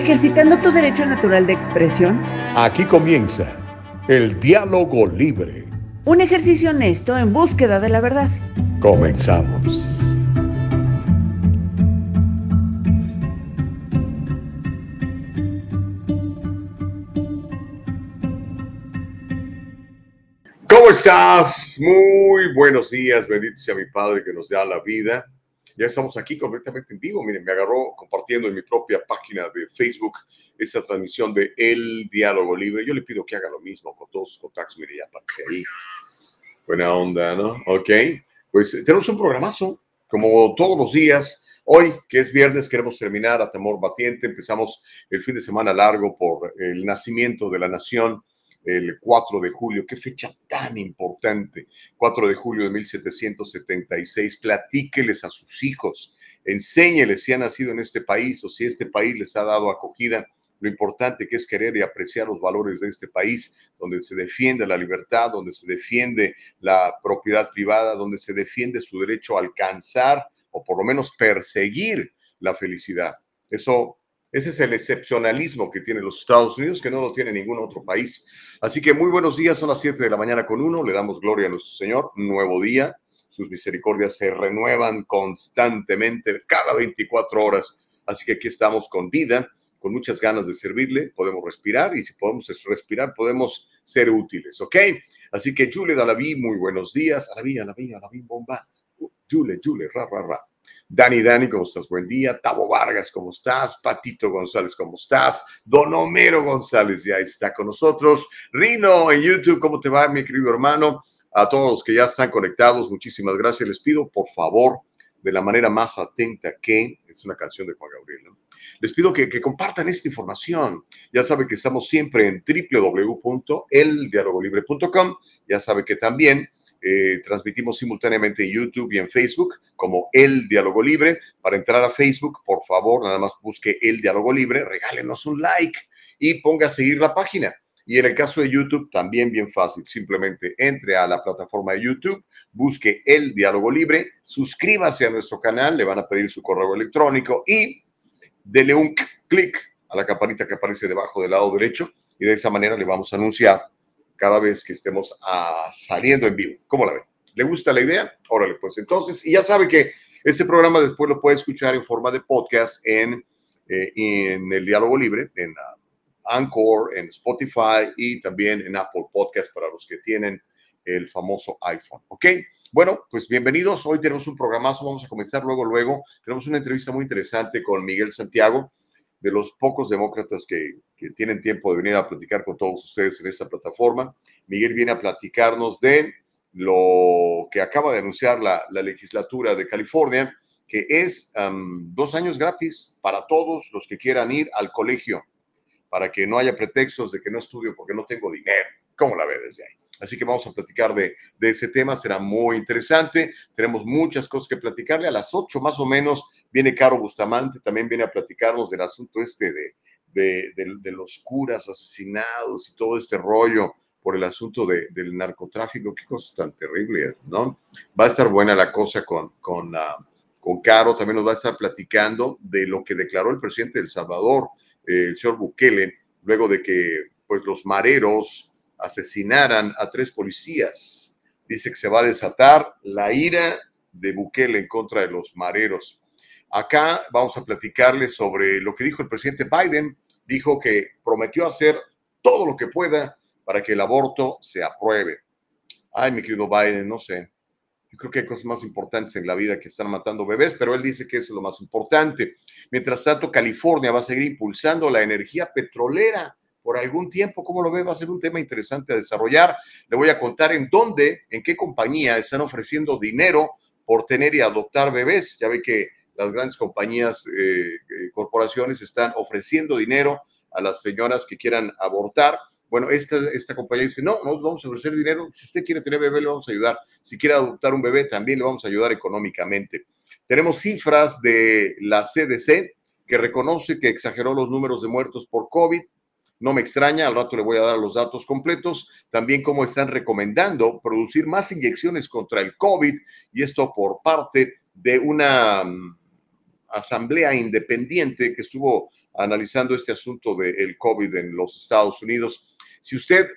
ejercitando tu derecho natural de expresión. Aquí comienza el diálogo libre. Un ejercicio honesto en búsqueda de la verdad. Comenzamos. ¿Cómo estás? Muy buenos días, bendito sea mi Padre que nos da la vida ya estamos aquí completamente en vivo. Miren, me agarró compartiendo en mi propia página de Facebook esta transmisión de El Diálogo Libre. Yo le pido que haga lo mismo con todos sus contactos. Mire, ya aparece ahí. Buena onda, ¿no? Ok. Pues tenemos un programazo, como todos los días. Hoy, que es viernes, queremos terminar a temor batiente. Empezamos el fin de semana largo por el nacimiento de la nación el 4 de julio. Qué fecha tan importante. 4 de julio de 1776. Platíqueles a sus hijos, enséñeles si han nacido en este país o si este país les ha dado acogida. Lo importante que es querer y apreciar los valores de este país, donde se defiende la libertad, donde se defiende la propiedad privada, donde se defiende su derecho a alcanzar o por lo menos perseguir la felicidad. Eso ese es el excepcionalismo que tienen los Estados Unidos, que no lo tiene ningún otro país. Así que muy buenos días, son las 7 de la mañana con uno, le damos gloria a nuestro Señor, nuevo día, sus misericordias se renuevan constantemente, cada 24 horas. Así que aquí estamos con vida, con muchas ganas de servirle, podemos respirar y si podemos respirar podemos ser útiles, ¿ok? Así que Jule Dalaví, muy buenos días. Alaví, Alaví, Alaví, bomba. Jule, Jule, ra, ra, ra. Dani, Dani, ¿cómo estás? Buen día. Tabo Vargas, ¿cómo estás? Patito González, ¿cómo estás? Don Homero González ya está con nosotros. Rino en YouTube, ¿cómo te va, mi querido hermano? A todos los que ya están conectados, muchísimas gracias. Les pido, por favor, de la manera más atenta que, es una canción de Juan Gabriel, ¿no? les pido que, que, compartan esta información. Ya saben que estamos siempre en www.eldialogolibre.com. Ya saben que también eh, transmitimos simultáneamente en YouTube y en Facebook como El Diálogo Libre. Para entrar a Facebook, por favor, nada más busque El Diálogo Libre, regálenos un like y ponga a seguir la página. Y en el caso de YouTube, también bien fácil. Simplemente entre a la plataforma de YouTube, busque El Diálogo Libre, suscríbase a nuestro canal, le van a pedir su correo electrónico y dele un clic a la campanita que aparece debajo del lado derecho y de esa manera le vamos a anunciar cada vez que estemos ah, saliendo en vivo. ¿Cómo la ven? ¿Le gusta la idea? Órale, pues entonces, y ya sabe que este programa después lo puede escuchar en forma de podcast en, eh, en el Diálogo Libre, en ah, Anchor, en Spotify y también en Apple Podcast para los que tienen el famoso iPhone. ¿Ok? Bueno, pues bienvenidos. Hoy tenemos un programazo. Vamos a comenzar luego, luego. Tenemos una entrevista muy interesante con Miguel Santiago de los pocos demócratas que, tienen tiempo de venir a platicar con todos ustedes en esta plataforma. Miguel viene a platicarnos de lo que acaba de anunciar la, legislatura de California, que es dos años gratis para todos los que quieran ir al colegio, para que no haya pretextos de que no estudio porque no tengo dinero. ¿Cómo la ve desde ahí? Así que vamos a platicar de, ese tema, será muy interesante. Tenemos muchas cosas que platicarle. A las 8 más o menos viene Caro Bustamante, también viene a platicarnos del asunto este de, de, los curas asesinados y todo este rollo por el asunto del narcotráfico. Qué cosa tan terrible, ¿no? Va a estar buena la cosa con, con, uh, con Caro. También nos va a estar platicando de lo que declaró el presidente de El Salvador, eh, el señor Bukele, luego de que pues, los mareros asesinaran a tres policías. Dice que se va a desatar la ira de Bukele en contra de los mareros. Acá vamos a platicarles sobre lo que dijo el presidente Biden. Dijo que prometió hacer todo lo que pueda para que el aborto se apruebe. Ay, mi querido Biden, no sé. Yo creo que hay cosas más importantes en la vida que están matando bebés, pero él dice que eso es lo más importante. Mientras tanto, California va a seguir impulsando la energía petrolera por algún tiempo. ¿Cómo lo ve? Va a ser un tema interesante a desarrollar. Le voy a contar en dónde, en qué compañía están ofreciendo dinero por tener y adoptar bebés. Ya ve que las grandes compañías, eh, eh, corporaciones están ofreciendo dinero a las señoras que quieran abortar. Bueno, esta, esta compañía dice, no, no vamos a ofrecer dinero. Si usted quiere tener bebé, le vamos a ayudar. Si quiere adoptar un bebé, también le vamos a ayudar económicamente. Tenemos cifras de la CDC que reconoce que exageró los números de muertos por COVID no me extraña, al rato le voy a dar los datos completos, también cómo están recomendando producir más inyecciones contra el COVID y esto por parte de una mm, asamblea independiente que estuvo analizando este asunto del COVID en los Estados Unidos. Si usted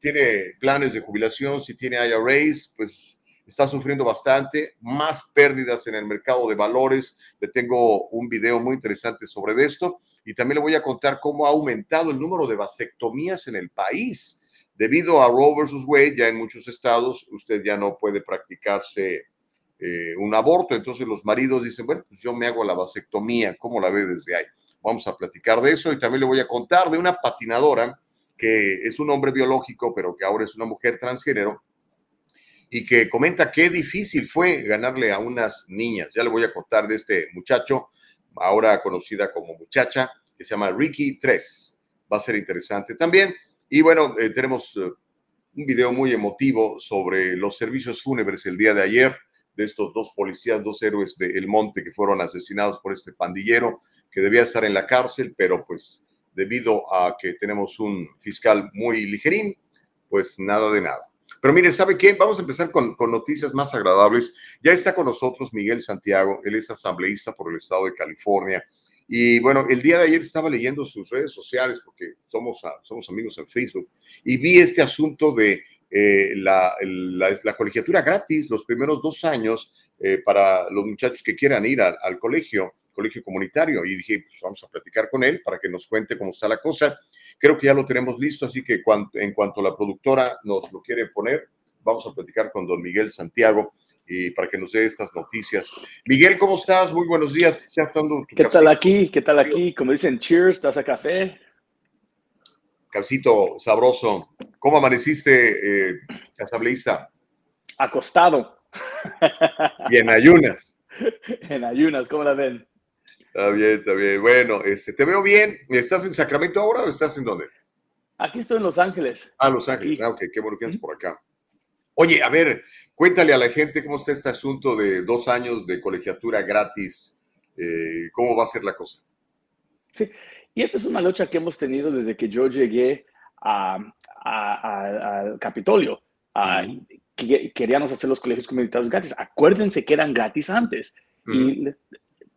tiene planes de jubilación, si tiene IRAs, pues está sufriendo bastante, más pérdidas en el mercado de valores. Le tengo un video muy interesante sobre esto y también le voy a contar cómo ha aumentado el número de vasectomías en el país. Debido a Roe versus Wade, ya en muchos estados usted ya no puede practicarse eh, un aborto. Entonces los maridos dicen, bueno, pues yo me hago la vasectomía. ¿Cómo la ve desde ahí? Vamos a platicar de eso y también le voy a contar de una patinadora que es un hombre biológico, pero que ahora es una mujer transgénero y que comenta qué difícil fue ganarle a unas niñas. Ya le voy a contar de este muchacho, ahora conocida como muchacha, que se llama Ricky 3. Va a ser interesante también. Y bueno, eh, tenemos eh, un video muy emotivo sobre los servicios fúnebres el día de ayer de estos dos policías, dos héroes de El Monte que fueron asesinados por este pandillero que debía estar en la cárcel, pero pues debido a que tenemos un fiscal muy ligerín, pues nada de nada. Pero mire, ¿sabe qué? Vamos a empezar con, con, noticias más agradables. Ya está con nosotros Miguel Santiago, él es asambleísta por el estado de California. Y bueno, el día de ayer estaba leyendo sus redes sociales, porque somos, somos amigos en Facebook, y vi este asunto de eh, la, la, colegiatura gratis los primeros dos años eh, para los muchachos que quieran ir al colegio, colegio comunitario. Y dije, pues vamos a platicar con él para que nos cuente cómo está la cosa. Creo que ya lo tenemos listo, así que en cuanto la productora nos lo quiere poner, vamos a platicar con don Miguel Santiago y para que nos dé estas noticias. Miguel, ¿cómo estás? Muy buenos días. ¿Qué tal aquí? ¿Qué tal aquí? Como dicen, cheers, ¿estás a café? Calcito sabroso. ¿Cómo amaneciste, eh, asambleísta? Acostado. Y en ayunas. en ayunas, ¿cómo la ven? Está bien, está bien. Bueno, este, te veo bien. ¿Estás en Sacramento ahora o estás en dónde? Aquí estoy en Los Ángeles. Ah, Los Ángeles. Ah, ok, qué bueno que andas por acá. Oye, a ver, cuéntale a la gente cómo está este asunto de dos años de colegiatura gratis. Eh, ¿Cómo va a ser la cosa? Sí, y esta es una lucha que hemos tenido desde que yo llegué al Capitolio. que queríamos hacer los colegios comunitarios gratis. Acuérdense que eran gratis antes. Y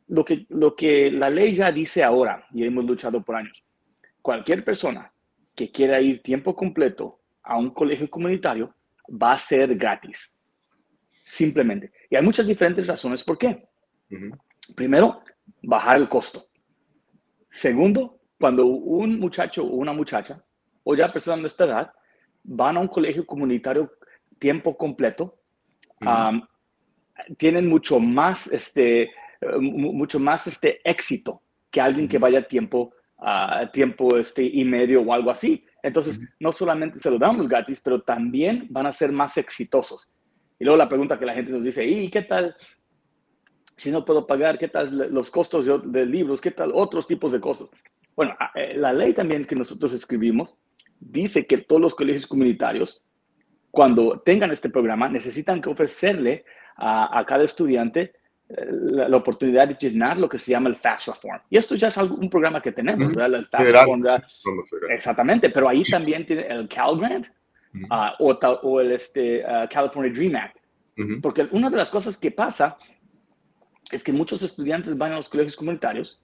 lo que, lo que la ley ya dice ahora, y hemos luchado por años, cualquier persona que quiera ir tiempo completo a un colegio comunitario va a ser gratis. Simplemente. Y hay muchas diferentes razones por qué. Primero, bajar el costo. Segundo, cuando un muchacho o una muchacha, o ya personas de nuestra edad, van a un colegio comunitario tiempo completo, tienen mucho más este, mucho más este éxito que alguien que vaya tiempo, a tiempo este, y medio o algo así. Entonces, no solamente se lo damos gratis, pero también van a ser más exitosos. Y luego la pregunta que la gente nos dice, ¿y qué tal si no puedo pagar? ¿Qué tal los costos de, libros? ¿Qué tal otros tipos de costos? Bueno, eh, la ley también que nosotros escribimos dice que todos los colegios comunitarios, cuando tengan este programa, necesitan que ofrecerle a, a cada estudiante la, oportunidad de llenar lo que se llama el Fast Reform. Y esto ya es un programa que tenemos, ¿verdad? El Fast Reform. Exactamente, pero ahí también tiene el Cal Grant ah, o, el este, ah, California Dream Act. Porque una de las cosas que pasa es que muchos estudiantes van a los colegios comunitarios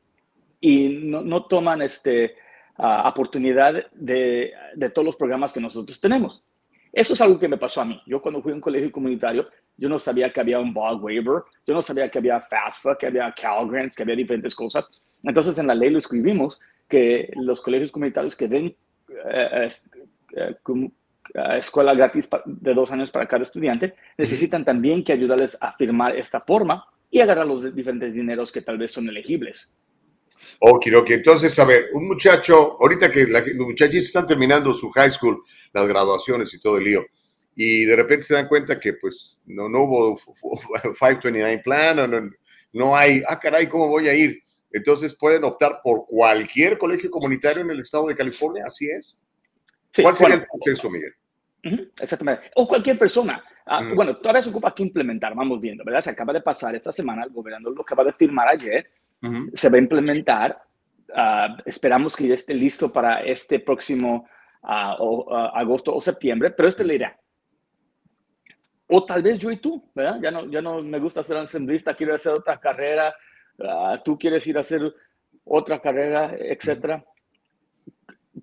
y no, no toman este, uh, oportunidad de, de todos los programas que nosotros tenemos. Eso es algo que me pasó a mí. Yo cuando fui a un colegio comunitario, yo no sabía que había un bog waiver, yo no sabía que había FAFSA, que había Cal Grants, que había diferentes cosas. Entonces en la ley lo escribimos que los colegios comunitarios que den eh, eh, eh, escuela gratis de dos años para cada estudiante necesitan también que ayudarles a firmar esta forma y agarrar los diferentes dineros que tal vez son elegibles. Ok, ok. Entonces, a ver, un muchacho, ahorita que los muchachos están terminando su high school, las graduaciones y todo el lío, y de repente se dan cuenta que pues no, no hubo 529 plan, o no, no hay, ah, caray, ¿cómo voy a ir? Entonces pueden optar por cualquier colegio comunitario en el estado de California, así es. ¿Cuál sería el proceso, Miguel? Exactamente. O cualquier persona. Ah, bueno, todavía se ocupa que implementar, vamos viendo, ¿verdad? Se acaba de pasar esta semana, el gobernador lo acaba de firmar ayer, se va a implementar. Ah, esperamos que ya esté listo para este próximo ah, agosto o septiembre, pero este le irá. O tal vez yo y tú, ¿verdad? Ya no, ya no me gusta ser assemblista, quiero hacer otra carrera, tú quieres ir a hacer otra carrera, etcétera.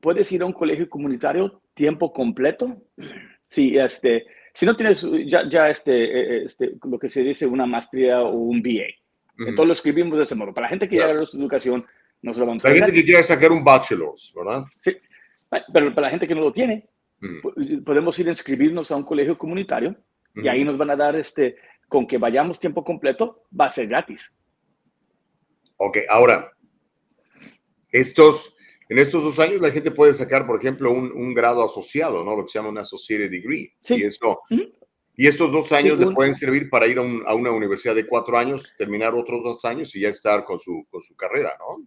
Puedes ir a un colegio comunitario tiempo completo. Sí, este, si no tienes ya, ya este, eh, este, lo que se dice una maestría o un BA. Entonces lo escribimos de ese modo. Para la gente que ya ya su educación, no se lo vamos a La gente que quiere sacar un bachelor's, ¿verdad? Sí, pero para la gente que no lo tiene, podemos ir a inscribirnos a un colegio comunitario y ahí nos van a dar, este, con que vayamos tiempo completo, va a ser gratis. Ok, ahora, estos, en estos dos años la gente puede sacar, por ejemplo, un, un grado asociado, ¿no? Lo que se llama un associated degree. Sí. Y eso, y estos dos años le pueden servir para ir a, a, una universidad de cuatro años, terminar otros dos años y ya estar con su, con su carrera, ¿no?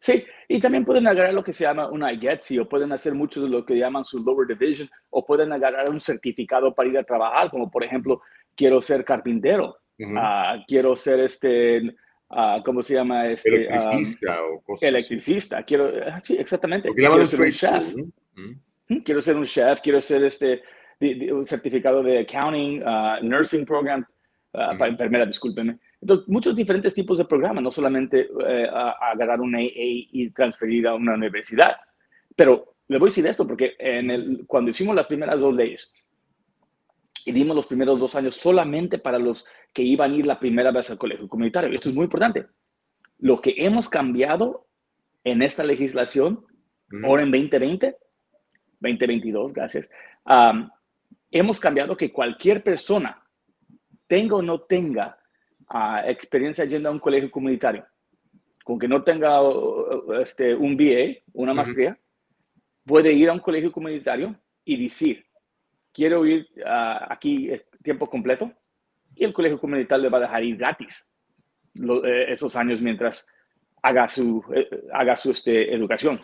Sí, y también pueden agarrar lo que se llama una IGETSI o pueden hacer muchos de lo que llaman su lower division o pueden agarrar un certificado para ir a trabajar, como por ejemplo, quiero ser carpintero, ah, quiero ser este, uh, ¿cómo se llama? Este, electricista o cosas Electricista, quiero, ah, sí, exactamente. Quiero ser un chef. Quiero ser un chef, quiero ser este, un certificado de accounting, nursing program, para enfermera, discúlpeme. Entonces, muchos diferentes tipos de programas, no solamente eh, agarrar un AA y transferir a una universidad. Pero le voy a decir esto porque en el, cuando hicimos las primeras dos leyes y dimos los primeros dos años solamente para los que iban a ir la primera vez al colegio comunitario, esto es muy importante. Lo que hemos cambiado en esta legislación, ahora en 2020, 2022, gracias, hemos cambiado que cualquier persona, tenga o no tenga experiencia yendo a un colegio comunitario, con que no tenga este, un BA, una maestría, puede ir a un colegio comunitario y decir, quiero ir aquí tiempo completo, y el colegio comunitario le va a dejar ir gratis eh, esos años mientras haga su, eh, haga su este, educación.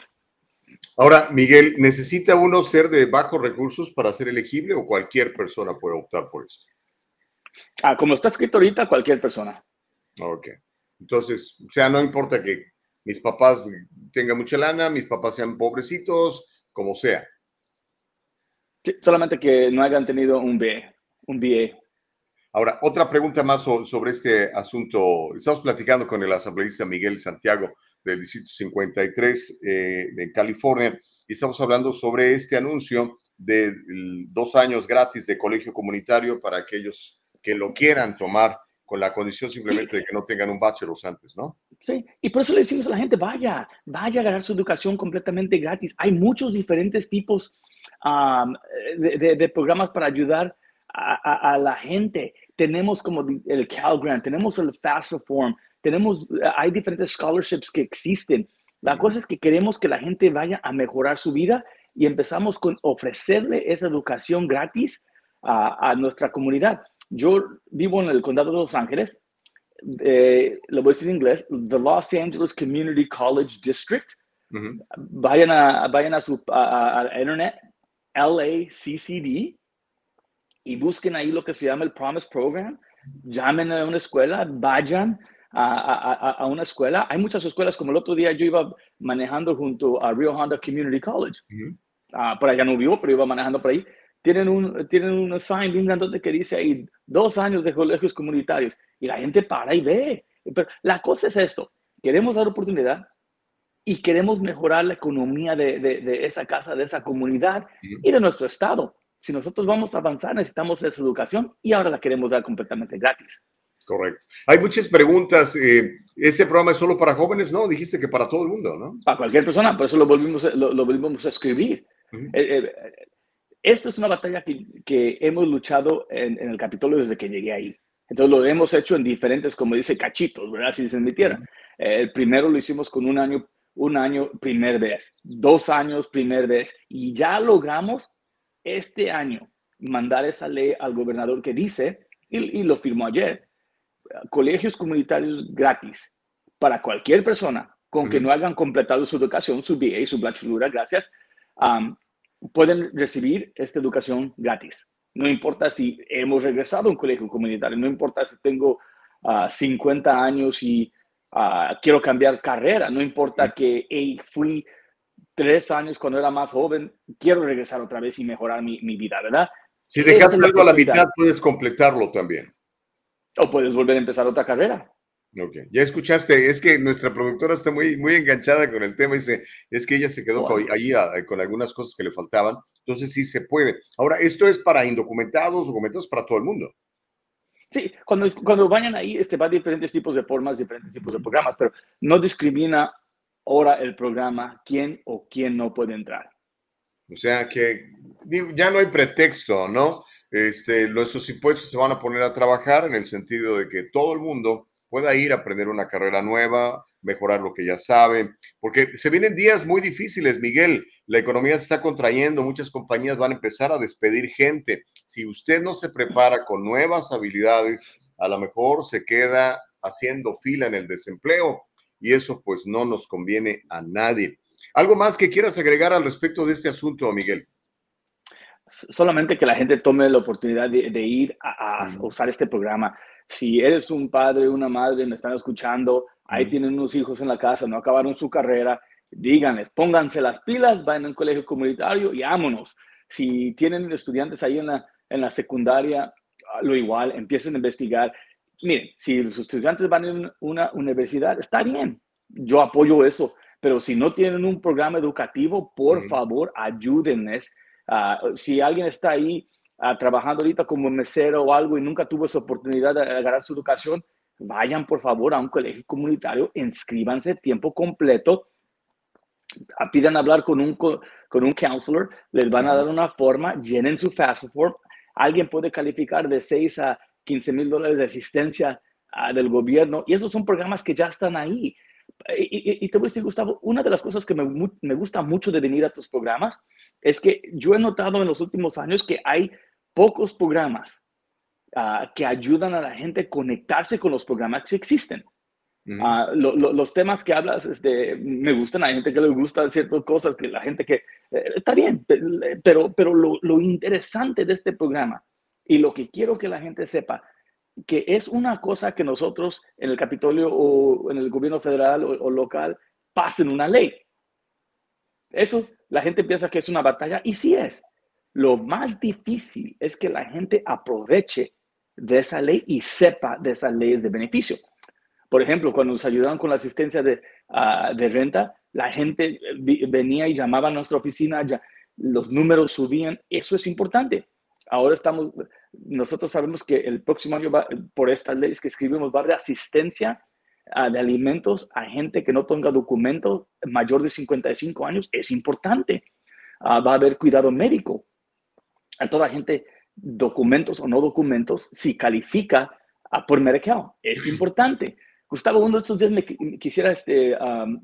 Ahora, Miguel, ¿necesita uno ser de bajos recursos para ser elegible o cualquier persona puede optar por esto? Ah, como está escrito ahorita, cualquier persona. Ok. Entonces, o sea, no importa que mis papás tengan mucha lana, mis papás sean pobrecitos, como sea. Solamente que no hayan tenido un B, un BA. Ahora, otra pregunta más sobre este asunto. Estamos platicando con el asambleísta Miguel Santiago del Distrito 53 eh, de California y estamos hablando sobre este anuncio de dos años gratis de colegio comunitario para aquellos que lo quieran tomar con la condición simplemente de que no tengan un bachelor antes, ¿no? Sí, y por eso le decimos a la gente, vaya, vaya a ganar su educación completamente gratis. Hay muchos diferentes tipos de, programas para ayudar a, la gente. Tenemos como el Cal Grant, tenemos el Fast Reform, tenemos, hay diferentes scholarships que existen. La cosa es que queremos que la gente vaya a mejorar su vida y empezamos con ofrecerle esa educación gratis a nuestra comunidad. Yo vivo en el condado de Los Ángeles, eh, lo voy a decir en inglés, the Los Angeles Community College District. Vayan a, vayan a su a, internet, LACCD, y busquen ahí lo que se llama el Promise Program. Llamen a una escuela, vayan a, a, una escuela. Hay muchas escuelas, como el otro día yo iba manejando junto a Rio Honda Community College. Ah, por allá no vivo, pero iba manejando por ahí tienen un, tienen un sign bien grandote que dice ahí dos años de colegios comunitarios y la gente para y ve. Pero la cosa es esto, queremos dar oportunidad y queremos mejorar la economía de, de, esa casa, de esa comunidad y de nuestro estado. Si nosotros vamos a avanzar, necesitamos esa educación y ahora la queremos dar completamente gratis. Correcto. Hay muchas preguntas. Eh, ¿Ese programa es solo para jóvenes? No, dijiste que para todo el mundo, ¿no? Para cualquier persona, por eso lo volvimos, lo, volvimos a escribir. Esto es una batalla que, que hemos luchado en, el Capitolio desde que llegué ahí. Entonces lo hemos hecho en diferentes, como dice, cachitos, ¿verdad? Si se admitiera. el primero lo hicimos con un año, un año primer vez, dos años primer vez, y ya logramos este año mandar esa ley al gobernador que dice, y, lo firmó ayer, colegios comunitarios gratis para cualquier persona con que no hayan completado su educación, su BA y su bachelor, gracias, pueden recibir esta educación gratis. No importa si hemos regresado a un colegio comunitario, no importa si tengo 50 ah, años y ah, quiero cambiar carrera, no importa que fui tres años cuando era más joven, quiero regresar otra vez y mejorar mi, vida, ¿verdad? Si dejas algo a la mitad, puedes completarlo también. O puedes volver a empezar otra carrera. Ok, ya escuchaste, es que nuestra productora está muy, muy enganchada con el tema, dice, es que ella se quedó ahí con algunas cosas que le faltaban, entonces sí se puede. Ahora, esto es para indocumentados, documentados para todo el mundo. Sí, cuando, cuando vayan ahí, este, va a diferentes tipos de formas, diferentes tipos de programas, pero no discrimina ahora el programa quién o quién no puede entrar. O sea que ya no hay pretexto, ¿no? Este, nuestros impuestos se van a poner a trabajar en el sentido de que todo el mundo pueda ir a aprender una carrera nueva, mejorar lo que ya sabe, porque se vienen días muy difíciles, Miguel. La economía se está contrayendo, muchas compañías van a empezar a despedir gente. Si usted no se prepara con nuevas habilidades, a lo mejor se queda haciendo fila en el desempleo y eso pues no nos conviene a nadie. ¿Algo más que quieras agregar al respecto de este asunto, Miguel? Solamente que la gente tome la oportunidad de, ir a, usar este programa. Si eres un padre, una madre, me están escuchando, ahí tienen unos hijos en la casa, no acabaron su carrera, díganles, pónganse las pilas, vayan a un colegio comunitario y vámonos. Si tienen estudiantes ahí en la, en la secundaria, lo igual, empiecen a investigar. Miren, si los estudiantes van a una universidad, está bien, yo apoyo eso, pero si no tienen un programa educativo, por favor, ayúdenles. Ah, si alguien está ahí uh, trabajando ahorita como mesero o algo y nunca tuvo esa oportunidad de agarrar su educación, vayan por favor a un colegio comunitario, inscríbanse tiempo completo, pidan hablar con un, con un counselor, les van a dar una forma, llenen su FAFSA form. Alguien puede calificar de 6 a 15 mil dólares de asistencia del gobierno y esos son programas que ya están ahí. Y, te voy a decir, Gustavo, una de las cosas que me, me, gusta mucho de venir a tus programas es que yo he notado en los últimos años que hay pocos programas uh, que ayudan a la gente a conectarse con los programas que existen. Uh, lo, lo, los temas que hablas este, me gustan, hay gente que le gusta ciertas cosas, que la gente que... Eh, está bien, pero, pero lo, lo interesante de este programa y lo que quiero que la gente sepa, que es una cosa que nosotros en el Capitolio o en el gobierno federal o, o local pasen una ley. Eso la gente piensa que es una batalla y sí es, lo más difícil es que la gente aproveche de esa ley y sepa de esas leyes de beneficio. Por ejemplo, cuando nos ayudaron con la asistencia de, ah, de renta, la gente venía y llamaba a nuestra oficina, ya, los números subían, eso es importante. Ahora estamos, nosotros sabemos que el próximo año, por estas leyes que escribimos, va a haber asistencia ah, de alimentos a gente que no tenga documentos mayor de 55 años, es importante. Ah, va a haber cuidado médico a toda gente, documentos o no documentos, si califica por Medicare. Es importante. Gustavo, uno de estos días me quisiera este,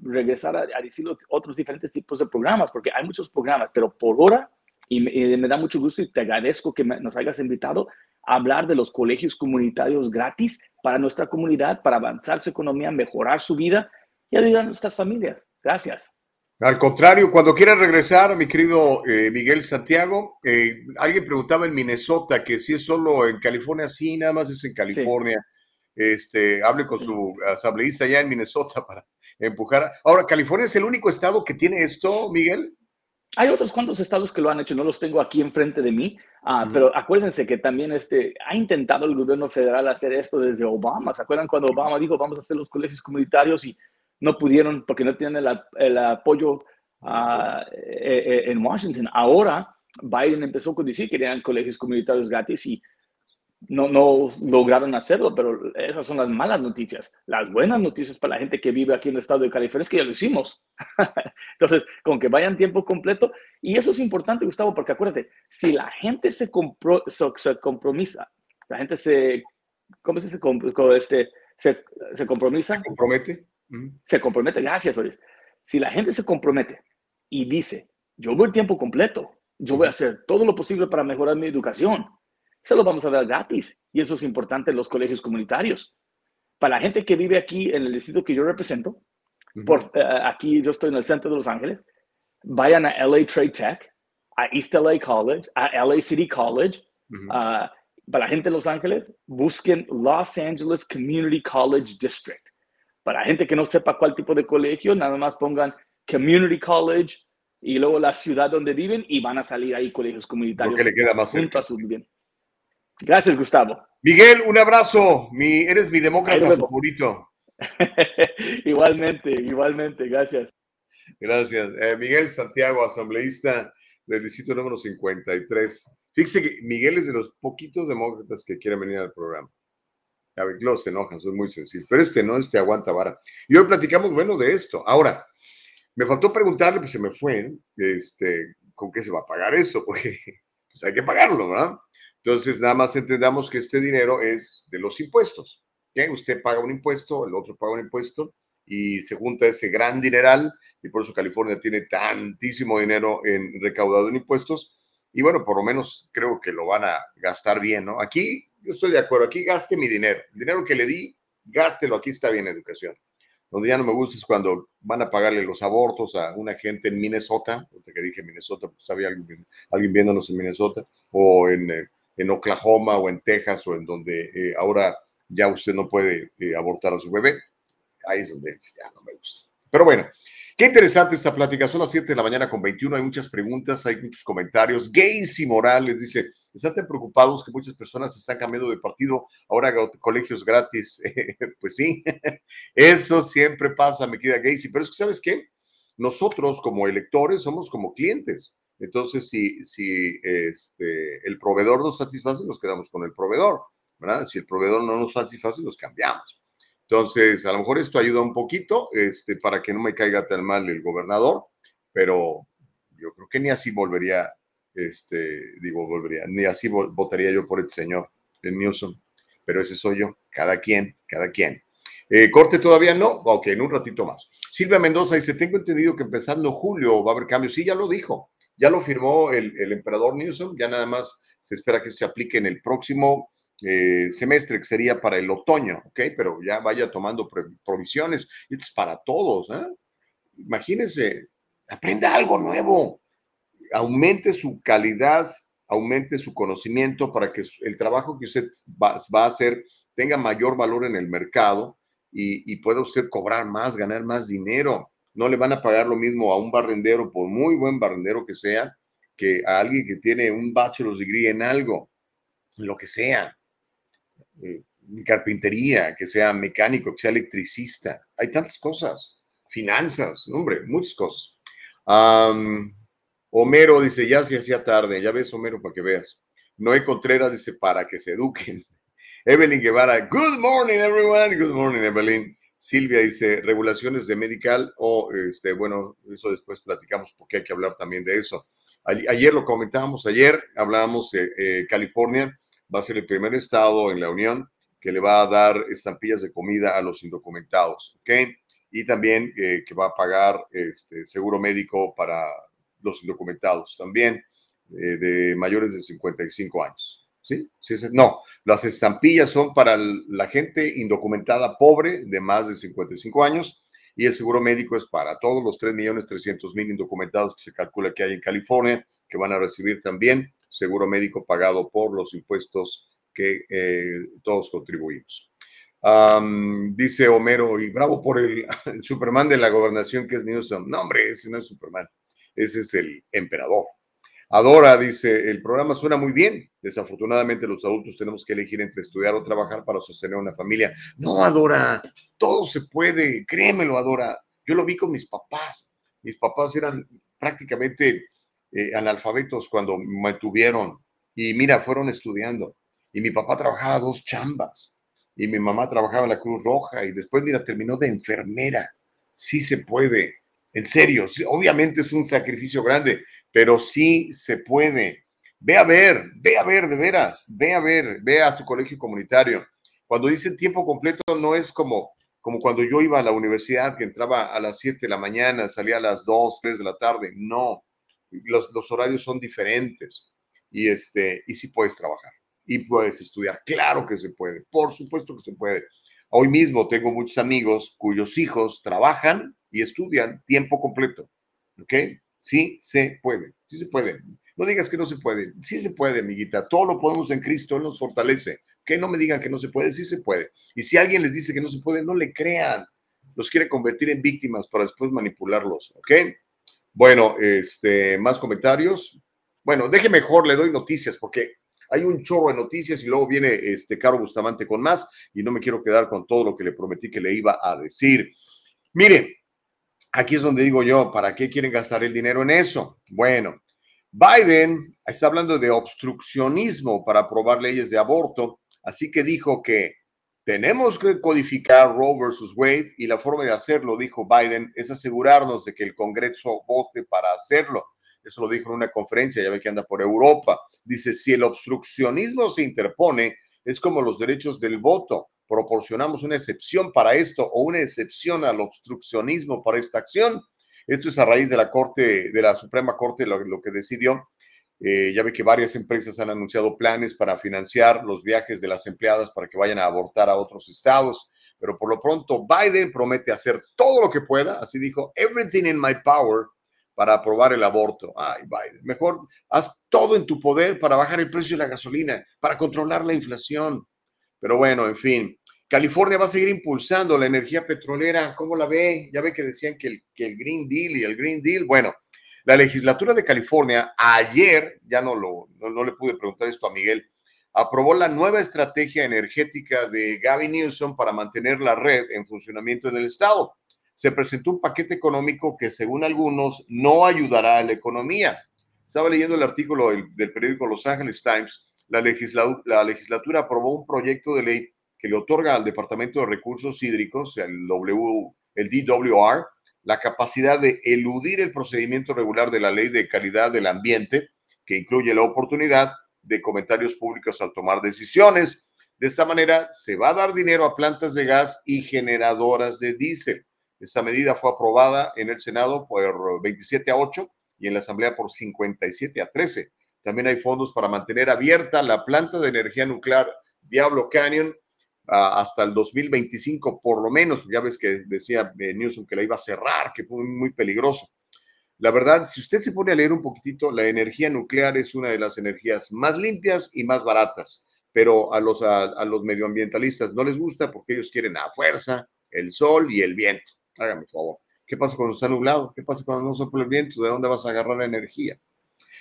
regresar a, decir otros diferentes tipos de programas, porque hay muchos programas, pero por ahora, y me, da mucho gusto y te agradezco que nos hayas invitado a hablar de los colegios comunitarios gratis para nuestra comunidad, para avanzar su economía, mejorar su vida y ayudar a nuestras familias. Gracias. Al contrario, cuando quiera regresar, mi querido eh, Miguel Santiago, eh, alguien preguntaba en Minnesota que si es solo en California, sí, nada más es en California. Este, hable con su asambleísta allá en Minnesota para empujar. Ahora, ¿California es el único estado que tiene esto, Miguel? Hay otros cuantos estados que lo han hecho, no los tengo aquí enfrente de mí, ah, pero acuérdense que también este, ha intentado el gobierno federal hacer esto desde Obama. ¿Se acuerdan cuando Obama dijo vamos a hacer los colegios comunitarios y no pudieron porque no tienen el, apoyo ah, eh, eh, en Washington. Ahora Biden empezó con decir que querían colegios comunitarios gratis y no, no lograron hacerlo, pero esas son las malas noticias. Las buenas noticias para la gente que vive aquí en el estado de California es que ya lo hicimos. Entonces, con que vayan tiempo completo, y eso es importante, Gustavo, porque acuérdate, si la gente se, compro, se, compromisa, la gente se, ¿cómo se? Este, se. Se compromete se compromete, gracias, oye. Si la gente se compromete y dice, yo voy el tiempo completo, yo voy a hacer todo lo posible para mejorar mi educación, se lo vamos a dar gratis. Y eso es importante en los colegios comunitarios. Para la gente que vive aquí en el distrito que yo represento, por, eh, aquí yo estoy en el centro de Los Ángeles, vayan a LA Trade Tech, a East LA College, a LA City College. para la gente de Los Ángeles, busquen Los Angeles Community College District. Para gente que no sepa cuál tipo de colegio, nada más pongan Community College y luego la ciudad donde viven y van a salir ahí colegios comunitarios. que le queda más cerca. Gracias, Gustavo. Miguel, un abrazo. Mi, eres mi demócrata favorito. igualmente, igualmente, gracias. Gracias. Eh, Miguel Santiago, asambleísta del distrito número 53. Fíjese que Miguel es de los poquitos demócratas que quieren venir al programa. Ver, los se enojan, soy muy sensible. Pero este no, este aguanta vara. Y hoy platicamos, bueno, de esto. Ahora, me faltó preguntarle, pues se me fue, este, ¿con qué se va a pagar esto? Porque pues hay que pagarlo, ¿verdad? Entonces, nada más entendamos que este dinero es de los impuestos. ¿okay? Usted paga un impuesto, el otro paga un impuesto y se junta ese gran dineral y por eso California tiene tantísimo dinero en recaudado en impuestos y bueno, por lo menos creo que lo van a gastar bien, ¿no? Aquí yo estoy de acuerdo, aquí gaste mi dinero, el dinero que le di, gástelo, aquí está bien educación. Donde ya no me gusta es cuando van a pagarle los abortos a una gente en Minnesota, porque que dije Minnesota, pues había alguien, alguien viéndonos en Minnesota, o en, eh, en, Oklahoma, o en Texas, o en donde eh, ahora ya usted no puede eh, abortar a su bebé. Ahí es donde ya no me gusta. Pero bueno, qué interesante esta plática. Son las 7 de la mañana con 21. Hay muchas preguntas, hay muchos comentarios. Gacy Morales dice, están tan preocupados que muchas personas están cambiando de partido, ahora colegios gratis. pues sí, eso siempre pasa, mi querida Gacy. Pero es que, ¿sabes qué? Nosotros como electores somos como clientes. Entonces, si, si este, el proveedor nos satisface, nos quedamos con el proveedor, ¿verdad? Si el proveedor no nos satisface, nos cambiamos. Entonces, a lo mejor esto ayuda un poquito este, para que no me caiga tan mal el gobernador, pero yo creo que ni así volvería este, digo, volvería, ni así votaría yo por el señor, el Newsom, pero ese soy yo, cada quien, cada quien. Eh, corte todavía no, ok, en un ratito más. Silvia Mendoza dice, tengo entendido que empezando julio va a haber cambios. Sí, ya lo dijo, ya lo firmó el, el emperador Newsom, ya nada más se espera que se aplique en el próximo eh, semestre, que sería para el otoño, ok, pero ya vaya tomando provisiones. Es para todos, ¿eh? Imagínense, aprenda algo nuevo aumente su calidad, aumente su conocimiento para que el trabajo que usted va, a hacer tenga mayor valor en el mercado y, pueda usted cobrar más, ganar más dinero. No le van a pagar lo mismo a un barrendero, por muy buen barrendero que sea, que a alguien que tiene un bachelor's degree en algo, lo que sea. Eh, carpintería, que sea mecánico, que sea electricista. Hay tantas cosas. Finanzas, hombre, muchas cosas. Homero dice, ya se hacía tarde, ya ves Homero para que veas. Noé Contreras dice, para que se eduquen. Evelyn Guevara, good morning everyone, good morning Evelyn. Silvia dice, regulaciones de medical o, este, bueno, eso después platicamos porque hay que hablar también de eso. Ayer lo comentábamos, ayer hablábamos, de eh, California va a ser el primer estado en la Unión que le va a dar estampillas de comida a los indocumentados, ¿ok? Y también eh, que va a pagar este, seguro médico para los indocumentados también eh, de mayores de 55 años. ¿Sí? ¿Sí? No, las estampillas son para la gente indocumentada pobre de más de 55 años y el seguro médico es para todos los 3.300.000 indocumentados que se calcula que hay en California, que van a recibir también seguro médico pagado por los impuestos que eh, todos contribuimos. dice Homero, y bravo por el, el, Superman de la gobernación que es Newsom. No, hombre, ese no es Superman. Ese es el emperador. Adora dice, el programa suena muy bien. Desafortunadamente los adultos tenemos que elegir entre estudiar o trabajar para sostener una familia. No, Adora, todo se puede, créemelo, Adora. Yo lo vi con mis papás. Mis papás eran prácticamente eh, analfabetos cuando me tuvieron. Y mira, fueron estudiando. Y mi papá trabajaba dos chambas. Y mi mamá trabajaba en la Cruz Roja. Y después, mira, terminó de enfermera. Sí se puede. En serio, obviamente es un sacrificio grande, pero sí se puede. Ve a ver, ve a ver, de veras, ve a ver, ve a tu colegio comunitario. Cuando dicen tiempo completo, no es como, como cuando yo iba a la universidad, que entraba a las 7 de la mañana, salía a las 2, 3 de la tarde. No, los, los horarios son diferentes. Y, este, y sí puedes trabajar y puedes estudiar. Claro que se puede, por supuesto que se puede. Hoy mismo tengo muchos amigos cuyos hijos trabajan y estudian tiempo completo. ¿Ok? Sí se puede, sí se puede. No digas que no se puede, sí se puede, amiguita. Todo lo podemos en Cristo, Él nos fortalece. Que no me digan que no se puede, sí se puede. Y si alguien les dice que no se puede, no le crean. Los quiere convertir en víctimas para después manipularlos. ¿Ok? Bueno, este, más comentarios. Bueno, deje mejor, le doy noticias porque hay un chorro de noticias y luego viene este Caro Bustamante con más y no me quiero quedar con todo lo que le prometí que le iba a decir. Mire, aquí es donde digo yo, ¿para qué quieren gastar el dinero en eso? Bueno, Biden está hablando de obstruccionismo para aprobar leyes de aborto, así que dijo que tenemos que codificar Roe versus Wade y la forma de hacerlo, dijo Biden, es asegurarnos de que el Congreso vote para hacerlo. Eso lo dijo en una conferencia, ya ve que anda por Europa. Dice, si el obstruccionismo se interpone, es como los derechos del voto. Proporcionamos una excepción para esto o una excepción al obstruccionismo para esta acción. Esto es a raíz de la Corte, de la Suprema Corte, lo, que decidió eh, ya ve que varias empresas han anunciado planes para financiar los viajes de las empleadas para que vayan a abortar a otros estados, pero por lo pronto Biden promete hacer todo lo que pueda, así dijo, everything in my power para aprobar el aborto. Ay, Biden, mejor haz todo en tu poder para bajar el precio de la gasolina, para controlar la inflación. Pero bueno, en fin, California va a seguir impulsando la energía petrolera. ¿Cómo la ve? Ya ve que decían que el, que el Green Deal y el Green Deal, bueno, la legislatura de California ayer, ya no, lo, no, le pude preguntar esto a Miguel, aprobó la nueva estrategia energética de Gavin Newsom para mantener la red en funcionamiento en el estado. Se presentó un paquete económico que, según algunos, no ayudará a la economía. Estaba leyendo el artículo del, periódico Los Angeles Times. La, la legislatura aprobó un proyecto de ley que le otorga al Departamento de Recursos Hídricos, el, el DWR, la capacidad de eludir el procedimiento regular de la ley de calidad del ambiente, que incluye la oportunidad de comentarios públicos al tomar decisiones. De esta manera, se va a dar dinero a plantas de gas y generadoras de diésel. Esta medida fue aprobada en el Senado por 27 a 8 y en la Asamblea por 57 a 13. También hay fondos para mantener abierta la planta de energía nuclear Diablo Canyon hasta el 2025 por lo menos. Ya ves que decía eh, Newsom que la iba a cerrar, que fue muy peligroso. La verdad, si usted se pone a leer un poquitito, la energía nuclear es una de las energías más limpias y más baratas, pero a los, a, los medioambientalistas no les gusta porque ellos quieren a fuerza el sol y el viento. Hágame favor. ¿Qué pasa cuando está nublado? ¿Qué pasa cuando no sopla el viento? ¿De dónde vas a agarrar la energía?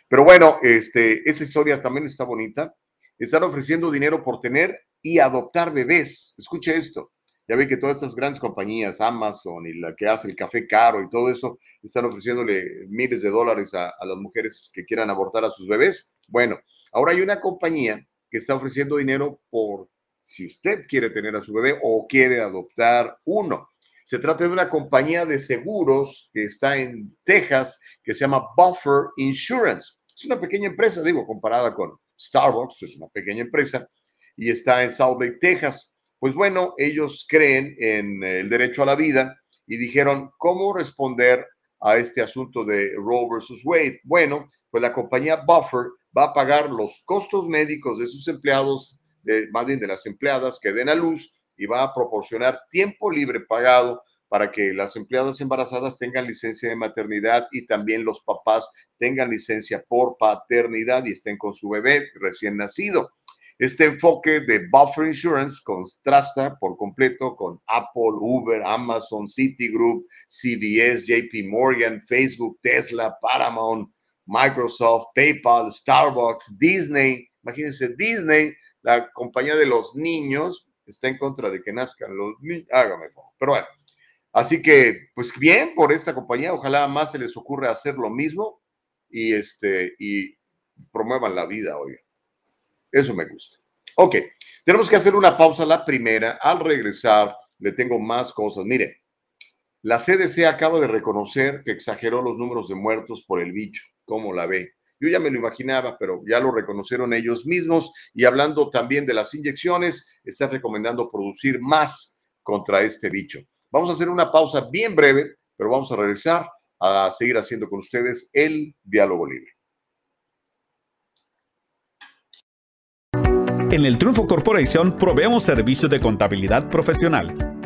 Pero bueno, este, esa historia también está bonita. Están ofreciendo dinero por tener y adoptar bebés. Escuche esto. Ya ve que todas estas grandes compañías, Amazon y la que hace el café caro y todo eso, están ofreciéndole miles de dólares a, las mujeres que quieran abortar a sus bebés. Bueno, ahora hay una compañía que está ofreciendo dinero por si usted quiere tener a su bebé o quiere adoptar uno. Se trata de una compañía de seguros que está en Texas que se llama Buffer Insurance. Es una pequeña empresa, digo, comparada con Starbucks, es una pequeña empresa, y está en South Lake, Texas. Pues bueno, ellos creen en el derecho a la vida y dijeron, ¿cómo responder a este asunto de Roe versus Wade? Bueno, pues la compañía Buffer va a pagar los costos médicos de sus empleados, de, más bien de las empleadas que den a luz, y va a proporcionar tiempo libre pagado para que las empleadas embarazadas tengan licencia de maternidad y también los papás tengan licencia por paternidad y estén con su bebé recién nacido. Este enfoque de Buffer Insurance contrasta por completo con Apple, Uber, Amazon, Citigroup, CVS, JP Morgan, Facebook, Tesla, Paramount, Microsoft, PayPal, Starbucks, Disney. Imagínense, Disney, la compañía de los niños, está en contra de que nazcan los niños. Hágame favor. Pero bueno, así que, pues bien por esta compañía. Ojalá más se les ocurra hacer lo mismo y, este, y promuevan la vida, hoy. Eso me gusta. Ok, tenemos que hacer una pausa la primera. Al regresar, le tengo más cosas. Mire, la CDC acaba de reconocer que exageró los números de muertos por el bicho. ¿Cómo la ve? Yo ya me lo imaginaba, pero ya lo reconocieron ellos mismos. Y hablando también de las inyecciones, está recomendando producir más contra este bicho. Vamos a hacer una pausa bien breve, pero vamos a regresar a seguir haciendo con ustedes el diálogo libre. En el Triunfo Corporation proveemos servicios de contabilidad profesional.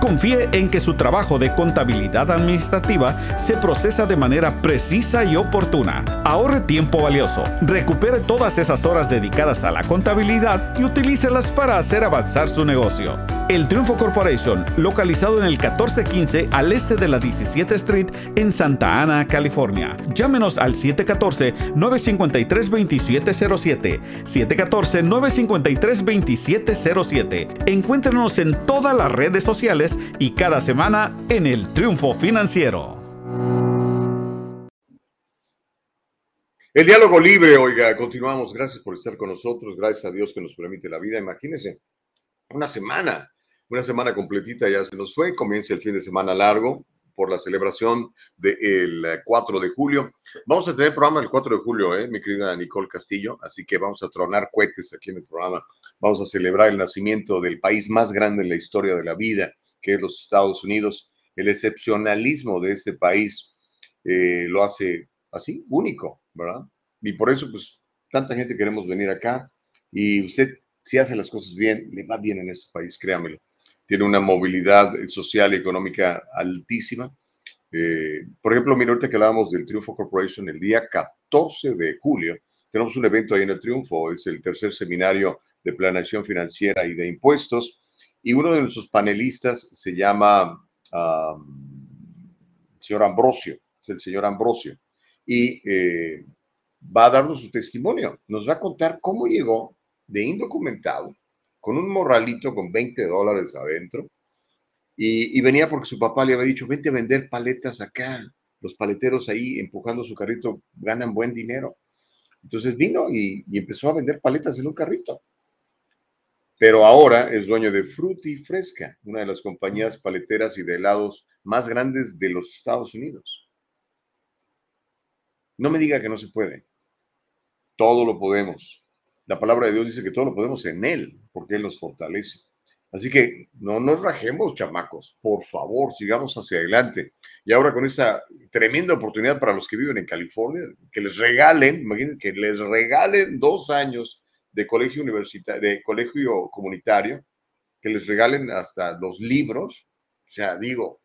Confíe en que su trabajo de contabilidad administrativa se procesa de manera precisa y oportuna. Ahorre tiempo valioso, recupere todas esas horas dedicadas a la contabilidad y utilícelas para hacer avanzar su negocio. El Triunfo Corporation, localizado en el 1415 al este de la 17 Street en Santa Ana, California. Llámenos al 714-953-2707. 714-953-2707. Encuéntrenos en todas las redes sociales y cada semana en El Triunfo Financiero. El diálogo libre, oiga, continuamos. Gracias por estar con nosotros. Gracias a Dios que nos permite la vida. Imagínense, una semana una semana completita ya se nos fue, comienza el fin de semana largo por la celebración del 4 de julio. Vamos a tener programa el 4 de julio, ¿eh? mi querida Nicole Castillo, así que vamos a tronar cohetes aquí en el programa. Vamos a celebrar el nacimiento del país más grande en la historia de la vida, que es los Estados Unidos. El excepcionalismo de este país eh, lo hace así, único, ¿verdad? Y por eso, pues, tanta gente queremos venir acá. Y usted, si hace las cosas bien, le va bien en este país, créamelo tiene una movilidad social y económica altísima. Eh, por ejemplo, mira, ahorita que hablábamos del Triunfo Corporation, el día 14 de julio, tenemos un evento ahí en el Triunfo, es el tercer seminario de planeación financiera y de impuestos, y uno de nuestros panelistas se llama señor Ambrosio, es el señor Ambrosio, y eh, va a darnos su testimonio, nos va a contar cómo llegó de indocumentado con un morralito con 20 dólares adentro. Y, venía porque su papá le había dicho, vente a vender paletas acá. Los paleteros ahí empujando su carrito ganan buen dinero. Entonces vino y, empezó a vender paletas en un carrito. Pero ahora es dueño de Fruity Fresca, una de las compañías paleteras y de helados más grandes de los Estados Unidos. No me diga que no se puede. Todo lo podemos. La palabra de Dios dice que todo lo podemos en Él, porque Él nos fortalece. Así que no nos rajemos, chamacos. Por favor, sigamos hacia adelante. Y ahora con esta tremenda oportunidad para los que viven en California, que les regalen, imagínense, que les regalen dos años de colegio universitario, de colegio comunitario, que les regalen hasta los libros. O sea, digo,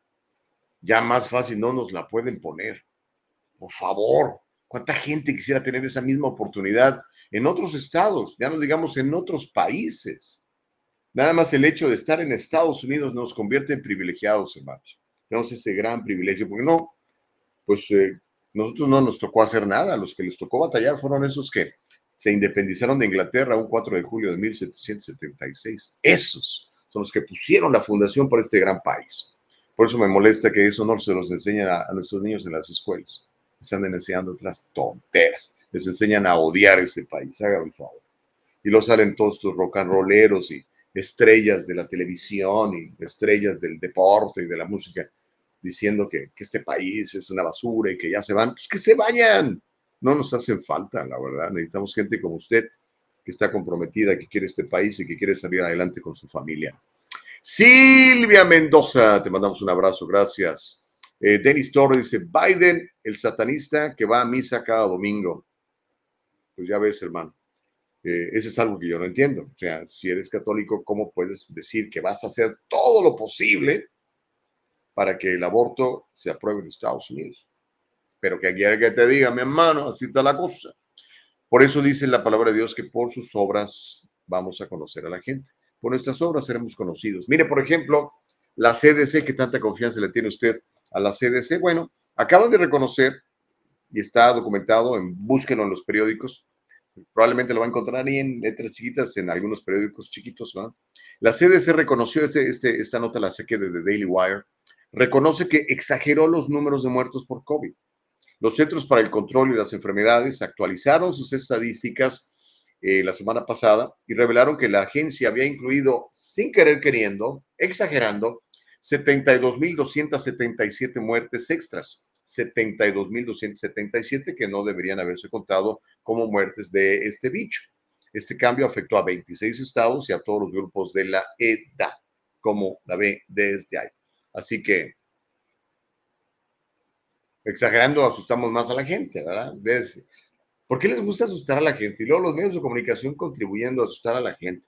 ya más fácil no nos la pueden poner. Por favor, ¿cuánta gente quisiera tener esa misma oportunidad en otros estados, ya no digamos en otros países. Nada más el hecho de estar en Estados Unidos nos convierte en privilegiados, hermanos. Tenemos ese gran privilegio, porque no, pues eh, nosotros no nos tocó hacer nada, los que les tocó batallar fueron esos que se independizaron de Inglaterra un 4 de julio de 1776. Esos son los que pusieron la fundación para este gran país. Por eso me molesta que eso no se los enseña a, nuestros niños en las escuelas. Están enseñando otras tonteras les enseñan a odiar este país, hágame el favor. Y lo salen todos estos rock and rolleros y estrellas de la televisión y estrellas del deporte y de la música diciendo que, este país es una basura y que ya se van, pues que se vayan. No nos hacen falta, la verdad. Necesitamos gente como usted que está comprometida, que quiere este país y que quiere salir adelante con su familia. Silvia Mendoza, te mandamos un abrazo, gracias. Eh, Denis Torres dice, Biden, el satanista que va a misa cada domingo pues ya ves, hermano. Eh, eso es algo que yo no entiendo. O sea, si eres católico, ¿cómo puedes decir que vas a hacer todo lo posible para que el aborto se apruebe en Estados Unidos? Pero que quiere que te diga, mi hermano, así está la cosa. Por eso dice la palabra de Dios que por sus obras vamos a conocer a la gente. Por nuestras obras seremos conocidos. Mire, por ejemplo, la CDC, que tanta confianza le tiene usted a la CDC. Bueno, acaban de reconocer y está documentado, en, búsquenlo en los periódicos, probablemente lo va a encontrar ahí en letras chiquitas en algunos periódicos chiquitos. ¿no? La CDC reconoció, este, este, esta nota la saqué de The Daily Wire, reconoce que exageró los números de muertos por COVID. Los Centros para el Control y las Enfermedades actualizaron sus estadísticas eh, la semana pasada y revelaron que la agencia había incluido, sin querer queriendo, exagerando, 72.277 muertes extras 72.277 que no deberían haberse contado como muertes de este bicho. Este cambio afectó a 26 estados y a todos los grupos de la edad, como la ve desde ahí. Así que, exagerando, asustamos más a la gente, ¿verdad? ¿Por qué les gusta asustar a la gente? Y luego los medios de comunicación contribuyendo a asustar a la gente.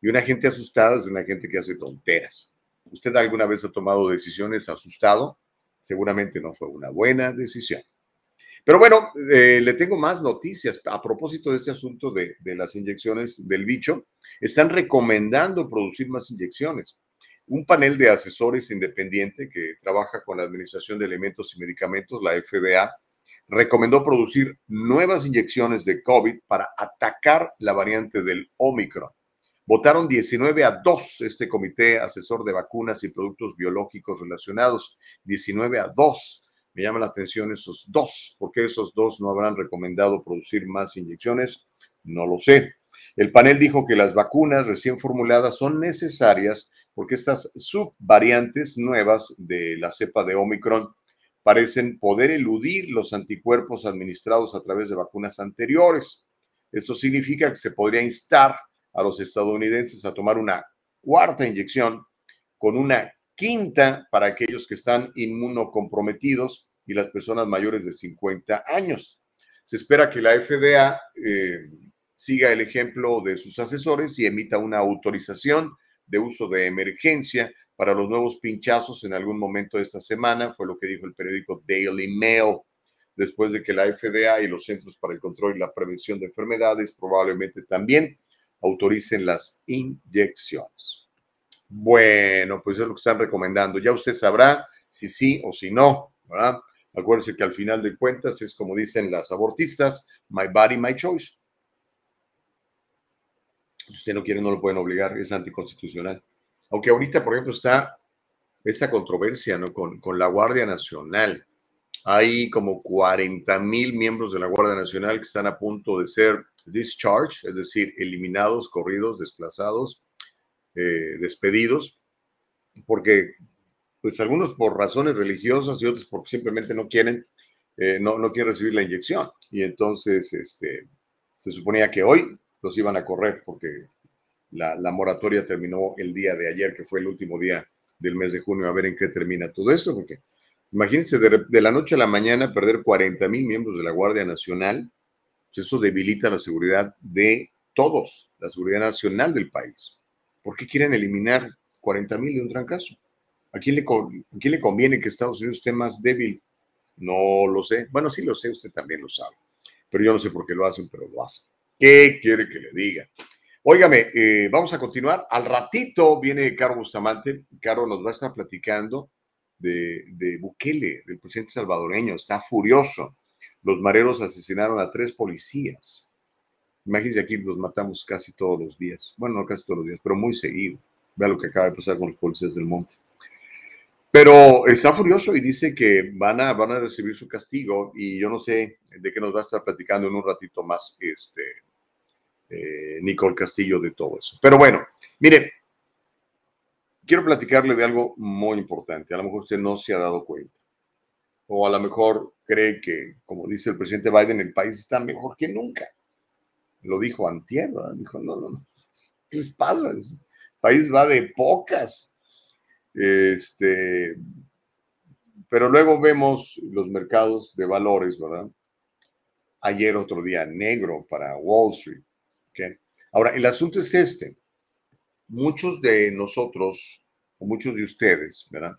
Y una gente asustada es una gente que hace tonteras. ¿Usted alguna vez ha tomado decisiones asustado? Seguramente no fue una buena decisión. Pero bueno, eh, le tengo más noticias a propósito de este asunto de, de las inyecciones del bicho. Están recomendando producir más inyecciones. Un panel de asesores independiente que trabaja con la Administración de Alimentos y Medicamentos, la FDA, recomendó producir nuevas inyecciones de COVID para atacar la variante del Omicron. Votaron 19 a 2 este comité asesor de vacunas y productos biológicos relacionados. 19 a 2 me llama la atención esos dos. ¿Por qué esos dos no habrán recomendado producir más inyecciones? No lo sé. El panel dijo que las vacunas recién formuladas son necesarias porque estas subvariantes nuevas de la cepa de Omicron parecen poder eludir los anticuerpos administrados a través de vacunas anteriores. Eso significa que se podría instar a los estadounidenses a tomar una cuarta inyección con una quinta para aquellos que están inmunocomprometidos y las personas mayores de 50 años. Se espera que la FDA eh, siga el ejemplo de sus asesores y emita una autorización de uso de emergencia para los nuevos pinchazos en algún momento de esta semana, fue lo que dijo el periódico Daily Mail, después de que la FDA y los Centros para el Control y la Prevención de Enfermedades probablemente también autoricen las inyecciones. Bueno, pues es lo que están recomendando. Ya usted sabrá si sí o si no, ¿verdad? Acuérdense que al final de cuentas es como dicen las abortistas, my body, my choice. Usted no quiere, no lo pueden obligar, es anticonstitucional. Aunque ahorita, por ejemplo, está esta controversia ¿no? con, con la Guardia Nacional. Hay como 40 mil miembros de la Guardia Nacional que están a punto de ser discharged, es decir, eliminados, corridos, desplazados eh, despedidos, porque pues algunos por razones religiosas y otros porque simplemente no quieren, eh, no, no quieren recibir la inyección. Y entonces este, se suponía que hoy los iban a correr porque la, moratoria terminó el día de ayer, que fue el último día del mes de junio, a ver en qué termina todo esto, porque imagínense de, de la noche a la mañana perder 40 mil miembros de la Guardia Nacional, pues eso debilita la seguridad de todos, la seguridad nacional del país. ¿Por qué quieren eliminar 40 mil de un trancazo? ¿A quién, le, ¿A quién le conviene que Estados Unidos esté más débil? No lo sé. Bueno, sí lo sé, usted también lo sabe. Pero yo no sé por qué lo hacen, pero lo hacen. ¿Qué quiere que le diga? Óigame, eh, vamos a continuar. Al ratito viene Caro Bustamante. Caro nos va a estar platicando de, de Bukele, del presidente salvadoreño. Está furioso. Los mareros asesinaron a tres policías. Imagínense aquí los matamos casi todos los días. Bueno, no casi todos los días, pero muy seguido. Vea lo que acaba de pasar con los policías del monte. Pero está furioso y dice que van a, van a recibir su castigo y yo no sé de qué nos va a estar platicando en un ratito más este, eh, Nicole Castillo de todo eso. Pero bueno, mire, quiero platicarle de algo muy importante. A lo mejor usted no se ha dado cuenta. O a lo mejor cree que, como dice el presidente Biden, el país está mejor que nunca lo dijo Antier, dijo, no, no, no, ¿qué les pasa? El país va de pocas. Este, pero luego vemos los mercados de valores, ¿verdad? Ayer otro día negro para Wall Street. Ahora, el asunto es este. Muchos de nosotros, o muchos de ustedes, ¿verdad?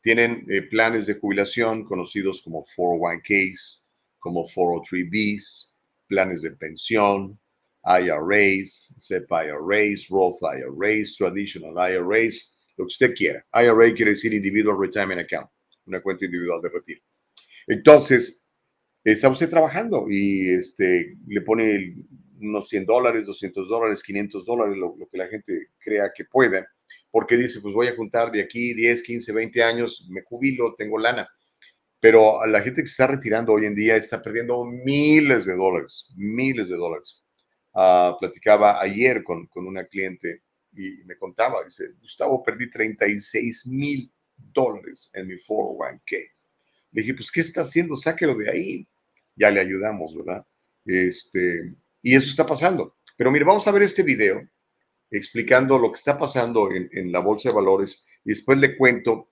Tienen eh, planes de jubilación conocidos como 401ks, como 403bs, planes de pensión, IRAs, SEP IRAs, Roth IRAs, Traditional IRAs, lo que usted quiera. IRA quiere decir Individual Retirement Account, una cuenta individual de retiro. Entonces, está usted trabajando y este, le pone unos 100 dólares, 200 dólares, 500 dólares, lo, lo, que la gente crea que puede, porque dice, pues voy a juntar de aquí 10, 15, 20 años, me jubilo, tengo lana. Pero la gente que se está retirando hoy en día está perdiendo miles de dólares, miles de dólares. Uh, platicaba ayer con, con, una cliente y me contaba, dice, Gustavo, perdí 36 mil dólares en mi 401k. Le dije, pues, ¿qué está haciendo? Sáquelo de ahí. Ya le ayudamos, ¿verdad? Este, y eso está pasando. Pero mire, vamos a ver este video explicando lo que está pasando en, la bolsa de valores y después le cuento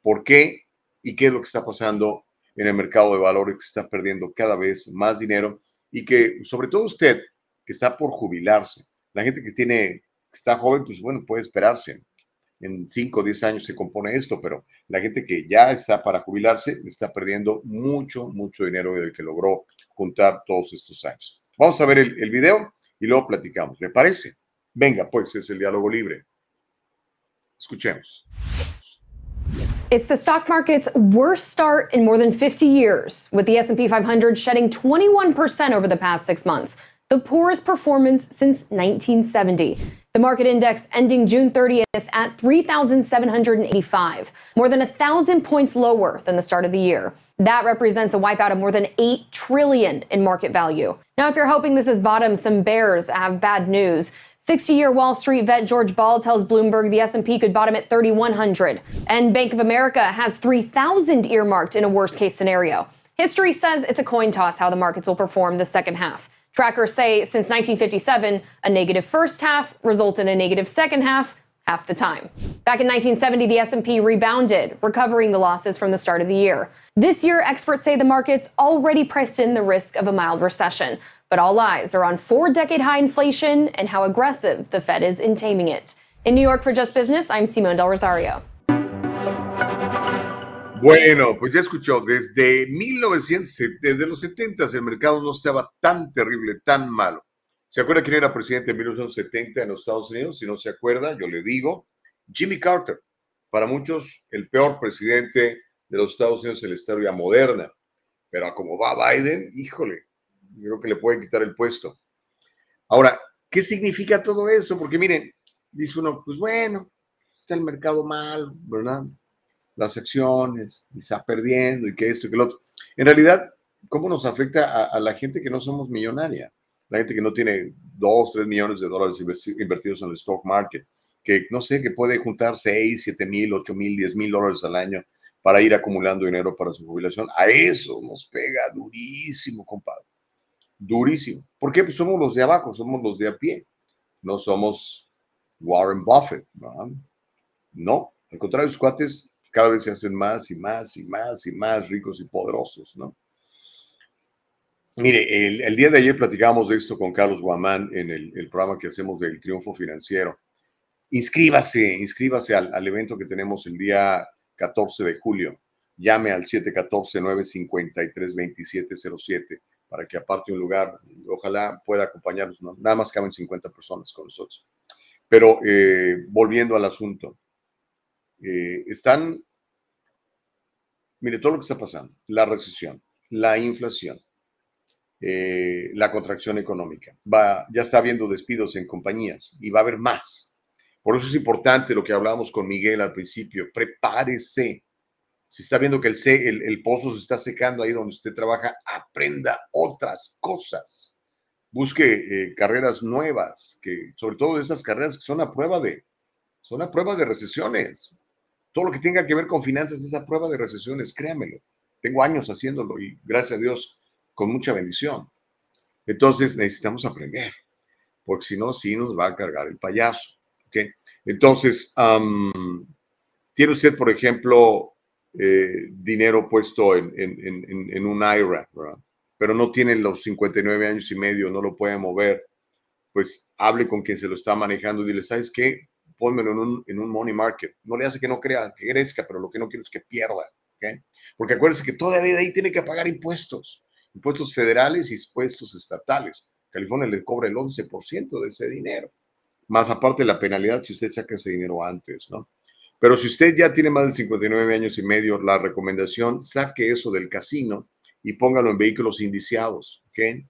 por qué y qué es lo que está pasando en el mercado de valores que está perdiendo cada vez más dinero y que sobre todo usted que está por jubilarse, la gente que tiene que está joven, pues bueno, puede esperarse. en 5 o 10 años se compone esto, pero la gente que ya está para jubilarse está perdiendo mucho, mucho dinero del que logró juntar todos estos años. Vamos a ver el, el video y luego platicamos. ¿Le parece? Venga, pues es el diálogo libre. Escuchemos. It's the stock market's worst start in more than 50 years, with the S&P 500 shedding 21% over the past 6 months, the poorest performance since 1970. The market index ending June 30th at 3,785, more than 1,000 points lower than the start of the year. That represents a wipeout of more than 8 trillion in market value. Now, if you're hoping this is bottom, some bears have bad news. 60-year Wall Street vet George Ball tells Bloomberg the S&P could bottom at 3100, and Bank of America has 3000 earmarked in a worst-case scenario. History says it's a coin toss how the markets will perform the second half. Trackers say since 1957, a negative first half results in a negative second half half the time. Back in 1970, the S&P rebounded, recovering the losses from the start of the year. This year, experts say the market's already priced in the risk of a mild recession, but all eyes are on four-decade high inflation and how aggressive the Fed is in taming it. In New York for Just Business, I'm Simone Del Rosario. Bueno, pues ya escuchó, desde 1970, desde los 70 el mercado no estaba tan terrible, tan malo. ¿Se acuerda quién era presidente en 1970 en los Estados Unidos? Si no se acuerda, yo le digo, Jimmy Carter. Para muchos, el peor presidente de los Estados Unidos en la historia moderna. Pero como va Biden, híjole, creo que le pueden quitar el puesto. Ahora, ¿qué significa todo eso? Porque miren, dice uno, pues bueno, está el mercado mal, ¿verdad? Las acciones, y está perdiendo, y que esto y que lo otro. En realidad, ¿cómo nos afecta a, a la gente que no somos millonaria? La gente que no tiene 2, 3 millones de dólares invertidos en el stock market, que no sé, que puede juntar 6, 7 mil, 8 mil, 10 mil dólares al año para ir acumulando dinero para su jubilación. A eso nos pega durísimo, compadre. Durísimo. ¿Por qué? Pues somos los de abajo, somos los de a pie. No somos Warren Buffett. No, no al contrario, los cuates cada vez se hacen más y más y más y más ricos y poderosos, ¿no? Mire, el, el, día de ayer platicábamos de esto con Carlos Guamán en el, el, programa que hacemos del Triunfo Financiero. Inscríbase, inscríbase al, al, evento que tenemos el día 14 de julio. Llame al 714-953-2707 para que aparte un lugar, ojalá pueda acompañarnos. ¿no? Nada más caben 50 personas con nosotros. Pero eh, volviendo al asunto, eh, están, mire, todo lo que está pasando, la recesión, la inflación, eh, la contracción económica. Va, ya está habiendo despidos en compañías y va a haber más. Por eso es importante lo que hablábamos con Miguel al principio. Prepárese. Si está viendo que el, el, el pozo se está secando ahí donde usted trabaja, aprenda otras cosas. Busque eh, carreras nuevas, que sobre todo esas carreras que son a prueba de, son a prueba de recesiones. Todo lo que tenga que ver con finanzas es a prueba de recesiones, créamelo. Tengo años haciéndolo y gracias a Dios con mucha bendición. Entonces necesitamos aprender, porque si no, sí nos va a cargar el payaso. Entonces, tiene usted, por ejemplo, eh, dinero puesto en, un IRA, ¿verdad? pero no tiene los 59 años y medio, no lo puede mover, pues hable con quien se lo está manejando y dile, ¿sabes qué? Pónmelo en un, money market. No le hace que no crea, que crezca, pero lo que no quiero es que pierda. Porque acuérdense que todavía ahí tiene que pagar impuestos impuestos federales y impuestos estatales. California le cobra el 11% de ese dinero, más aparte la penalidad si usted saca ese dinero antes, ¿no? Pero si usted ya tiene más de 59 años y medio, la recomendación, saque eso del casino y póngalo en vehículos indiciados, ¿ok? Eh,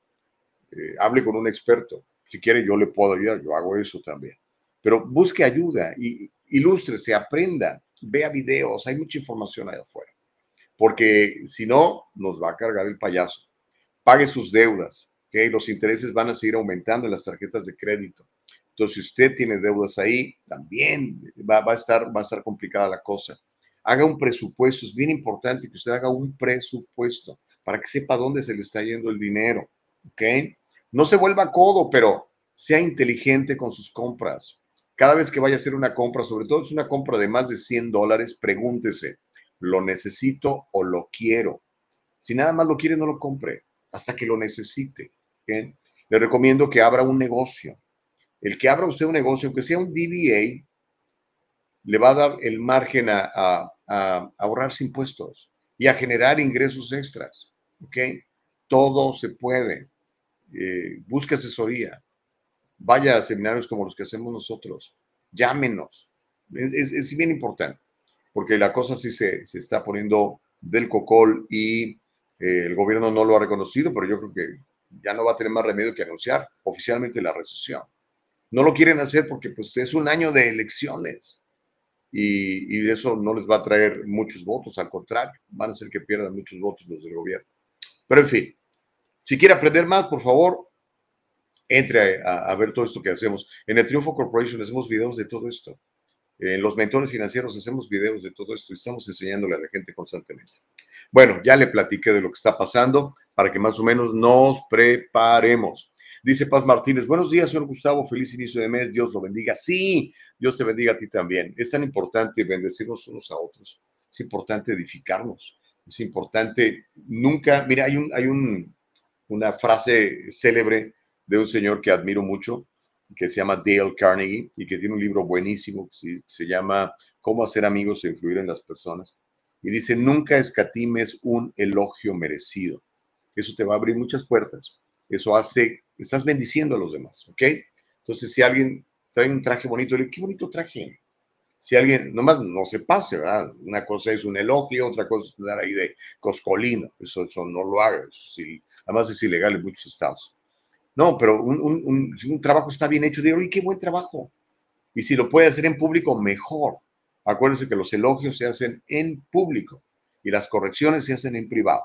hable con un experto. Si quiere, yo le puedo ayudar, yo hago eso también. Pero busque ayuda y ilústrese, aprenda, vea videos, hay mucha información ahí afuera. Porque si no, nos va a cargar el payaso pague sus deudas, ¿okay? los intereses van a seguir aumentando en las tarjetas de crédito. Entonces, si usted tiene deudas ahí, también va, va, a estar, va a estar complicada la cosa. Haga un presupuesto, es bien importante que usted haga un presupuesto para que sepa dónde se le está yendo el dinero. No se vuelva codo, pero sea inteligente con sus compras. Cada vez que vaya a hacer una compra, sobre todo si es una compra de más de 100 dólares, pregúntese, ¿lo necesito o lo quiero? Si nada más lo quiere, no lo compre hasta que lo necesite. ¿bien? Le recomiendo que abra un negocio. El que abra usted un negocio, aunque sea un DBA, le va a dar el margen a, ahorrarse impuestos y a generar ingresos extras. ¿Ok? Todo se puede. Eh, busque asesoría. Vaya a seminarios como los que hacemos nosotros. Llámenos. Es, bien importante, porque la cosa sí se, está poniendo del cocol y eh, el gobierno no lo ha reconocido, pero yo creo que ya no va a tener más remedio que anunciar oficialmente la recesión. No lo quieren hacer porque pues, es un año de elecciones y, eso no les va a traer muchos votos, al contrario, van a hacer que pierdan muchos votos los del gobierno. Pero en fin, si quiere aprender más, por favor, entre a, ver todo esto que hacemos. En el Triunfo Corporation hacemos videos de todo esto. En los mentores financieros hacemos videos de todo esto y estamos enseñándole a la gente constantemente. Bueno, ya le platiqué de lo que está pasando para que más o menos nos preparemos. Dice Paz Martínez, buenos días, señor Gustavo, feliz inicio de mes, Dios lo bendiga. Sí, Dios te bendiga a ti también. Es tan importante bendecirnos unos a otros, es importante edificarnos, es importante nunca, mira, hay, un, hay un, una frase célebre de un señor que admiro mucho, que se llama Dale Carnegie y que tiene un libro buenísimo que se, llama Cómo hacer amigos e influir en las personas. Y dice, nunca escatimes un elogio merecido. Eso te va a abrir muchas puertas. Eso hace estás bendiciendo a los demás, ¿ok? Entonces, si alguien trae un traje bonito, le qué bonito traje. Si alguien, nomás no se pase, ¿verdad? Una cosa es un elogio, otra cosa es dar ahí de coscolino. Eso, no lo hagas. además es ilegal en muchos estados. No, pero un, un, un, trabajo está bien hecho, digo, y qué buen trabajo. Y si lo puede hacer en público, mejor. Acuérdense que los elogios se hacen en público y las correcciones se hacen en privado.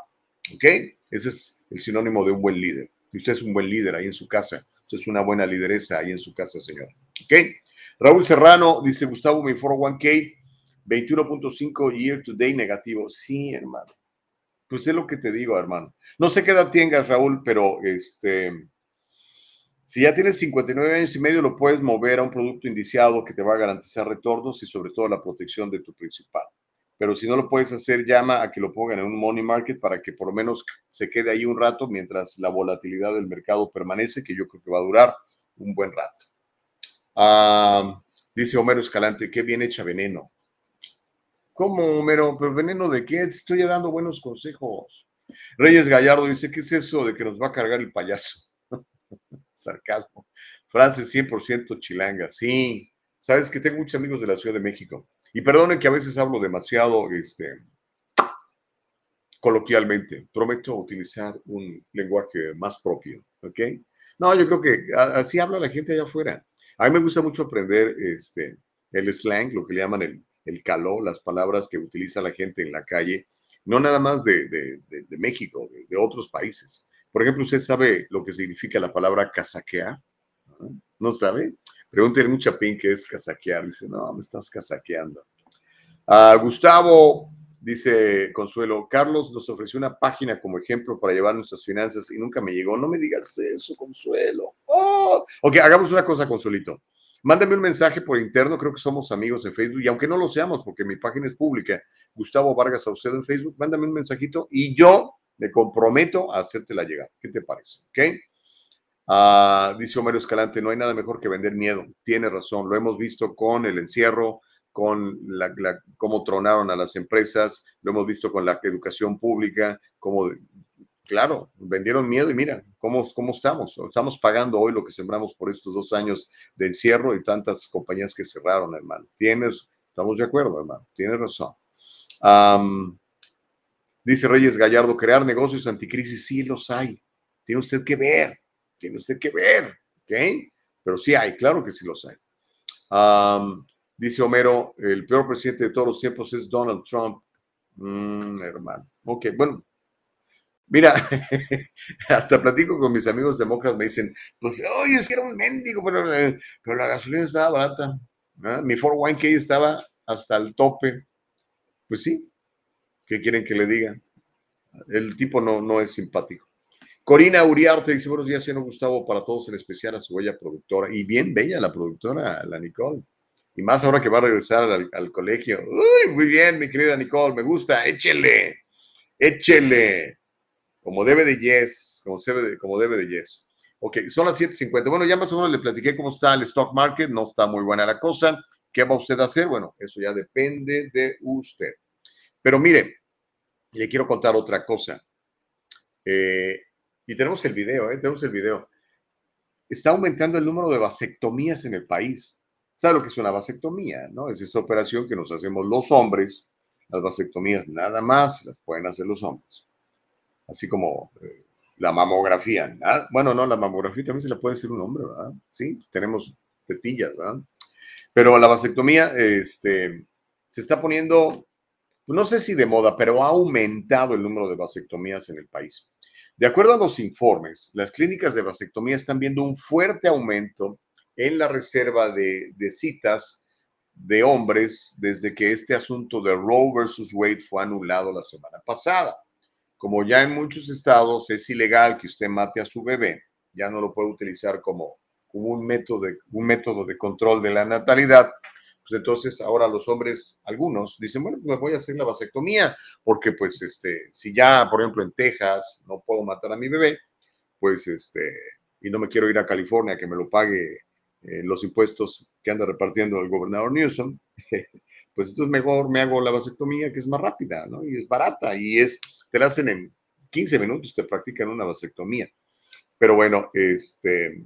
¿Ok? Ese es el sinónimo de un buen líder. Y usted es un buen líder ahí en su casa. Usted es una buena lideresa ahí en su casa, señor. ¿Ok? Raúl Serrano dice, Gustavo, mi 401k, 21.5 year to day negativo. Sí, hermano. Pues es lo que te digo, hermano. No sé qué edad tengas, Raúl, pero este, si ya tienes 59 años y medio, lo puedes mover a un producto indiciado que te va a garantizar retornos y sobre todo la protección de tu principal pero si no lo puedes hacer, llama a que lo pongan en un money market para que por lo menos se quede ahí un rato mientras la volatilidad del mercado permanece, que yo creo que va a durar un buen rato. Ah, dice Homero Escalante, qué bien hecha veneno. ¿Cómo, Homero? ¿Pero veneno de qué? Estoy dando buenos consejos. Reyes Gallardo dice, ¿qué es eso de que nos va a cargar el payaso? Sarcasmo. Frase 100% chilanga. Sí, sabes que tengo muchos amigos de la Ciudad de México y perdonen que a veces hablo demasiado este, coloquialmente. Prometo utilizar un lenguaje más propio, ¿ok? No, yo creo que así habla la gente allá afuera. A mí me gusta mucho aprender este, el slang, lo que le llaman el, el caló, las palabras que utiliza la gente en la calle, no nada más de, de, de, México, de, otros países. Por ejemplo, ¿usted sabe lo que significa la palabra casaquear? ¿No sabe? Pregúntale a un chapín qué es casaquear. Dice, no, me estás casaqueando. Ah, Gustavo, dice Consuelo, Carlos nos ofreció una página como ejemplo para llevar nuestras finanzas y nunca me llegó. No me digas eso, Consuelo. Oh. Ok, hagamos una cosa, Consuelito. Mándame un mensaje por interno, creo que somos amigos en Facebook, y aunque no lo seamos, porque mi página es pública, Gustavo Vargas Saucedo en Facebook, mándame un mensajito y yo me comprometo a hacértela llegar. ¿Qué te parece? ¿Ok? Ah, dice Homero Escalante, no hay nada mejor que vender miedo. Tiene razón, lo hemos visto con el encierro, con la, cómo tronaron a las empresas, lo hemos visto con la educación pública, como, claro, vendieron miedo y mira cómo, cómo estamos. Estamos pagando hoy lo que sembramos por estos dos años de encierro y tantas compañías que cerraron, hermano. Tienes, estamos de acuerdo, hermano, tienes razón. dice Reyes Gallardo, crear negocios anticrisis, sí los hay. Tiene usted que ver tiene usted que ver, ¿ok? Pero sí hay, claro que sí los hay. dice Homero, el peor presidente de todos los tiempos es Donald Trump. Mm, hermano. Ok, bueno. Mira, hasta platico con mis amigos demócratas, me dicen, pues, oye, es que era un mendigo, pero, eh, pero la gasolina estaba barata. Mi Ford Wine k estaba hasta el tope. Pues sí, ¿qué quieren que le diga? El tipo no, no es simpático. Corina Uriarte dice, buenos días, señor Gustavo, para todos, en especial a su bella productora. Y bien bella la productora, la Nicole. Y más ahora que va a regresar al, colegio. Uy, muy bien, mi querida Nicole, me gusta. Échele, échele. Como debe de yes, como debe de, como debe de yes. Ok, son las 7.50. Bueno, ya más o menos le platiqué cómo está el stock market. No está muy buena la cosa. ¿Qué va usted a hacer? Bueno, eso ya depende de usted. Pero mire, le quiero contar otra cosa. Eh, y tenemos el video, ¿eh? tenemos el video. Está aumentando el número de vasectomías en el país. ¿Sabe lo que es una vasectomía? ¿no? Es esa operación que nos hacemos los hombres. Las vasectomías nada más las pueden hacer los hombres. Así como eh, la mamografía. bueno, no, la mamografía también se la puede hacer un hombre, ¿verdad? Sí, tenemos tetillas, ¿verdad? Pero la vasectomía este, se está poniendo, no sé si de moda, pero ha aumentado el número de vasectomías en el país. De acuerdo a los informes, las clínicas de vasectomía están viendo un fuerte aumento en la reserva de, citas de hombres desde que este asunto de Roe versus Wade fue anulado la semana pasada. Como ya en muchos estados es ilegal que usted mate a su bebé, ya no lo puede utilizar como, como un, método un método de control de la natalidad, pues entonces ahora los hombres, algunos, dicen, bueno, pues voy a hacer la vasectomía, porque pues este, si ya, por ejemplo, en Texas no puedo matar a mi bebé, pues este, y no me quiero ir a California que me lo pague eh, los impuestos que anda repartiendo el gobernador Newsom, pues entonces mejor me hago la vasectomía que es más rápida, ¿no? Y es barata y es, te la hacen en 15 minutos, te practican una vasectomía. Pero bueno, este,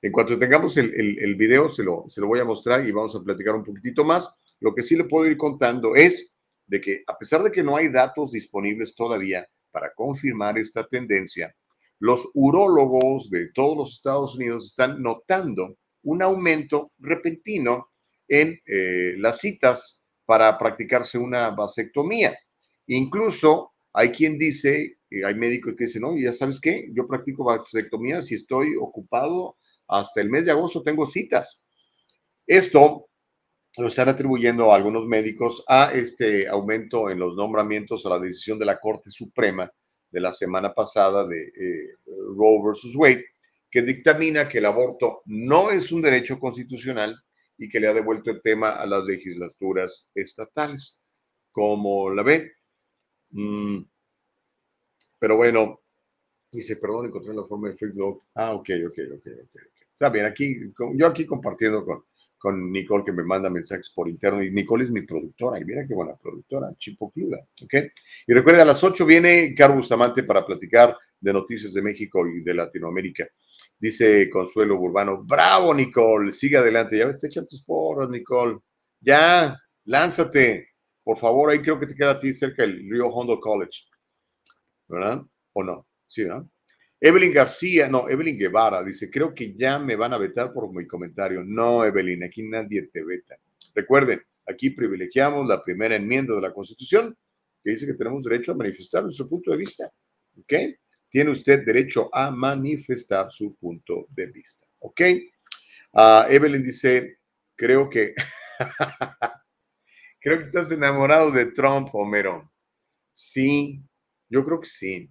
en cuanto tengamos el, video, se lo, se lo voy a mostrar y vamos a platicar un poquitito más. Lo que sí le puedo ir contando es de que a pesar de que no hay datos disponibles todavía para confirmar esta tendencia, los urólogos de todos los Estados Unidos están notando un aumento repentino en eh, las citas para practicarse una vasectomía. Incluso hay quien dice, hay médicos que dicen, no, ya sabes qué, yo practico vasectomía si estoy ocupado hasta el mes de agosto tengo citas. Esto lo están atribuyendo a algunos médicos a este aumento en los nombramientos a la decisión de la Corte Suprema de la semana pasada de eh, Roe versus Wade, que dictamina que el aborto no es un derecho constitucional y que le ha devuelto el tema a las legislaturas estatales. como la ve? Mm, pero bueno, dice, perdón, encontré la forma de Facebook. Ah, ok, ok, ok, ok. Está bien, aquí, yo aquí compartiendo con, con Nicole que me manda mensajes por interno y Nicole es mi productora y mira qué buena productora, chipocluda, ¿ok? Y recuerda, a las 8 viene Carlos Bustamante para platicar de noticias de México y de Latinoamérica. Dice Consuelo Urbano, bravo Nicole, sigue adelante, ya ves, te echan tus porras Nicole, ya, lánzate, por favor, ahí creo que te queda a ti cerca el Río Hondo College, ¿verdad? ¿O no? Sí, ¿verdad? Evelyn García, no, Evelyn Guevara dice, creo que ya me van a vetar por mi comentario. No, Evelyn, aquí nadie te veta. Recuerden, aquí privilegiamos la primera enmienda de la Constitución que dice que tenemos derecho a manifestar nuestro punto de vista. ¿Ok? Tiene usted derecho a manifestar su punto de vista. ¿Ok? Uh, Evelyn dice, creo que, creo que estás enamorado de Trump, Homero. Sí, yo creo que sí.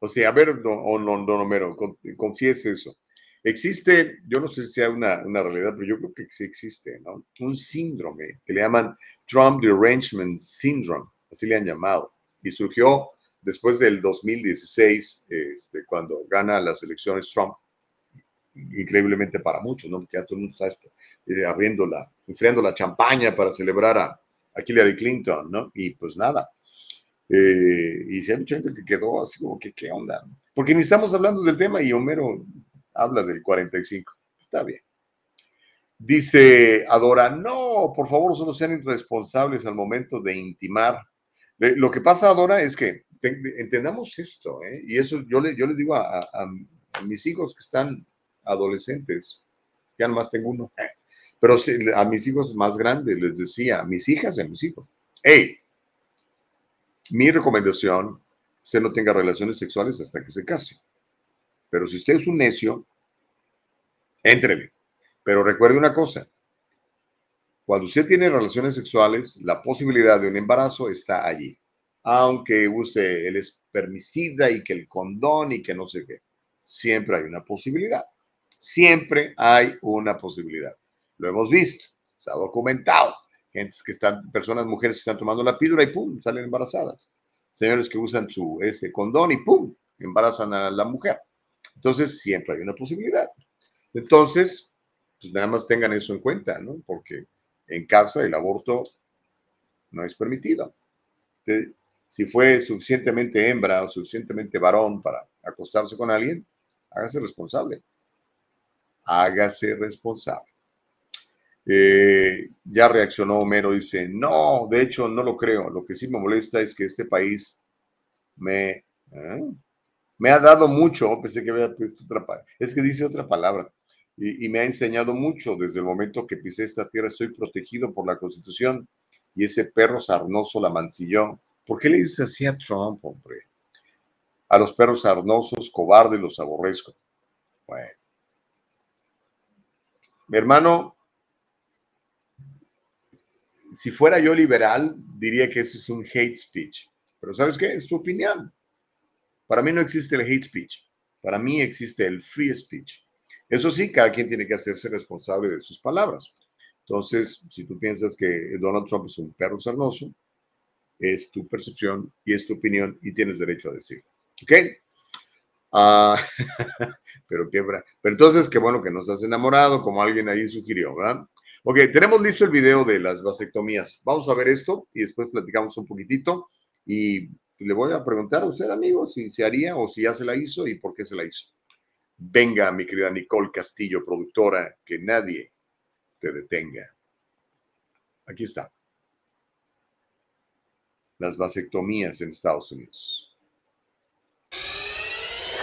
O sea, a ver, don, don, don Homero, confiese eso. Existe, yo no sé si sea una, una, realidad, pero yo creo que sí existe, ¿no? Un síndrome que le llaman Trump Derangement Syndrome, así le han llamado, y surgió después del 2016, este, cuando gana las elecciones Trump, increíblemente para muchos, ¿no? Porque ya todo el mundo está eh, abriendo la, enfriando la champaña para celebrar a, a Hillary Clinton, ¿no? Y pues nada, eh, y si hay mucha gente que quedó así como que, ¿qué onda? Porque ni estamos hablando del tema y Homero habla del 45. Está bien. Dice Adora, no, por favor, solo sean irresponsables al momento de intimar. Lo que pasa, Adora, es que entendamos esto, ¿eh? y eso yo le, yo le digo a, mis hijos que están adolescentes, ya nomás tengo uno, pero a mis hijos más grandes les decía, a mis hijas y a mis hijos, hey, mi recomendación, usted no tenga relaciones sexuales hasta que se case. Pero si usted es un necio, éntrele. Pero recuerde una cosa, cuando usted tiene relaciones sexuales, la posibilidad de un embarazo está allí. Aunque use el espermicida y que el condón y que no sé qué. Siempre hay una posibilidad. Siempre hay una posibilidad. Lo hemos visto, está documentado gentes que están, personas, mujeres que están tomando la píldora y pum, salen embarazadas. Señores que usan su ese condón y pum, embarazan a la mujer. Entonces, siempre hay una posibilidad. Entonces, pues nada más tengan eso en cuenta, ¿no? Porque en casa el aborto no es permitido. si fue suficientemente hembra o suficientemente varón para acostarse con alguien, hágase responsable. Hágase responsable. Eh, ya reaccionó Homero, dice, no, de hecho no lo creo. Lo que sí me molesta es que este país me, ¿eh? me ha dado mucho, pensé que había puesto otra palabra, es que dice otra palabra, y, y, me ha enseñado mucho desde el momento que pisé esta tierra, estoy protegido por la Constitución, y ese perro sarnoso la mancilló. ¿Por qué le dices así a Trump, hombre? A los perros sarnosos, cobardes, los aborrezco. Bueno. Mi hermano, si fuera yo liberal, diría que ese es un hate speech. Pero ¿sabes qué? Es tu opinión. Para mí no existe el hate speech. Para mí existe el free speech. Eso sí, cada quien tiene que hacerse responsable de sus palabras. Entonces, si tú piensas que Donald Trump es un perro sarnoso, es tu percepción y es tu opinión y tienes derecho a decirlo. ¿Ok? Uh, pero qué Pero entonces, qué bueno que nos has enamorado, como alguien ahí sugirió, ¿verdad? Ok, tenemos listo el video de las vasectomías. Vamos a ver esto y después platicamos un poquitito. Y le voy a preguntar a usted, amigo, si se haría o si ya se la hizo y por qué se la hizo. Venga, mi querida Nicole Castillo, productora, que nadie te detenga. Aquí está. Las vasectomías en Estados Unidos.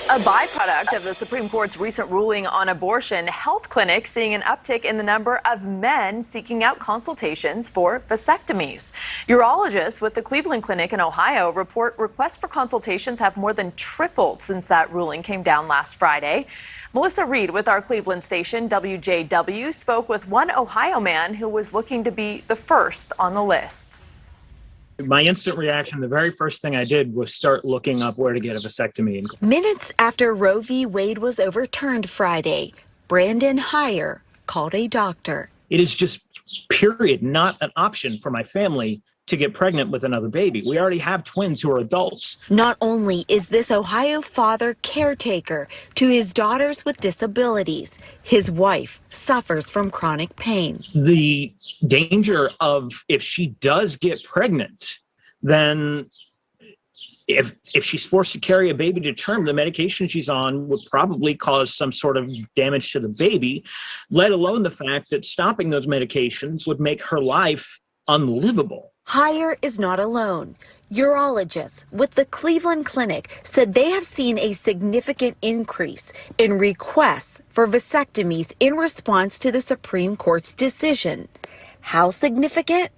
A byproduct of the Supreme Court's recent ruling on abortion, health clinics seeing an uptick in the number of men seeking out consultations for vasectomies. Urologists with the Cleveland Clinic in Ohio report requests for consultations have more than tripled since that ruling came down last Friday. Melissa Reed with our Cleveland station, WJW, spoke with one Ohio man who was looking to be the first on the list. My instant reaction, the very first thing I did was start looking up where to get a vasectomy. Minutes after Roe v. Wade was overturned Friday, Brandon Heyer called a doctor. It is just, period, not an option for my family to get pregnant with another baby. We already have twins who are adults. Not only is this Ohio father caretaker to his daughters with disabilities, his wife suffers from chronic pain. The danger of if she does get pregnant, then if if she's forced to carry a baby to term, the medication she's on would probably cause some sort of damage to the baby, let alone the fact that stopping those medications would make her life unlivable. Hire is not alone. Urologists with the Cleveland Clinic said they have seen a significant increase in requests for vasectomies in response to the Supreme Court's decision. How significant?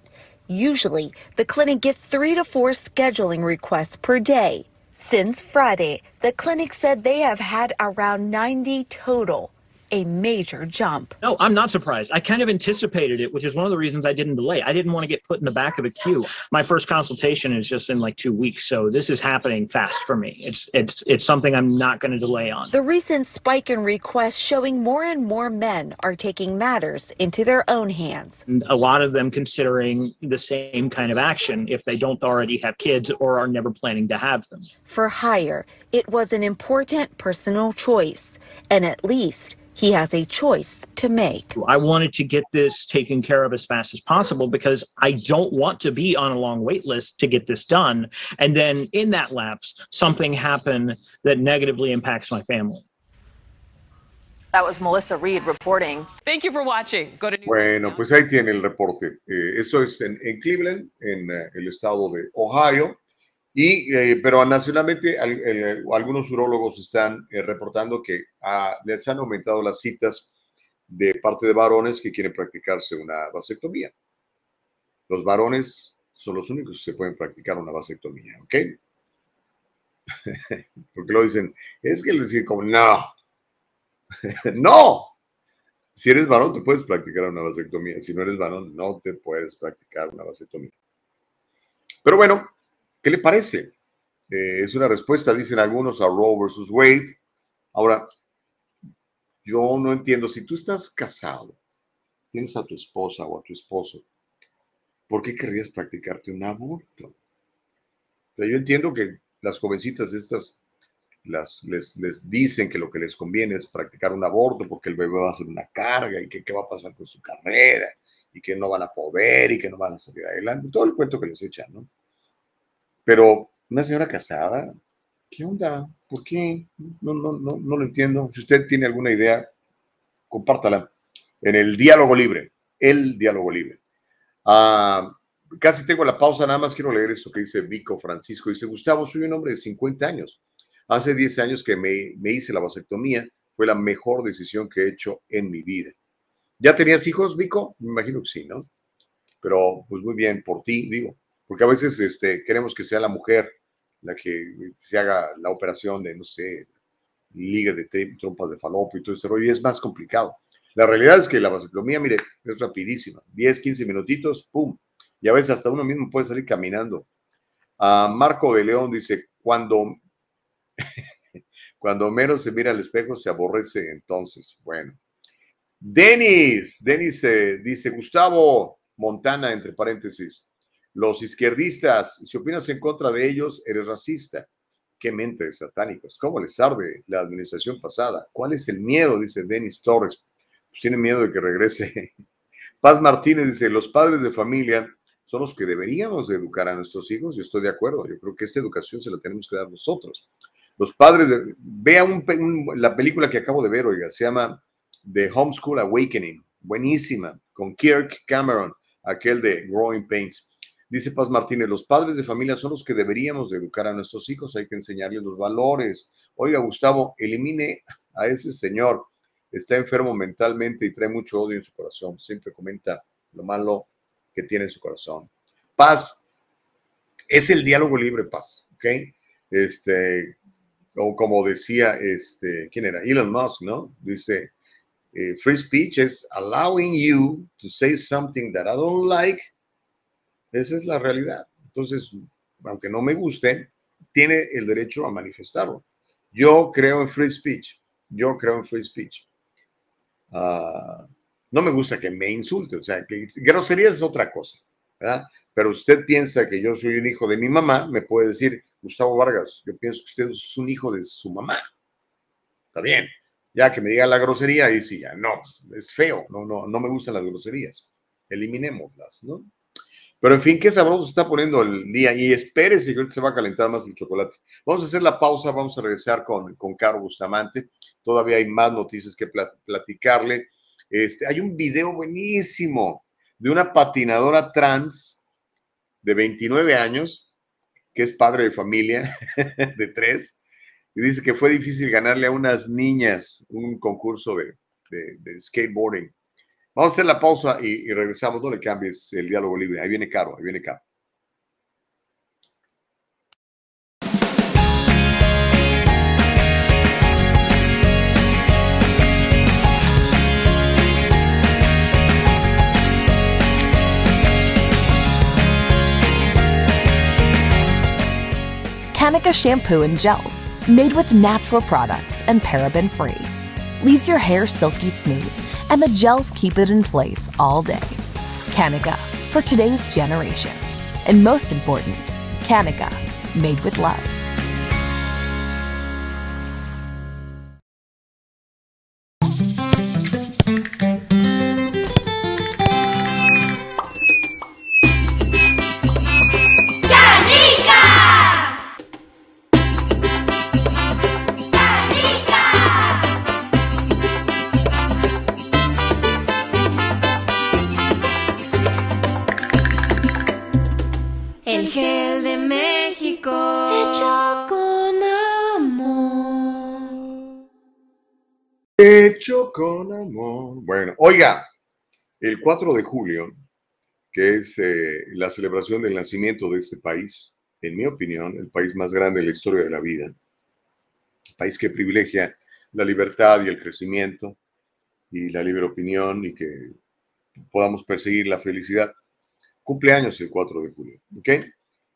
Usually, the clinic gets three to four scheduling requests per day. Since Friday, the clinic said they have had around 90 total a major jump. No, I'm not surprised. I kind of anticipated it, which is one of the reasons I didn't delay. I didn't want to get put in the back of a queue. My first consultation is just in like 2 weeks, so this is happening fast for me. It's it's it's something I'm not going to delay on. The recent spike in requests showing more and more men are taking matters into their own hands. And a lot of them considering the same kind of action if they don't already have kids or are never planning to have them. For hire, it was an important personal choice, and at least he has a choice to make. I wanted to get this taken care of as fast as possible because I don't want to be on a long wait list to get this done. And then in that lapse, something happen that negatively impacts my family. That was Melissa Reed reporting. Thank you for watching. Go to bueno, pues ahí tiene el reporte. Eh, esto es en, en Cleveland, en uh, el estado de Ohio. Y, eh, pero nacionalmente al, algunos urólogos están eh, reportando que ah, les han aumentado las citas de parte de varones que quieren practicarse una vasectomía. Los varones son los únicos que se pueden practicar una vasectomía, ¿ok? Porque lo dicen, es que le dicen como, no, no. Si eres varón, te puedes practicar una vasectomía. Si no eres varón, no te puedes practicar una vasectomía. Pero bueno, ¿Qué le parece? Eh, es una respuesta, dicen algunos, a Roe versus Wade. Ahora, yo no entiendo, si tú estás casado, tienes a tu esposa o a tu esposo, ¿por qué querrías practicarte un aborto? yo entiendo que las jovencitas estas les, les, dicen que lo que les conviene es practicar un aborto porque el bebé va a ser una carga y que qué va a pasar con su carrera y que no van a poder y que no van a salir adelante. Todo el cuento que les echan, ¿no? Pero una señora casada, ¿qué onda? ¿Por qué? No, no, no, no lo entiendo. Si usted tiene alguna idea, compártala en el diálogo libre, el diálogo libre. Ah, casi tengo la pausa, nada más quiero leer esto que dice Vico Francisco. Dice, Gustavo, soy un hombre de 50 años. Hace 10 años que me, me hice la vasectomía. Fue la mejor decisión que he hecho en mi vida. ¿Ya tenías hijos, Vico? Me imagino que sí, ¿no? Pero pues muy bien, por ti, digo, porque a veces este, queremos que sea la mujer la que se haga la operación de, no sé, liga de trompas de falopio y todo ese rollo, y es más complicado. La realidad es que la vasectomía, mire, es rapidísima, 10, 15 minutitos, ¡pum! Y a veces hasta uno mismo puede salir caminando. Uh, Marco de León dice, cuando, cuando menos se mira al espejo, se aborrece entonces. Bueno. Denis, Denis eh, dice, Gustavo Montana, entre paréntesis, los izquierdistas, si opinas en contra de ellos, eres racista. Qué mente satánicos. ¿Cómo les arde la administración pasada? ¿Cuál es el miedo? Dice Denis Torres. Pues tiene miedo de que regrese. Paz Martínez dice, los padres de familia son los que deberíamos de educar a nuestros hijos. Yo estoy de acuerdo. Yo creo que esta educación se la tenemos que dar nosotros. Los padres, de, vea la película que acabo de ver, oiga, se llama The Homeschool Awakening. Buenísima, con Kirk Cameron, aquel de Growing Pains. Dice Paz Martínez, los padres de familia son los que deberíamos de educar a nuestros hijos, hay que enseñarles los valores. Oiga, Gustavo, elimine a ese señor, está enfermo mentalmente y trae mucho odio en su corazón, siempre comenta lo malo que tiene en su corazón. Paz, es el diálogo libre, paz, ¿ok? Este, o como decía, este, ¿quién era? Elon Musk, ¿no? Dice, eh, free speech is allowing you to say something that I don't like esa es la realidad. Entonces, aunque no me guste, tiene el derecho a manifestarlo. Yo creo en free speech. Yo creo en free speech. Ah, no me gusta que me insulte. O sea, que groserías es otra cosa. ¿verdad? Pero usted piensa que yo soy un hijo de mi mamá, me puede decir, Gustavo Vargas, yo pienso que usted es un hijo de su mamá. Está bien. Ya que me diga la grosería, y sí, ya no, es feo, no, no, no me gustan las groserías. Eliminémoslas, ¿no? Pero en fin, qué sabroso se está poniendo el día y espérese que se va a calentar más el chocolate. Vamos a hacer la pausa, vamos a regresar con, con Caro Bustamante. Todavía hay más noticias que platicarle. Este, hay un video buenísimo de una patinadora trans de 29 años, que es padre de familia de tres, y dice que fue difícil ganarle a unas niñas un concurso de, de skateboarding. Vamos a hacer la pausa y, regresamos. No le cambies el diálogo libre. Ahí viene Caro, ahí viene Caro. Kanika shampoo and gels made with natural products and paraben free leaves your hair silky smooth and the gels keep it in place all day. Kanika, for today's generation. And most important, Kanika, made with love. Hecho con amor. Bueno, oiga, el 4 de julio, que es eh, la celebración del nacimiento de este país, en mi opinión, el país más grande de la historia de la vida, el país que privilegia la libertad y el crecimiento y la libre opinión y que podamos perseguir la felicidad. Cumpleaños el 4 de julio, ¿ok?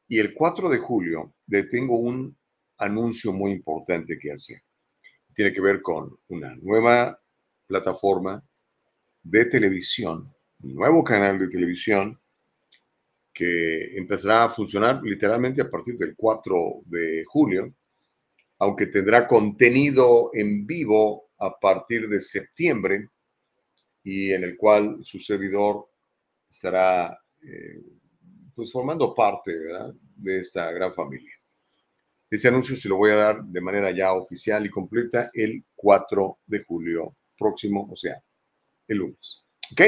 Y el 4 de julio le tengo un anuncio muy importante que hacer tiene que ver con una nueva plataforma de televisión, un nuevo canal de televisión que empezará a funcionar literalmente a partir del 4 de julio, aunque tendrá contenido en vivo a partir de septiembre y en el cual su servidor estará eh, pues formando parte de esta gran familia. Ese anuncio se lo voy a dar de manera ya oficial y completa el 4 de julio próximo, o sea, el lunes. ¿Ok?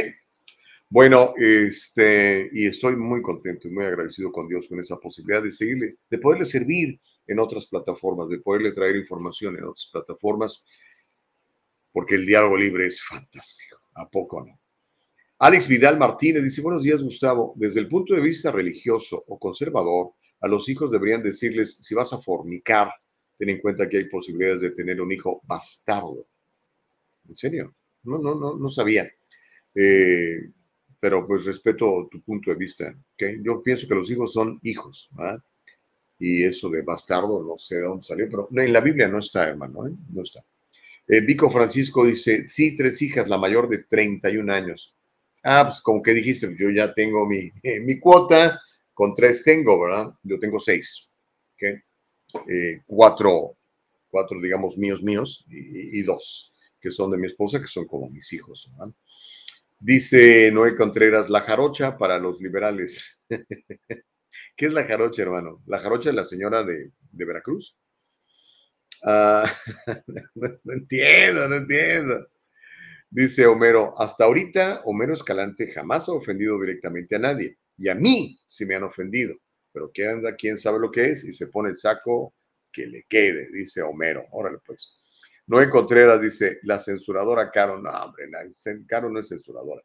Bueno, este, y estoy muy contento y muy agradecido con Dios con esa posibilidad de seguirle, de poderle servir en otras plataformas, de poderle traer información en otras plataformas, porque el diálogo libre es fantástico. ¿A poco no? Alex Vidal Martínez dice, buenos días Gustavo, desde el punto de vista religioso o conservador, a los hijos deberían decirles, si vas a fornicar, ten en cuenta que hay posibilidades de tener un hijo bastardo. ¿En serio? No, no, no, no sabía. Eh, pero pues respeto tu punto de vista. ¿okay? Yo pienso que los hijos son hijos. Y eso de bastardo no sé de dónde salió, pero en la Biblia no está, hermano, ¿eh? no está. Eh, Vico Francisco dice, sí, tres hijas, la mayor de 31 años. Ah, pues como que dijiste, yo ya tengo mi, mi cuota, con tres tengo, ¿verdad? Yo tengo seis. ¿okay? Eh, cuatro, cuatro, digamos, míos, míos, y, dos que son de mi esposa, que son como mis hijos. ¿verdad? Dice Noé Contreras, la jarocha para los liberales. ¿Qué es la jarocha, hermano? La jarocha es la señora de, Veracruz. Uh, no entiendo, no entiendo. Dice Homero, hasta ahorita Homero Escalante jamás ha ofendido directamente a nadie. Y a mí sí me han ofendido. Pero ¿qué anda? ¿Quién sabe lo que es? Y se pone el saco que le quede, dice Homero. Órale pues. Noé Contreras dice, la censuradora Caro. No, hombre, Caro no es censuradora.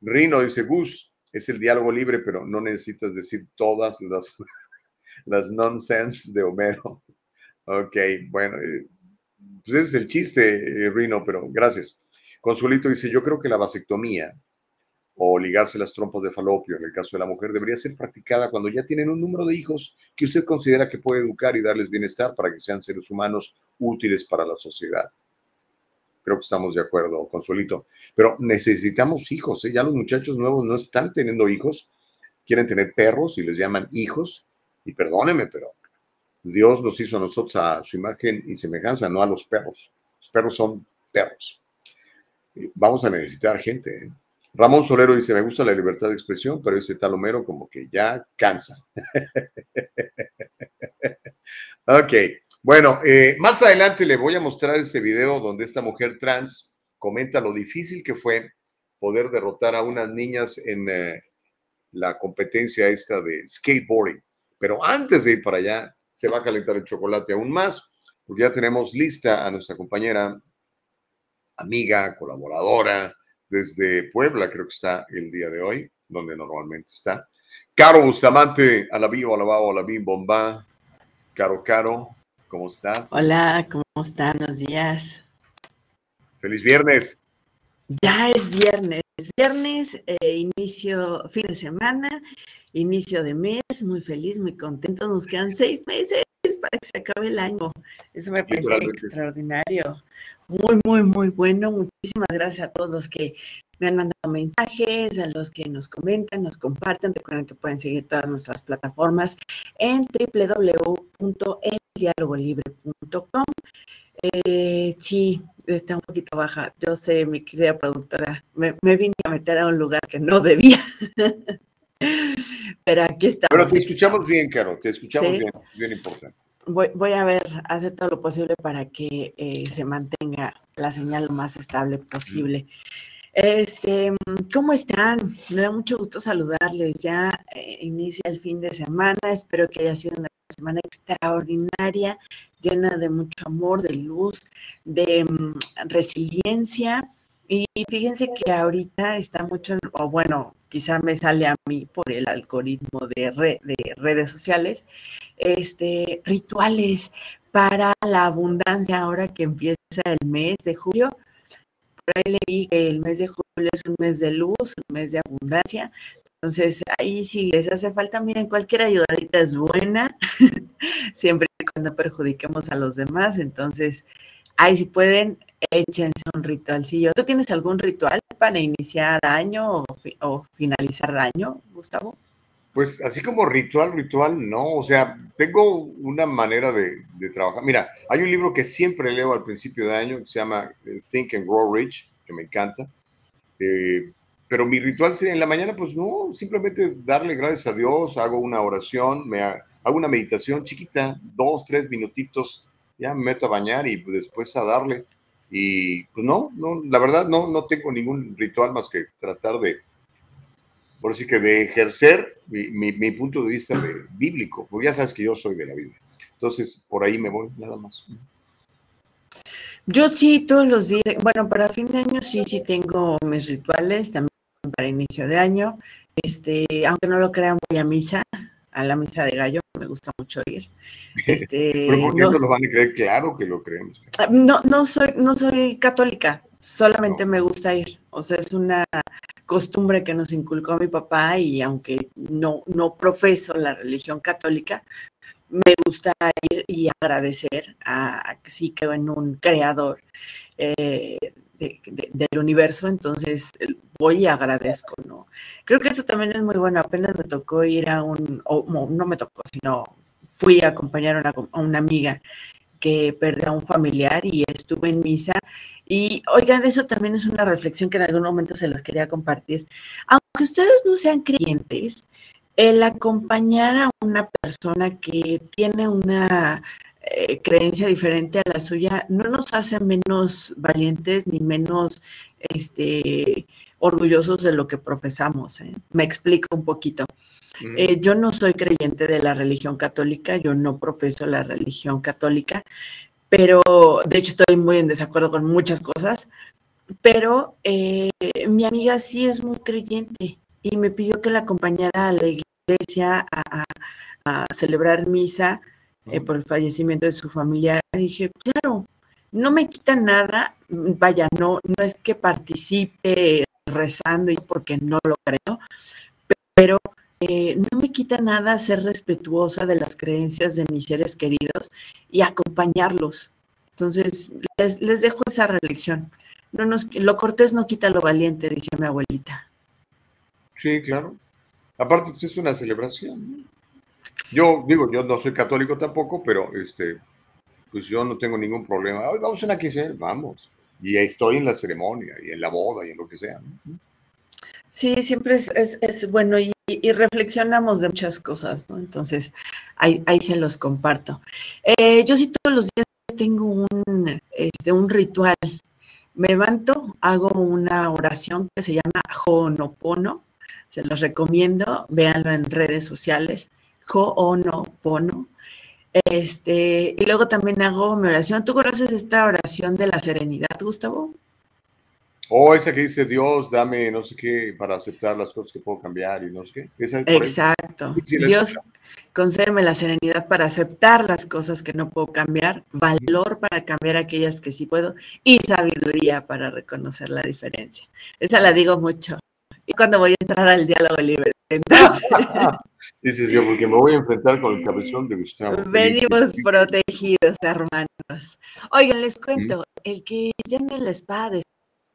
Rino dice, Gus, es el diálogo libre, pero no necesitas decir todas las, las nonsense de Homero. Ok, bueno, pues ese es el chiste, eh, Rino, pero gracias. Consuelito dice, yo creo que la vasectomía o ligarse las trompas de falopio en el caso de la mujer debería ser practicada cuando ya tienen un número de hijos que usted considera que puede educar y darles bienestar para que sean seres humanos útiles para la sociedad. Creo que estamos de acuerdo, Consuelito. Pero necesitamos hijos, ¿eh? ya los muchachos nuevos no están teniendo hijos, quieren tener perros y les llaman hijos. Y perdóneme, pero Dios nos hizo a nosotros a su imagen y semejanza, no a los perros. Los perros son perros. Vamos a necesitar gente. ¿eh? Ramón Solero dice, me gusta la libertad de expresión, pero ese talomero como que ya cansa. ok, bueno, eh, más adelante le voy a mostrar este video donde esta mujer trans comenta lo difícil que fue poder derrotar a unas niñas en eh, la competencia esta de skateboarding. Pero antes de ir para allá, se va a calentar el chocolate aún más, porque ya tenemos lista a nuestra compañera, amiga, colaboradora, desde Puebla, creo que está el día de hoy, donde normalmente está. Caro Bustamante, a la vivo, a la a la bim, bomba. Caro, Caro, ¿cómo estás? Hola, ¿cómo están? Buenos días. Feliz viernes. Ya es viernes, viernes, eh, inicio, fin de semana, inicio de mes, muy feliz, muy contento. Nos quedan seis meses para que se acabe el año. Eso me parece extraordinario. Muy, muy, muy bueno. Muchísimas gracias a todos los que me han mandado mensajes, a los que nos comentan, nos comparten. Recuerden que pueden seguir todas nuestras plataformas en www.eldialogolibre.com. Eh, sí, está un poquito baja. Yo sé, mi querida productora, me, vine a meter a un lugar que no debía. Pero aquí está. Pero te escuchamos bien, Caro, te escuchamos bien, bien importante voy, a ver, hacer todo lo posible para que eh, se mantenga la señal lo más estable posible. Este, ¿cómo están? Me da mucho gusto saludarles. Ya eh, inicia el fin de semana. Espero que haya sido una semana extraordinaria, llena de mucho amor, de luz, de mm, resiliencia. Y fíjense que ahorita está mucho, o bueno, quizá me sale a mí por el algoritmo de, de redes sociales, este, rituales para la abundancia ahora que empieza el mes de julio. Por ahí leí que el mes de julio es un mes de luz, un mes de abundancia. Entonces, ahí si les hace falta, miren, cualquier ayudadita es buena, siempre y cuando perjudiquemos a los demás. Entonces, ahí si pueden, échense un ritualcillo. ¿Tú tienes algún ritual para iniciar año o, finalizar año, Gustavo? Pues así como ritual, ritual, no. O sea, tengo una manera de, trabajar. Mira, hay un libro que siempre leo al principio de año que se llama eh, Think and Grow Rich, que me encanta. Eh, pero mi ritual sería en la mañana, pues no, simplemente darle gracias a Dios, hago una oración, me hago una meditación chiquita, dos, tres minutitos, ya me meto a bañar y después a darle. Y pues no, no, la verdad no, no tengo ningún ritual más que tratar de, por así que de ejercer mi, mi, punto de vista de, bíblico, porque ya sabes que yo soy de la Biblia. Entonces, por ahí me voy, nada más. Yo sí, todos los días, bueno, para fin de año sí, sí tengo mis rituales, también para inicio de año. Este, aunque no lo crean, voy a misa, a la misa de gallo, me gusta mucho ir. Este, ¿Pero por qué no, lo van a creer? Claro que lo creemos. Ah, no, no soy, no soy católica, solamente me gusta ir. O sea, es una costumbre que nos inculcó mi papá y aunque no, no profeso la religión católica, me gusta ir y agradecer a, que sí creo en un creador eh, del universo, entonces voy y agradezco, ¿no? Creo que eso también es muy bueno, apenas me tocó ir a un, o no, me tocó, sino fui a acompañar a una, amiga que perdió a un familiar y estuve en misa. Y oigan, eso también es una reflexión que en algún momento se las quería compartir. Aunque ustedes no sean creyentes, el acompañar a una persona que tiene una eh, creencia diferente a la suya no nos hace menos valientes ni menos este, orgullosos de lo que profesamos. ¿eh? Me explico un poquito. Eh, yo no soy creyente de la religión católica, yo no profeso la religión católica, pero de hecho estoy muy en desacuerdo con muchas cosas, pero mi amiga sí es muy creyente y me pidió que la acompañara a la iglesia a, celebrar misa eh, por el fallecimiento de su familia. Dije, claro, no me quita nada, vaya, no, no es que participe rezando y porque no lo creo, pero eh, no me quita nada ser respetuosa de las creencias de mis seres queridos y acompañarlos. Entonces, les, les dejo esa religión. No nos, lo cortés no quita lo valiente, dice mi abuelita. Sí, claro. Aparte, pues es una celebración. Yo digo, yo no soy católico tampoco, pero este, pues yo no tengo ningún problema. Hoy vamos a una quinceañera, vamos. Y estoy en la ceremonia, y en la boda, y en lo que sea. Sí, siempre es, es, bueno y, reflexionamos de muchas cosas, ¿no? Entonces, ahí, ahí se los comparto. Eh, yo sí todos los días tengo un, este, un ritual. Me levanto, hago una oración que se llama Ho'onopono, se los recomiendo, véanlo en redes sociales, Ho'onopono. Este, y luego también hago mi oración. ¿Tú conoces esta oración de la serenidad, Gustavo? O oh, esa que dice Dios, dame no sé qué para aceptar las cosas que puedo cambiar y no sé qué. Exacto. Dios, concédeme la serenidad para aceptar las cosas que no puedo cambiar, valor para cambiar aquellas que sí puedo y sabiduría para reconocer la diferencia. Esa la digo mucho cuando voy a entrar al diálogo libre. Dices yo, porque me voy a enfrentar con el cabezón de Gustavo. Venimos protegidos, hermanos. Oigan, les cuento, el que llena la espada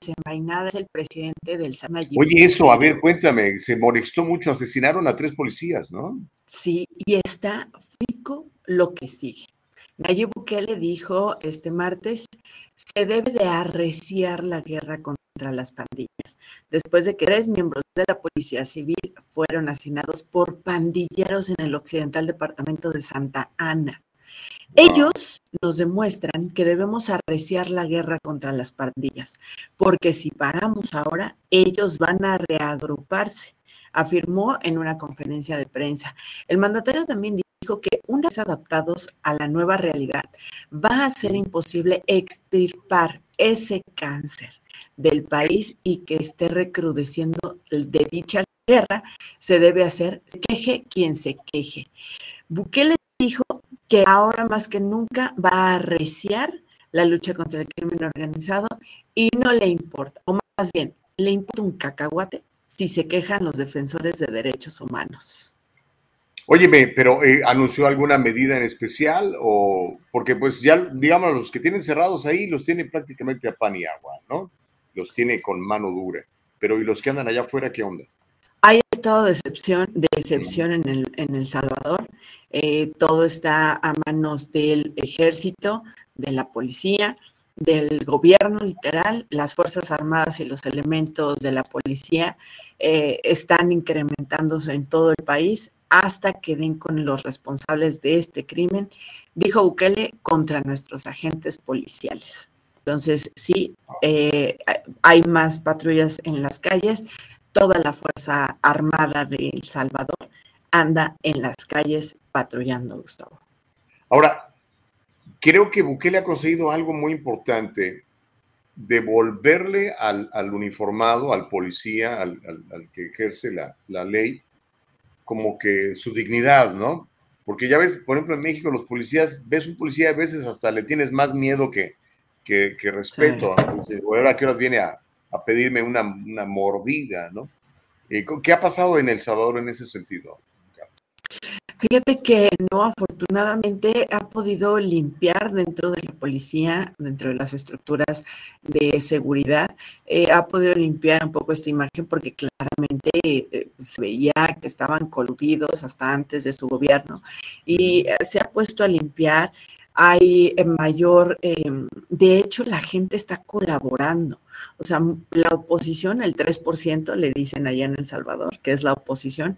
desenvainada es el presidente del Sanayib. Oye, eso, a ver, cuéntame, se molestó mucho, asesinaron a tres policías, ¿no? Sí, y está fico lo que sigue. Nayib Bukele dijo este martes, se debe de arreciar la guerra contra las pandillas, después de que tres miembros de la Policía Civil fueron asesinados por pandilleros en el occidental departamento de Santa Ana. Ellos nos demuestran que debemos arreciar la guerra contra las pandillas, porque si paramos ahora, ellos van a reagruparse, afirmó en una conferencia de prensa. El mandatario también dijo que una vez adaptados a la nueva realidad, va a ser imposible extirpar ese cáncer del país y que esté recrudeciendo de dicha guerra, se debe hacer queje quien se queje. Bukele dijo que ahora más que nunca va a arreciar la lucha contra el crimen organizado y no le importa, o más bien, le importa un cacahuate si se quejan los defensores de derechos humanos. Óyeme, pero eh, ¿anunció alguna medida en especial? O porque pues ya, digamos, los que tienen cerrados ahí los tienen prácticamente a pan y agua, ¿no? Los tiene con mano dura. Pero ¿y los que andan allá afuera, qué onda? Hay estado de excepción, de excepción en, el, en El Salvador. Eh, todo está a manos del ejército, de la policía. del gobierno literal, las Fuerzas Armadas y los elementos de la policía eh, están incrementándose en todo el país hasta que den con los responsables de este crimen, dijo Bukele, contra nuestros agentes policiales. Entonces, sí, eh, hay más patrullas en las calles, toda la Fuerza Armada de El Salvador anda en las calles patrullando, Gustavo. Ahora, creo que Bukele ha conseguido algo muy importante, devolverle al, uniformado, al policía, al, que ejerce la, la, ley, como que su dignidad, ¿no? Porque ya ves, por ejemplo, en México los policías, ves un policía a veces hasta le tienes más miedo que, que, respeto. ahora que horas viene a, a pedirme una, una, mordida, ¿no? Eh, ¿Qué ha pasado en El Salvador en ese sentido? Fíjate que no, afortunadamente ha podido limpiar dentro de la policía, dentro de las estructuras de seguridad, eh, ha podido limpiar un poco esta imagen porque claramente eh, se veía que estaban coludidos hasta antes de su gobierno y eh, se ha puesto a limpiar. Hay mayor, em, de hecho la gente está colaborando. O sea, la oposición, el 3%, le dicen allá en El Salvador, que es la oposición,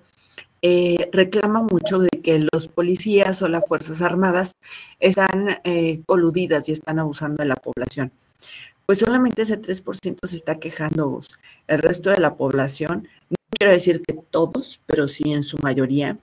eh, reclama mucho de que los policías o las Fuerzas Armadas están eh, coludidas y están abusando de la población. Pues solamente ese 3% se está quejando vos. El resto de la población, no quiero decir que todos, pero sí en su mayoría,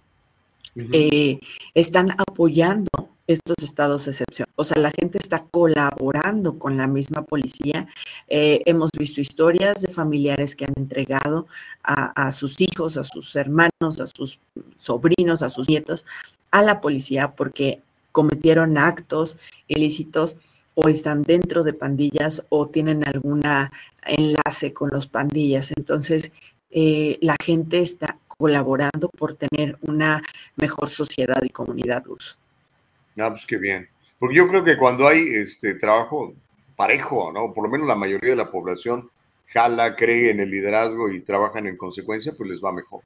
eh, están apoyando estos estados de excepción. O sea, la gente está colaborando con la misma policía. Eh, hemos visto historias de familiares que han entregado a, sus hijos, a sus hermanos, a sus sobrinos, a sus nietos, a la policía porque cometieron actos ilícitos o están dentro de pandillas o tienen alguna enlace con los pandillas. Entonces, eh, la gente está colaborando por tener una mejor sociedad y comunidad, Luz. Ah, pues qué bien. Porque yo creo que cuando hay este trabajo parejo, ¿no? Por lo menos la mayoría de la población jala, cree en el liderazgo y trabajan en consecuencia, pues les va mejor.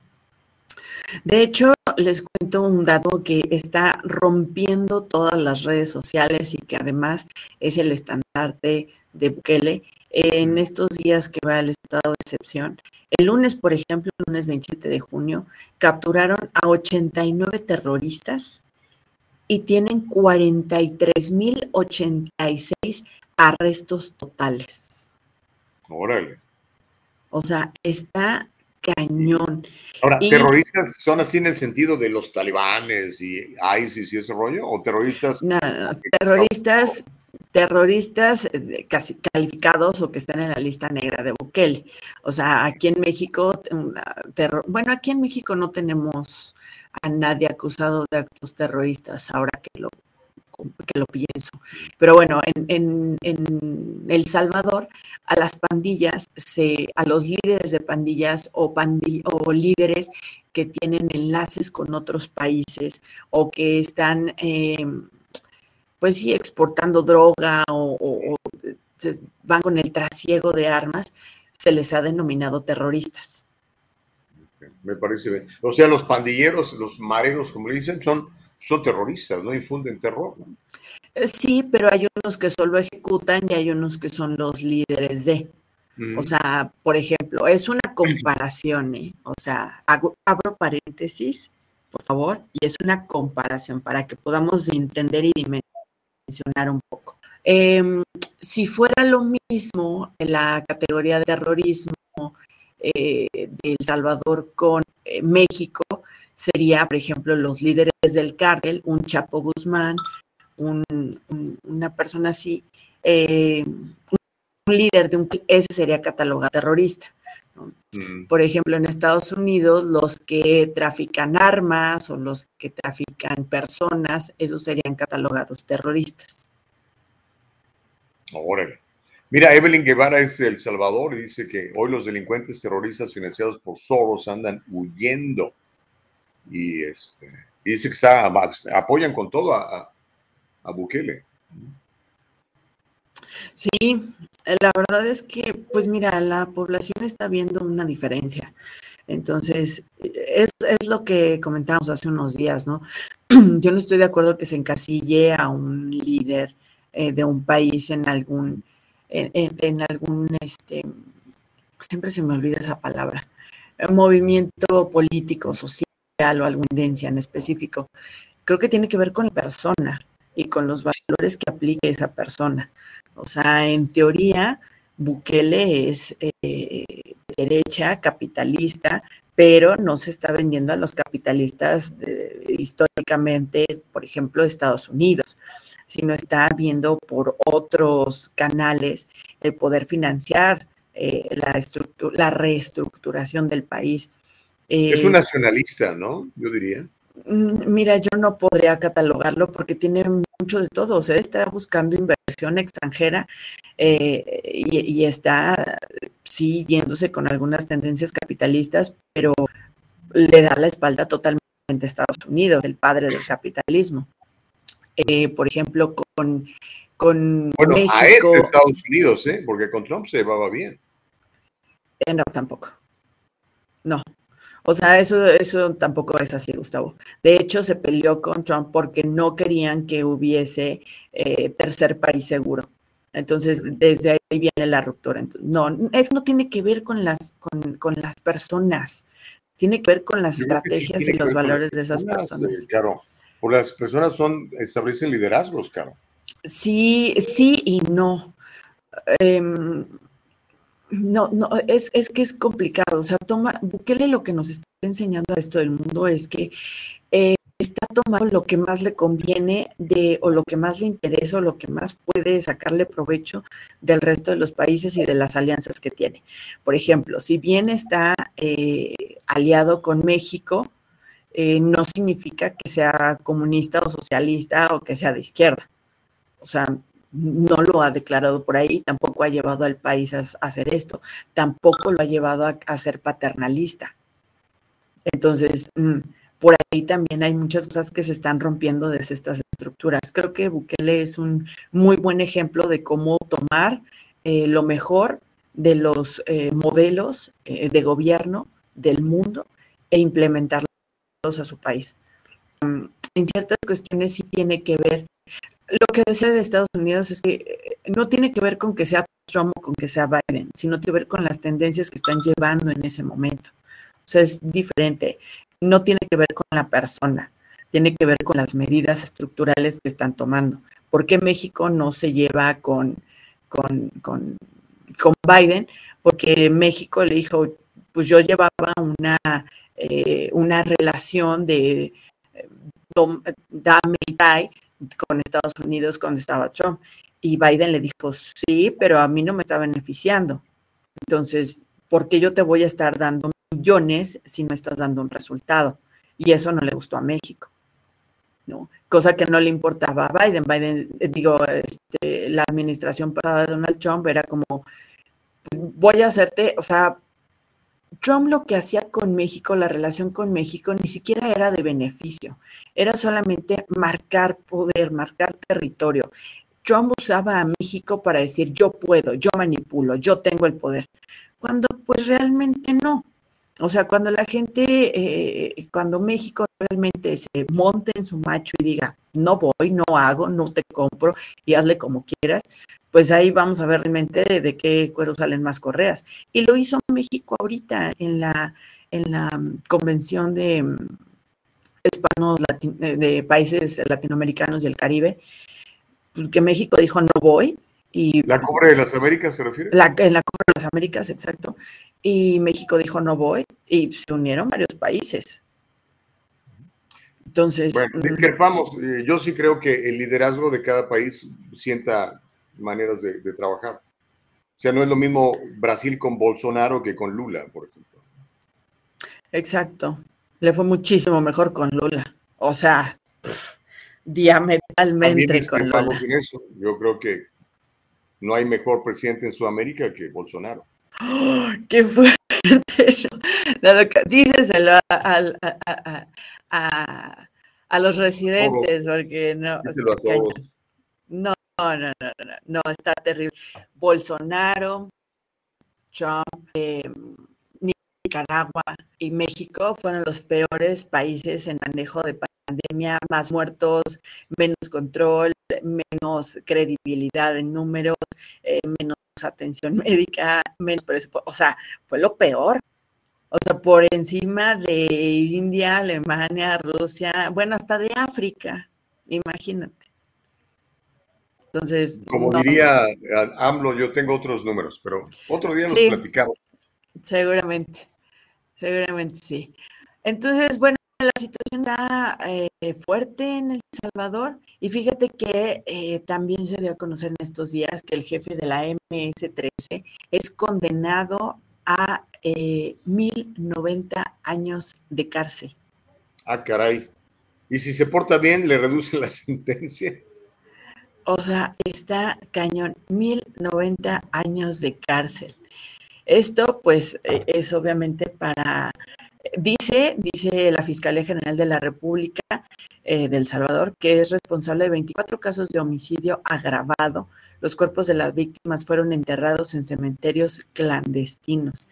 De hecho, les cuento un dato que está rompiendo todas las redes sociales y que además es el estandarte de Bukele en estos días que va el estado de excepción. El lunes, por ejemplo, el lunes 27 de junio, capturaron a 89 terroristas y tienen 43.086 arrestos totales. Órale. O sea, está cañón. Ahora, ¿terroristas son así en el sentido de los talibanes y ISIS y ese rollo? ¿O terroristas? No, no, no. terroristas, terroristas eh, casi calificados o que están en la lista negra de Bukele. O sea, aquí en México, bueno, aquí en México no tenemos a nadie acusado de actos terroristas, ahora que lo, que lo pienso. Pero bueno, en, El Salvador, a las pandillas, se, a los líderes de pandillas o, o líderes que tienen enlaces con otros países o que están, em, pues sí, exportando droga o van con el trasiego de armas, se les ha denominado terroristas me parece bien. O sea, los pandilleros, los mareros, como le dicen, son, son terroristas, ¿no? Infunden terror. Sí, pero hay unos que solo ejecutan y hay unos que son los líderes de. O sea, por ejemplo, es una comparación, ¿eh? O sea, abro paréntesis, por favor, y es una comparación para que podamos entender y dimensionar un poco. Em, si fuera lo mismo en la categoría de terrorismo, eh, de El Salvador con eh, México sería, por ejemplo, los líderes del cártel, un Chapo Guzmán, una persona así, eh, un líder de un, ese sería catalogado terrorista. Mm. Por ejemplo, en Estados Unidos, los que trafican armas o los que trafican personas, esos serían catalogados terroristas. Órale. Mira, Evelyn Guevara es El Salvador y dice que hoy los delincuentes terroristas financiados por Soros andan huyendo. Y, este, dice que está, apoyan con todo a, a Bukele. Sí, la verdad es que, pues mira, la población está viendo una diferencia. Entonces, es, es, lo que comentábamos hace unos días, ¿no? Yo no estoy de acuerdo que se encasille a un líder eh, de un país en algún, en, en, algún, este, siempre se me olvida esa palabra, movimiento político, social o alguna tendencia en específico. Creo que tiene que ver con la persona y con los valores que aplique esa persona. O sea, en teoría, Bukele es eh, derecha, capitalista, pero no se está vendiendo a los capitalistas históricamente, por ejemplo, de Estados Unidos, sino está viendo por otros canales el poder financiar eh, la, la reestructuración del país. es un eh, nacionalista, ¿no? Yo diría. Mm, mira, yo no podría catalogarlo porque tiene mucho de todo. O sea, está buscando inversión extranjera eh, y, está, sí, yéndose con algunas tendencias capitalistas, pero le da la espalda totalmente a Estados Unidos, el padre del capitalismo. por ejemplo, con, con bueno, a este Estados Unidos, ¿eh? porque con Trump se llevaba bien. Eh, no, tampoco. No. O sea, eso, eso tampoco es así, Gustavo. De hecho, se peleó con Trump porque no querían que hubiese eh, tercer país seguro. Entonces, desde ahí viene la ruptura. no, eso no tiene que ver con las, con, las personas, tiene que ver con las estrategias y los valores de esas personas. Claro, por las personas son, establecen liderazgos, claro. Sí, sí y no. Em, no, no, es, es que es complicado. O sea, toma, Bukele lo que nos está enseñando a esto del mundo es que eh, está tomando lo que más le conviene de, o lo que más le interesa, o lo que más puede sacarle provecho del resto de los países y de las alianzas que tiene. Por ejemplo, si bien está eh, aliado con México, eh, no significa que sea comunista o socialista o que sea de izquierda. O sea, no lo ha declarado por ahí, tampoco ha llevado al país a, hacer esto, tampoco lo ha llevado a, ser paternalista. Entonces, mm, por ahí también hay muchas cosas que se están rompiendo desde estas estructuras. Creo que Bukele es un muy buen ejemplo de cómo tomar eh, lo mejor de los eh, modelos eh, de gobierno del mundo e implementarlos a su país. Mm, en ciertas cuestiones sí tiene que ver lo que decía de Estados Unidos es que eh, no tiene que ver con que sea Trump o con que sea Biden, sino tiene que ver con las tendencias que están llevando en ese momento. O sea, es diferente. No tiene que ver con la persona, tiene que ver con las medidas estructurales que están tomando. ¿Por qué México no se lleva con, con, con, Biden? Porque México le dijo, pues yo llevaba una, eh, una relación de eh, dame y con Estados Unidos cuando estaba Trump. Y Biden le dijo, sí, pero a mí no me está beneficiando. Entonces, ¿por qué yo te voy a estar dando millones si no estás dando un resultado? Y eso no le gustó a México. ¿no? Cosa que no le importaba a Biden. Biden, eh, digo, este, la administración pasada de Donald Trump era como, voy a hacerte, o sea, Trump lo que hacía con México, la relación con México, ni siquiera era de beneficio, era solamente marcar poder, marcar territorio. Trump usaba a México para decir yo puedo, yo manipulo, yo tengo el poder, cuando pues realmente no. O sea, cuando la gente, eh, cuando México realmente se monte en su macho y diga, no voy, no hago, no te compro y hazle como quieras, pues ahí vamos a ver realmente de, qué cuero salen más correas. Y lo hizo México ahorita en la, en la mm, convención de mm, hispanos eh, de países latinoamericanos y el Caribe, que México dijo no voy. Y, ¿La Cumbre de las Américas se refiere? La, en la Cumbre de las Américas, exacto. Y México dijo no voy y se unieron varios países. Entonces. Bueno, mm, discrepamos. Eh, yo sí creo que el liderazgo de cada país sienta maneras de, trabajar. O sea, no es lo mismo Brasil con Bolsonaro que con Lula, por ejemplo. Exacto. Le fue muchísimo mejor con Lula. O sea, diametralmente con Lula. En eso. Yo creo que no hay mejor presidente en Sudamérica que Bolsonaro. ¡Qué fuerte! Díselo a, a, a, los residentes, porque no. No, no, no, no, no, está terrible. Bolsonaro, Trump, ni Nicaragua y México fueron los peores países en manejo de pandemia, más muertos, menos control, menos credibilidad en números, eh, menos atención médica, menos o sea, fue lo peor. O sea, por encima de India, Alemania, Rusia, bueno, hasta de África, imagínate. Entonces. Como diría AMLO, yo tengo otros números, pero otro día los platicamos. Seguramente, seguramente sí. Entonces, bueno, la situación está eh, fuerte en El Salvador y fíjate que eh, también se dio a conocer en estos días que el jefe de la MS-13 es condenado a eh, 1090 años de cárcel. Ah, caray. ¿Y si se porta bien, le reducen la sentencia? O sea, está cañón, 1090 años de cárcel. Esto, pues, e, es obviamente para, dice, dice la Fiscalía General de la República eh, del Salvador, que es responsable de 24 casos de homicidio agravado. Los cuerpos de las víctimas fueron enterrados en cementerios clandestinos.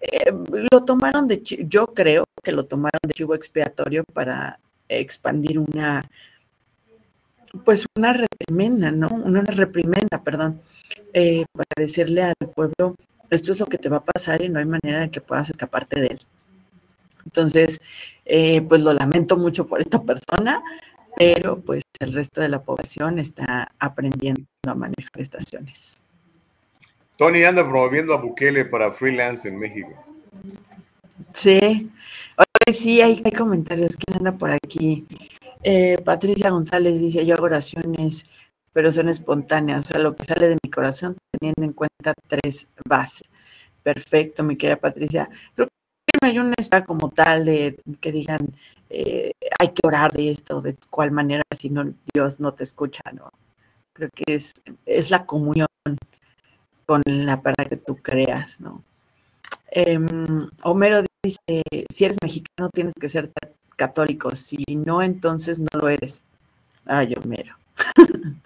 Eh, lo tomaron de, yo creo que lo tomaron de chivo expiatorio para expandir una, pues una reprimenda, ¿no? Una reprimenda, perdón, eh, para decirle al pueblo, esto es lo que te va a pasar y no hay manera de que puedas escaparte de él. Entonces, eh, pues lo lamento mucho por esta persona, pero pues el resto de la población está aprendiendo a manejar estaciones. Tony anda promoviendo a Bukele para freelance en México. Sí, Hoy sí hay, hay comentarios. ¿Quién anda por aquí? Eh, Patricia González dice, yo hago oraciones, pero son espontáneas, o sea, lo que sale de mi corazón teniendo en cuenta tres bases. Perfecto, mi querida Patricia. Creo que no hay una está como tal de que digan, eh, hay que orar de esto, de cuál manera, si no, Dios no te escucha, ¿no? Creo que es, es la comunión con la para que tú creas, ¿no? Em, Homero dice, si eres mexicano tienes que ser católico, si no, entonces no lo eres. Ay, Homero.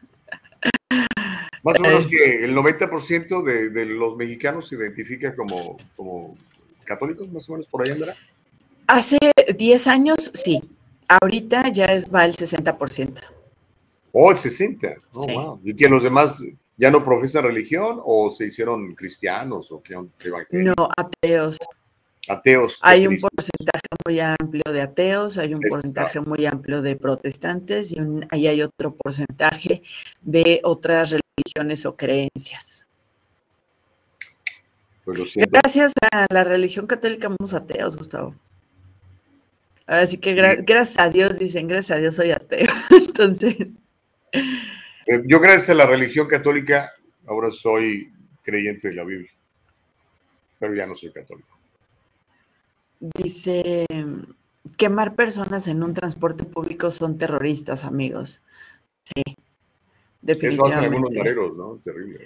Más o menos que el 90% de, de, los mexicanos se identifica como, como católicos, más o menos por ahí andará. Hace 10 años, sí. Ahorita ya va el 60%. Oh, el 60%. Oh, wow. ¿Y que los demás ya no profesan religión o se hicieron cristianos o qué? no, ateos. Ateos. Hay un porcentaje muy amplio de ateos, hay un porcentaje muy amplio de protestantes y ahí hay otro porcentaje de otras religiones o creencias. Pues gracias a la religión católica somos ateos, Gustavo. Ahora sí que gracias a Dios dicen, gracias a Dios soy ateo. Entonces. Eh, yo gracias a la religión católica ahora soy creyente de la Biblia, pero ya no soy católico. Dice, quemar personas en un transporte público son terroristas, amigos. Sí, definitivamente. Eso ¿no? Terrible.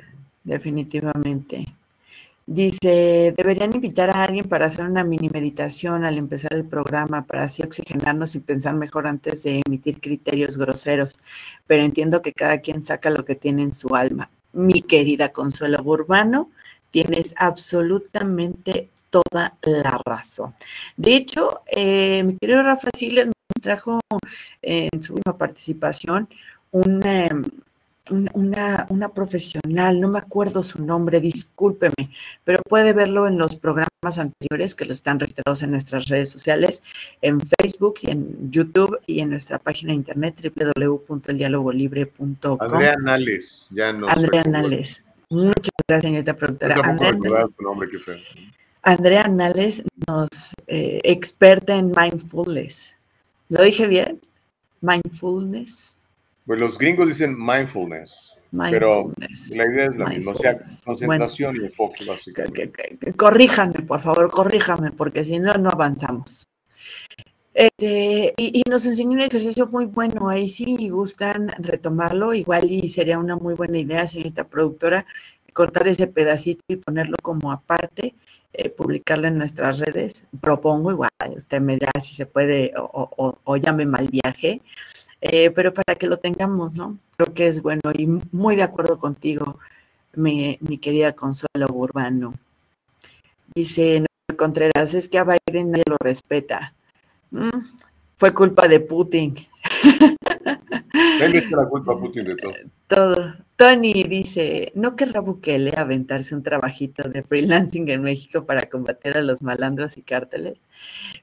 Definitivamente. Dice, deberían invitar a alguien para hacer una mini meditación al empezar el programa, para así oxigenarnos y pensar mejor antes de emitir criterios groseros. Pero entiendo que cada quien saca lo que tiene en su alma. Mi querida Consuelo Urbano, tienes absolutamente toda la razón. De hecho, eh, mi querido Rafa Sigler nos trajo eh, en su última participación una, una, una, profesional, no me acuerdo su nombre, discúlpeme, pero puede verlo en los programas anteriores que lo están registrados en nuestras redes sociales, en Facebook y en YouTube y en nuestra página de internet www.eldialogolibre.com. Andrea Nales, ya no. Andrea Nales. Muchas gracias, señorita productora. Nombre, qué feo. Andrea Nales nos eh, experta en mindfulness. ¿Lo dije bien? Mindfulness. Pues los gringos dicen mindfulness. Pero la idea es la misma, o sea, concentración y enfoque básicamente. corríjanme, por favor, corríjame, porque si no, no avanzamos. Este, y, y, nos enseñó un ejercicio muy bueno, ahí sí gustan retomarlo, igual y sería una muy buena idea, señorita productora, cortar ese pedacito y ponerlo como aparte eh, publicarla en nuestras redes. Propongo igual, usted me dirá si se puede o, ya me mal viaje, eh, pero para que lo tengamos, ¿no? Creo que es bueno y muy de acuerdo contigo, mi, querida Consuelo Urbano. Dice, Contreras, es que a Biden nadie lo respeta. Mm, fue culpa de Putin. Él la culpa Putin de todo. Todo. Tony dice, ¿no querrá Bukele aventarse un trabajito de freelancing en México para combater a los malandros y cárteles?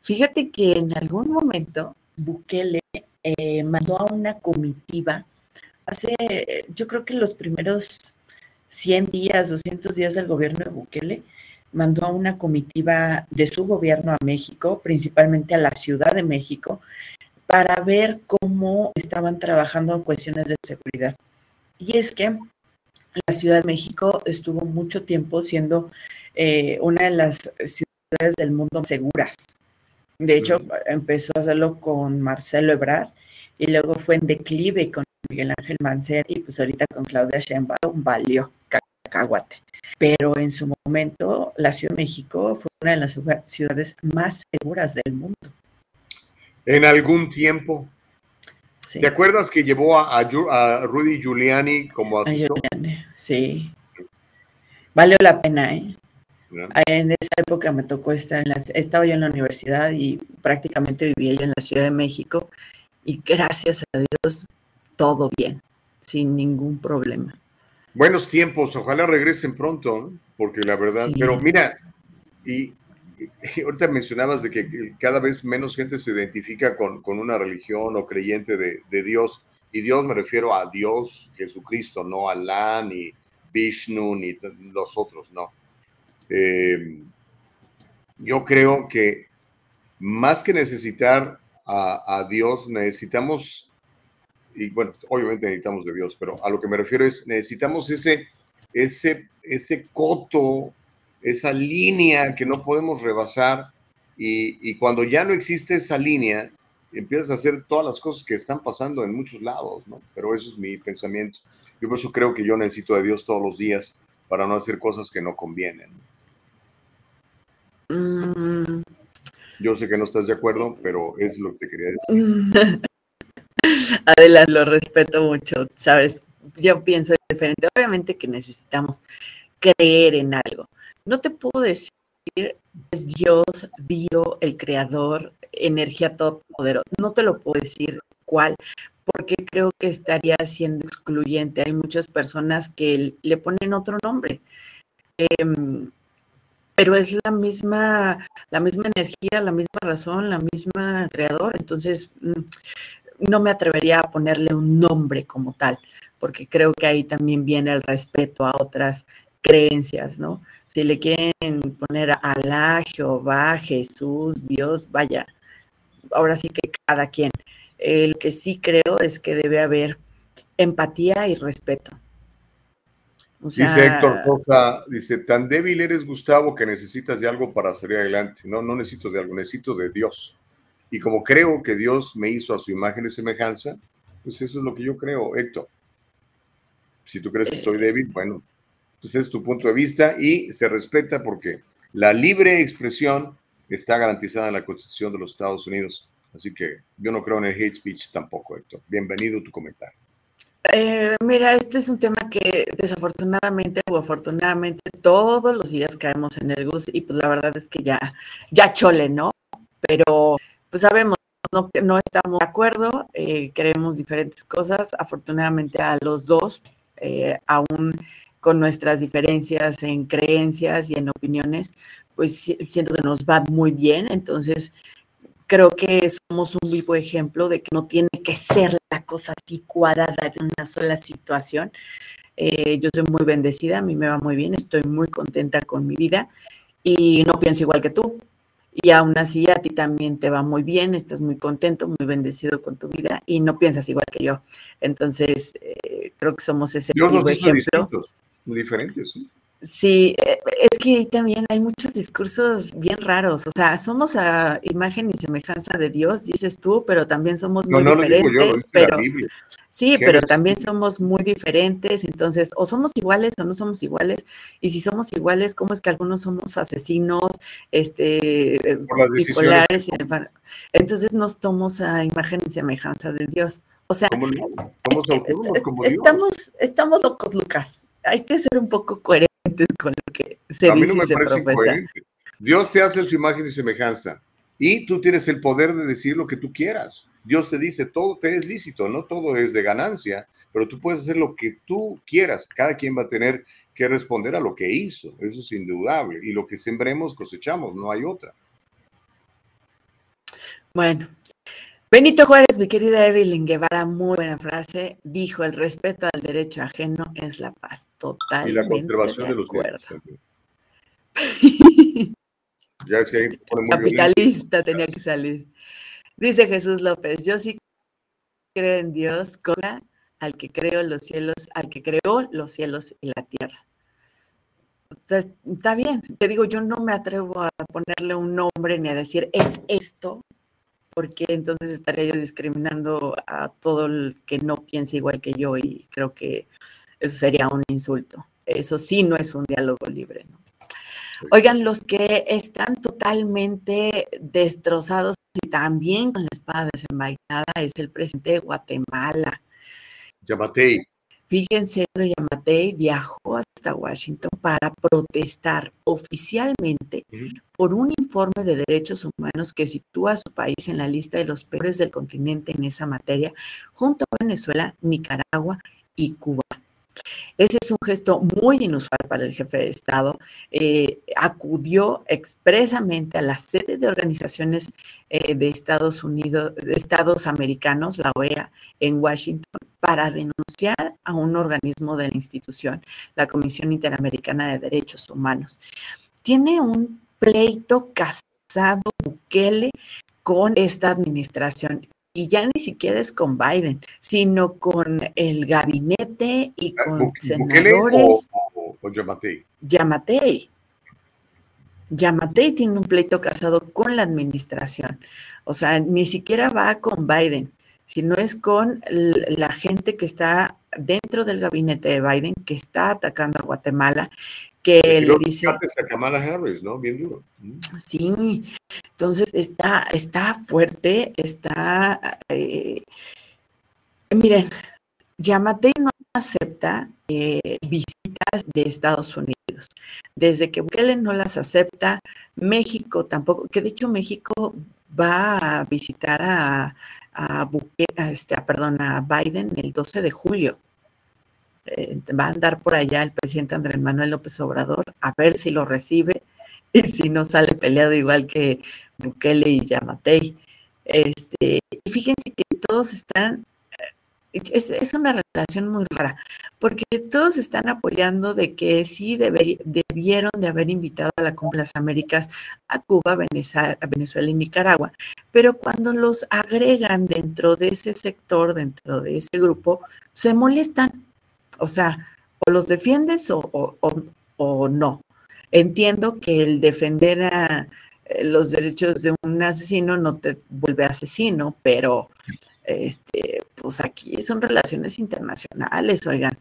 Fíjate que en algún momento Bukele eh, mandó a una comitiva, hace, yo creo que los primeros 100 días, 200 días del gobierno de Bukele, mandó a una comitiva de su gobierno a México, principalmente a la Ciudad de México, para ver cómo estaban trabajando en cuestiones de seguridad. Y es que la Ciudad de México estuvo mucho tiempo siendo eh, una de las ciudades del mundo seguras. De hecho, empezó a hacerlo con Marcelo Ebrard y luego fue en declive con Miguel Ángel Mancer y pues ahorita con Claudia Sheinbaum valió cacahuate. Pero en su momento la Ciudad de México fue una de las ciudades más seguras del mundo en algún tiempo. ¿Te acuerdas que llevó a, Rudy Giuliani como asesor? sí. Valió la pena, ¿eh? En esa época me tocó estar en la, estaba yo en la universidad y prácticamente vivía yo en la Ciudad de México y gracias a Dios todo bien, sin ningún problema. Buenos tiempos, ojalá regresen pronto, porque la verdad, pero mira, y ahorita mencionabas de que cada vez menos gente se identifica con, una religión o creyente de, Dios. Y Dios me refiero a Dios, Jesucristo, no Alá, ni Vishnu, ni los otros, no. Eh, yo creo que más que necesitar a, Dios, necesitamos, y bueno, obviamente necesitamos de Dios, pero a lo que me refiero es, necesitamos ese, ese, ese coto esa línea que no podemos rebasar y, cuando ya no existe esa línea, empiezas a hacer todas las cosas que están pasando en muchos lados, ¿no? Pero eso es mi pensamiento. Yo por eso creo que yo necesito de Dios todos los días para no hacer cosas que no convienen. Mm. Yo sé que no estás de acuerdo, pero es lo que te quería decir. Adelante, lo respeto mucho, sabes, yo pienso diferente. Obviamente que necesitamos creer en algo. No te puedo decir es Dios, Dios, el creador, energía todopoderosa. No te lo puedo decir cuál, porque creo que estaría siendo excluyente. Hay muchas personas que le ponen otro nombre. Em, pero es la misma, la misma energía, la misma razón, la misma creador. Entonces, mm, no me atrevería a ponerle un nombre como tal, porque creo que ahí también viene el respeto a otras creencias, ¿no? Si le quieren poner a Alá, Jehová, Jesús, Dios, vaya, ahora sí que cada quien. El que sí creo es que debe haber empatía y respeto. dice Héctor Rosa, dice, tan débil eres Gustavo que necesitas de algo para salir adelante. No, no necesito de algo, necesito de Dios. Y como creo que Dios me hizo a su imagen y semejanza, pues eso es lo que yo creo, Héctor. Si tú crees que estoy débil, bueno, pues es tu punto de vista y se respeta porque la libre expresión está garantizada en la Constitución de los Estados Unidos. Así que yo no creo en el hate speech tampoco, Héctor. Bienvenido a tu comentario. Eh, mira, este es un tema que desafortunadamente o afortunadamente todos los días caemos en el GUS y pues la verdad es que ya, ya chole, ¿no? Pero pues sabemos, no, no estamos de acuerdo, eh, queremos diferentes cosas. Afortunadamente a los dos eh, aún con nuestras diferencias en creencias y en opiniones, pues siento que nos va muy bien. Entonces, creo que somos un vivo ejemplo de que no tiene que ser la cosa así cuadrada de una sola situación. Eh, yo soy muy bendecida, a mí me va muy bien, estoy muy contenta con mi vida y no pienso igual que tú. Y aún así a ti también te va muy bien, estás muy contento, muy bendecido con tu vida y no piensas igual que yo. Entonces, eh, creo que somos ese vivo ejemplo muy diferentes. ¿sí? Eh, es que también hay muchos discursos bien raros. O sea, somos a imagen y semejanza de Dios, dices tú, pero también somos muy diferentes. pero, sí, pero también somos muy diferentes. Entonces, o somos iguales o no somos iguales. Y si somos iguales, ¿cómo es que algunos somos asesinos, este, bipolares? entonces nos tomamos a imagen y semejanza de Dios. O sea, estamos, estamos locos, Lucas hay que ser un poco coherentes con lo que se dice y se profesa. Dios te hace su imagen y semejanza y tú tienes el poder de decir lo que tú quieras. Dios te dice, todo te es lícito, no todo es de ganancia, pero tú puedes hacer lo que tú quieras. Cada quien va a tener que responder a lo que hizo, eso es indudable. Y lo que sembremos, cosechamos, no hay otra. Bueno, Benito Juárez, mi querida Evelyn Guevara, muy buena frase, dijo, el respeto al derecho ajeno es la paz total. Y la conservación de, los bienes. ya es que ahí Capitalista tenía que salir. Dice Jesús López, yo sí creo en Dios, al que creó los cielos, al que creó los cielos y la tierra. está bien, te digo, yo no me atrevo a ponerle un nombre ni a decir es esto, porque entonces estaría yo discriminando a todo el que no piensa igual que yo y creo que eso sería un insulto. Eso sí no es un diálogo libre. Oigan, los que están totalmente destrozados y también con la espada desenvainada es el presidente de Guatemala. Yamatei. Fíjense, Yamatei viajó hasta Washington para protestar oficialmente por un informe de derechos humanos que sitúa a su país en la lista de los peores del continente en esa materia, junto a Venezuela, Nicaragua y Cuba. Ese es un gesto muy inusual para el jefe de Estado. Eh, acudió expresamente a la sede de organizaciones eh, de Estados Unidos, de Estados Americanos, la OEA, en Washington, para denunciar a un organismo de la institución, la Comisión Interamericana de Derechos Humanos. Tiene un pleito casado Bukele con esta administración y ya ni siquiera es con Biden, sino con el gabinete y ah, con senadores. O, o, Yamatei. Yamatei. Yamatei tiene un pleito casado con la administración. O sea, ni siquiera va con Biden, sino es con la gente que está dentro del gabinete de Biden, que está atacando a Guatemala, que le dice... A Kamala Harris, ¿no? Bien duro. Mm. Sí, entonces está, está fuerte, está... Eh, miren, Yamate no acepta eh, visitas de Estados Unidos. Desde que Bukele no las acepta, México tampoco, que de hecho México va a visitar a, a, este, perdón, a Biden el 12 de julio. Va a andar por allá el presidente Andrés Manuel López Obrador a ver si lo recibe y si no sale peleado igual que Bukele y Yamatei. Este, y fíjense que todos están, eh, es, una relación muy rara, porque todos están apoyando de que sí debieron de haber invitado a la Cumbre de las Américas a Cuba, Venezuela, Venezuela y Nicaragua, pero cuando los agregan dentro de ese sector, dentro de ese grupo, se molestan o sea, o los defiendes o, no. Entiendo que el defender a eh, los derechos de un asesino no te vuelve asesino, pero este, pues aquí son relaciones internacionales, oigan.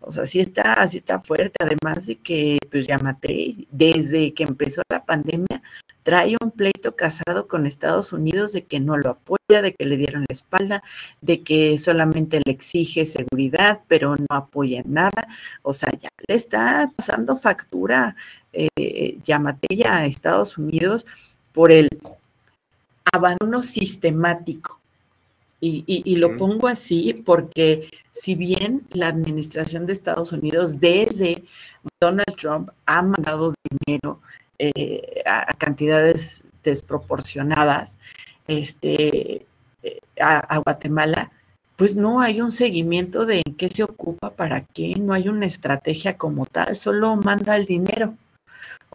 O sea, sí está, así está fuerte, además de que, pues ya maté, desde que empezó la pandemia, trae un pleito casado con Estados Unidos de que no lo apoya, de que le dieron la espalda, de que solamente le exige seguridad, pero no apoya nada. O sea, ya le está pasando factura, eh, ya a Estados Unidos por el abandono sistemático. Y, lo pongo así porque si bien la administración de Estados Unidos desde Donald Trump ha mandado dinero eh, a, cantidades desproporcionadas este, eh, a, Guatemala, pues no hay un seguimiento de en qué se ocupa, para qué, no hay una estrategia como tal, solo manda el dinero.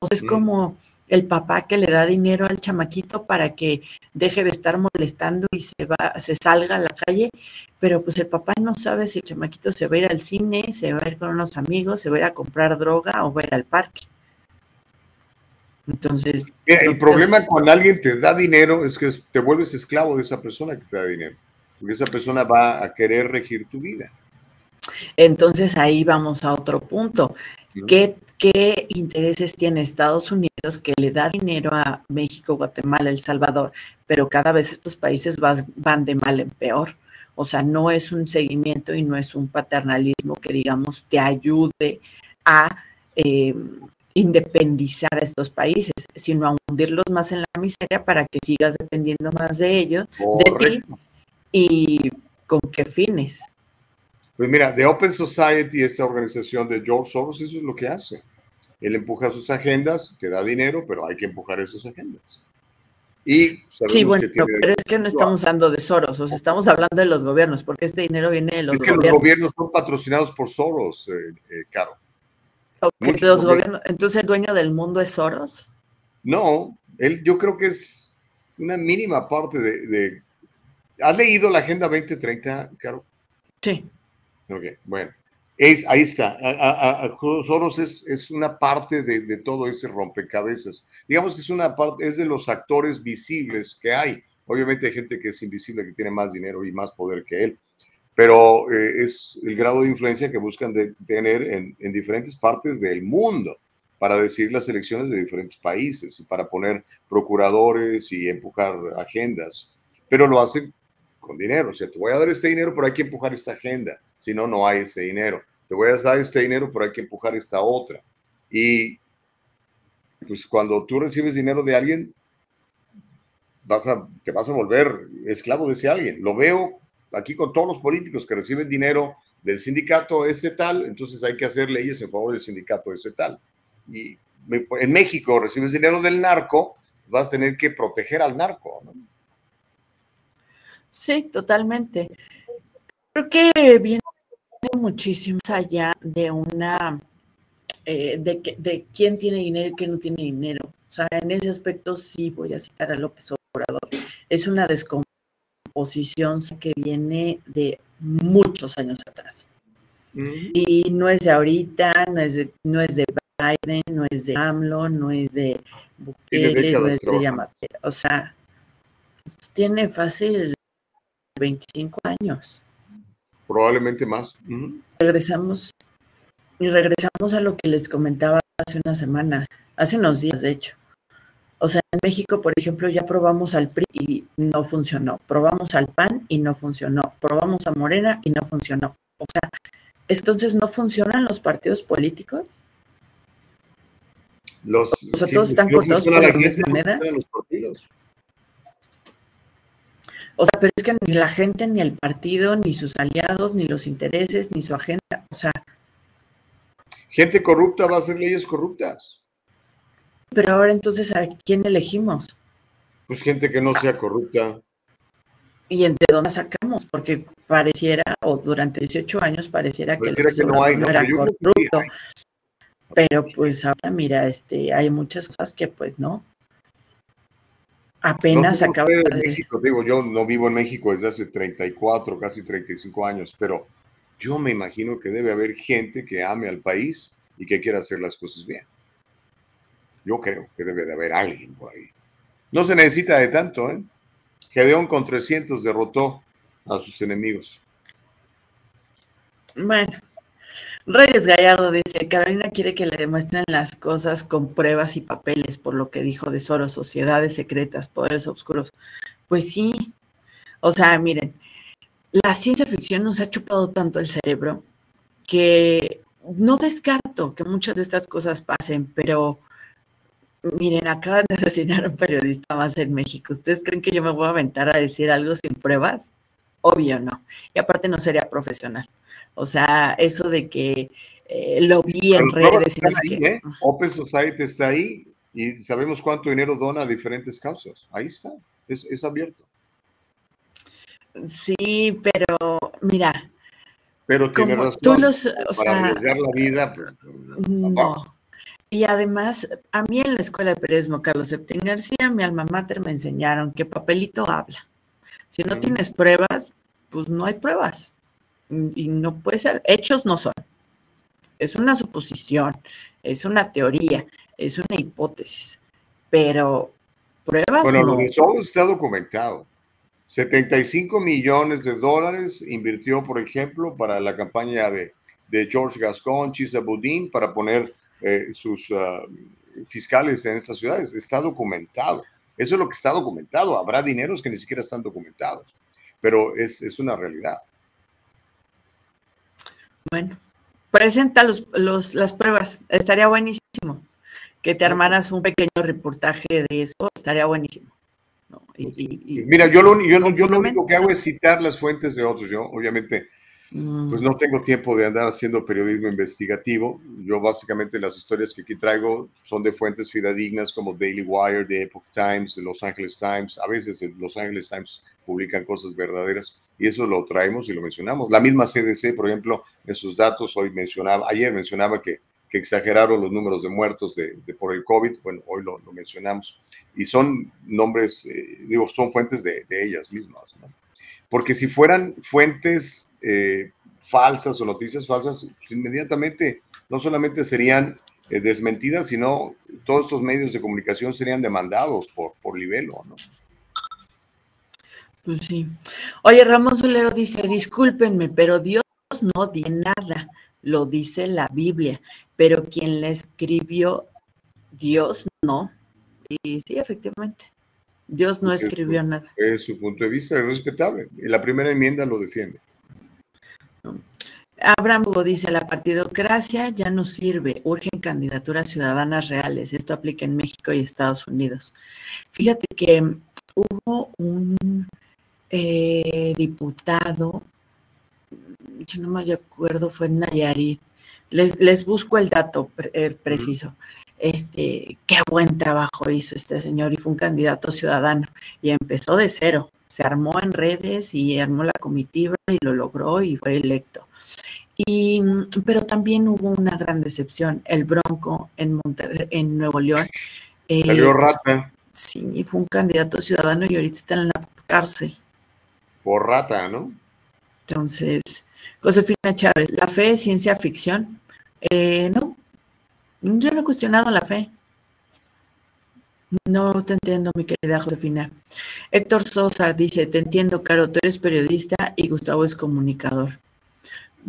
O sea, es como el papá que le da dinero al chamaquito para que deje de estar molestando y se va, se salga a la calle, pero pues el papá no sabe si el chamaquito se va a ir al cine, se va a ir con unos amigos, se va a ir a comprar droga o va a ir al parque. Entonces. el problema cuando alguien te da dinero es que te vuelves esclavo de esa persona que te da dinero. Porque esa persona va a querer regir tu vida. Entonces ahí vamos a otro punto. ¿Qué, ¿Qué intereses tiene Estados Unidos que le da dinero a México, Guatemala, El Salvador, pero cada vez estos países van de mal en peor? O sea, no es un seguimiento y no es un paternalismo que, digamos, te ayude a eh, independizar a estos países, sino a hundirlos más en la miseria para que sigas dependiendo más de ellos, de ti, y con qué fines. Pues mira, The Open Society, esta organización de George Soros, eso es lo que hace. Él empuja sus agendas, te da dinero, pero hay que empujar esas agendas. Y sí, bueno, pero es que no estamos hablando de Soros, o sea, estamos hablando de los gobiernos, porque este dinero viene de los es que gobiernos. los gobiernos son patrocinados por Soros, eh, eh, Caro. los gobiernos, entonces el dueño del mundo es Soros. No, él yo creo que es una mínima parte de, de... ¿Has leído la Agenda 2030, Caro? Sí. Ok, bueno. Es, ahí está. Soros es, es, una parte de, de, todo ese rompecabezas. Digamos que es una parte, es de los actores visibles que hay. Obviamente hay gente que es invisible, que tiene más dinero y más poder que él, pero eh, es el grado de influencia que buscan de, tener en, en, diferentes partes del mundo para decidir las elecciones de diferentes países y para poner procuradores y empujar agendas. Pero lo hacen con dinero. O sea, te voy a dar este dinero, pero hay que empujar esta agenda. Si no, no hay ese dinero. Te voy a dar este dinero, pero hay que empujar esta otra. Y pues cuando tú recibes dinero de alguien, vas a, te vas a volver esclavo de ese alguien. Lo veo aquí con todos los políticos que reciben dinero del sindicato ese tal, entonces hay que hacer leyes en favor del sindicato ese tal. Y en México recibes dinero del narco, vas a tener que proteger al narco. ¿no? Sí, totalmente. Creo que viene muchísimo allá de una, eh, de, que, de quién tiene dinero y quién no tiene dinero. O sea, en ese aspecto sí voy a citar a López Obrador. Es una descomposición que viene de muchos años atrás. Y no es de ahorita, no es de, no es de Biden, no es de AMLO, no es de Bukele, no es de Yamate. O sea, tiene fácil 25 años. Probablemente más. Regresamos y regresamos a lo que les comentaba hace una semana, hace unos días de hecho. O sea, en México, por ejemplo, ya probamos al PRI y no funcionó. Probamos al PAN y no funcionó. Probamos a Morena y no funcionó. O sea, entonces no funcionan los partidos políticos. Los, o sea, todos están cortados por la misma moneda. Los partidos. O sea, pero es que ni la gente, ni el partido, ni sus aliados, ni los intereses, ni su agenda, o sea. Gente corrupta va a hacer leyes corruptas. Pero ahora entonces, ¿a quién elegimos? Pues gente que no sea corrupta. ¿Y entre dónde sacamos? Porque pareciera, o durante 18 años pareciera, pareciera que, que no, hay, no era corrupto. Pero pues ahora mira, este, hay muchas cosas que pues no. Apenas no acaba de... México, digo, yo no vivo en México desde hace 34, casi 35 años, pero yo me imagino que debe haber gente que ame al país y que quiera hacer las cosas bien. Yo creo que debe de haber alguien por ahí. No se necesita de tanto, ¿eh? Gedeón con 300 derrotó a sus enemigos. Bueno, Reyes Gallardo dice, Carolina quiere que le demuestren las cosas con pruebas y papeles, por lo que dijo de Soros, sociedades secretas, poderes oscuros. Pues sí, o sea, miren, la ciencia ficción nos ha chupado tanto el cerebro que no descarto que muchas de estas cosas pasen, pero miren, acaban de asesinar a un periodista más en México. ¿Ustedes creen que yo me voy a aventar a decir algo sin pruebas? Obvio no. Y aparte no sería profesional. O sea, eso de que eh, lo vi en redes. Y ¿eh? Open Society está ahí y sabemos cuánto dinero dona a diferentes causas. Ahí está, es, es abierto. Sí, pero mira. Pero tiene razón. Tú los, o para sea, arriesgar la vida. Pues, no. Y además, a mí en la escuela de periodismo Carlos Septín García, mi alma mater, me enseñaron que papelito habla. Si no tienes pruebas, pues no hay pruebas y no puede ser, hechos no son. Es una suposición, es una teoría, es una hipótesis, pero pruebas Bueno, no. lo de Soros está documentado. 75 millones de dólares invirtió, por ejemplo, para la campaña de, de George Gascon, Chisa Boudin, para poner eh, sus uh, fiscales en estas ciudades. Está documentado. Eso es lo que está documentado. Habrá dineros que ni siquiera están documentados, pero es, es una realidad. Bueno, presenta los, los, las pruebas, estaría buenísimo. que te armaras un pequeño reportaje de eso, estaría buenísimo. Mira, yo lo, yo, yo lo único que hago es citar las fuentes de otros. Yo, obviamente, pues no tengo tiempo de andar haciendo periodismo investigativo. Yo básicamente las historias que aquí traigo son de fuentes fidedignas como Daily Wire, The Epoch Times, The Los Angeles Times. A veces Los Angeles Times publican cosas verdaderas y eso lo traemos y lo mencionamos. La misma CDC, por ejemplo, en sus datos hoy mencionaba, ayer mencionaba que, que exageraron los números de muertos de, por el COVID. Bueno, hoy lo, lo mencionamos. Y son nombres, eh, digo, son fuentes de, de ellas mismas. ¿no? Porque si fueran fuentes eh, falsas o noticias falsas, pues inmediatamente no solamente serían eh, desmentidas, sino todos estos medios de comunicación serían demandados por, por libelo, ¿no? Pues sí. Oye, Ramón Solero dice, discúlpenme, pero Dios no dice nada, lo dice la Biblia, pero quien la escribió, Dios no. Y sí, efectivamente. Dios no escribió nada. Es su punto de vista, es respetable. Y la primera enmienda lo defiende. Abraham Hugo dice, la partidocracia ya no sirve, urgen candidaturas ciudadanas reales. Esto aplica en México y Estados Unidos. Fíjate que hubo un eh, diputado, si no me acuerdo, fue en Nayarit. Les, les busco el dato preciso este, qué buen trabajo hizo este señor y fue un candidato ciudadano y empezó de cero, se armó en redes y armó la comitiva y lo logró y fue electo. Y, pero también hubo una gran decepción, el Bronco en en Nuevo León. Eh, Salió rata. Sí, y fue un candidato ciudadano y ahorita está en la cárcel. Por rata, ¿no? Entonces, Josefina Chávez, ¿la fe es ciencia ficción? Eh, no, yo no he cuestionado la fe. No te entiendo, mi querida Josefina. Héctor Sosa dice, te entiendo, Caro, tú eres periodista y Gustavo es comunicador.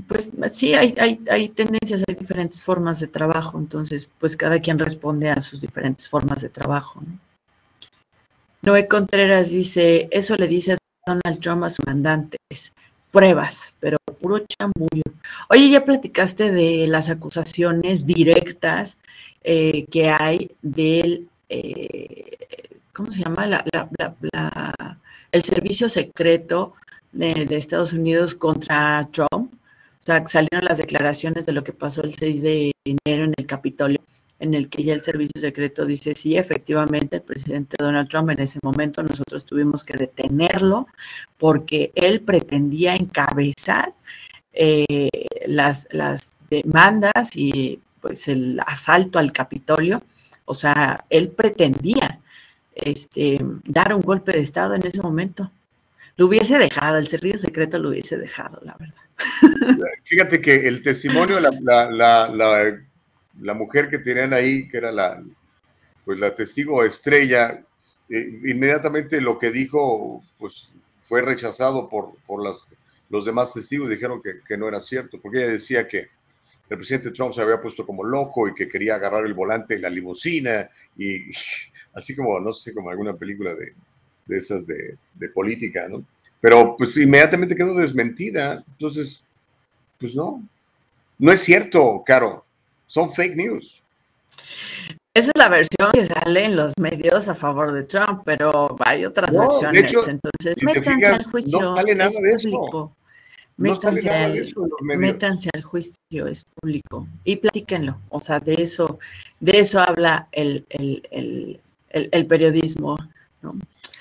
Pues sí, hay, hay, hay tendencias, hay diferentes formas de trabajo, entonces pues cada quien responde a sus diferentes formas de trabajo. Noé Contreras dice, eso le dice Donald Trump a sus mandantes pruebas, pero puro chambullo. Oye, ya platicaste de las acusaciones directas eh, que hay del, eh, ¿cómo se llama? el servicio secreto de, de, Estados Unidos contra Trump. O sea, salieron las declaraciones de lo que pasó el 6 de enero en el Capitolio en el que ya el servicio secreto dice, sí, efectivamente, el presidente Donald Trump en ese momento nosotros tuvimos que detenerlo porque él pretendía encabezar eh, las, las demandas y pues el asalto al Capitolio. O sea, él pretendía este, dar un golpe de Estado en ese momento. Lo hubiese dejado, el servicio secreto lo hubiese dejado, la verdad. Fíjate que el testimonio, la, la, la la mujer que tenían ahí, que era la, pues la testigo estrella, eh, inmediatamente lo que dijo, pues fue rechazado por, por las, los demás testigos, dijeron que, que, no era cierto, porque ella decía que el presidente Trump se había puesto como loco y que quería agarrar el volante de la limusina y así como, no sé, como alguna película de, de esas de, de política, ¿no? Pero pues inmediatamente quedó desmentida, entonces, pues no, no es cierto, Caro, son fake news. Esa es la versión que sale en los medios a favor de Trump, pero hay otras versiones. Entonces, métanse al juicio. No sale nada de eso. Métanse, al, métanse al juicio, es público. Y platíquenlo. O sea, de eso, de eso habla el, el, el, periodismo.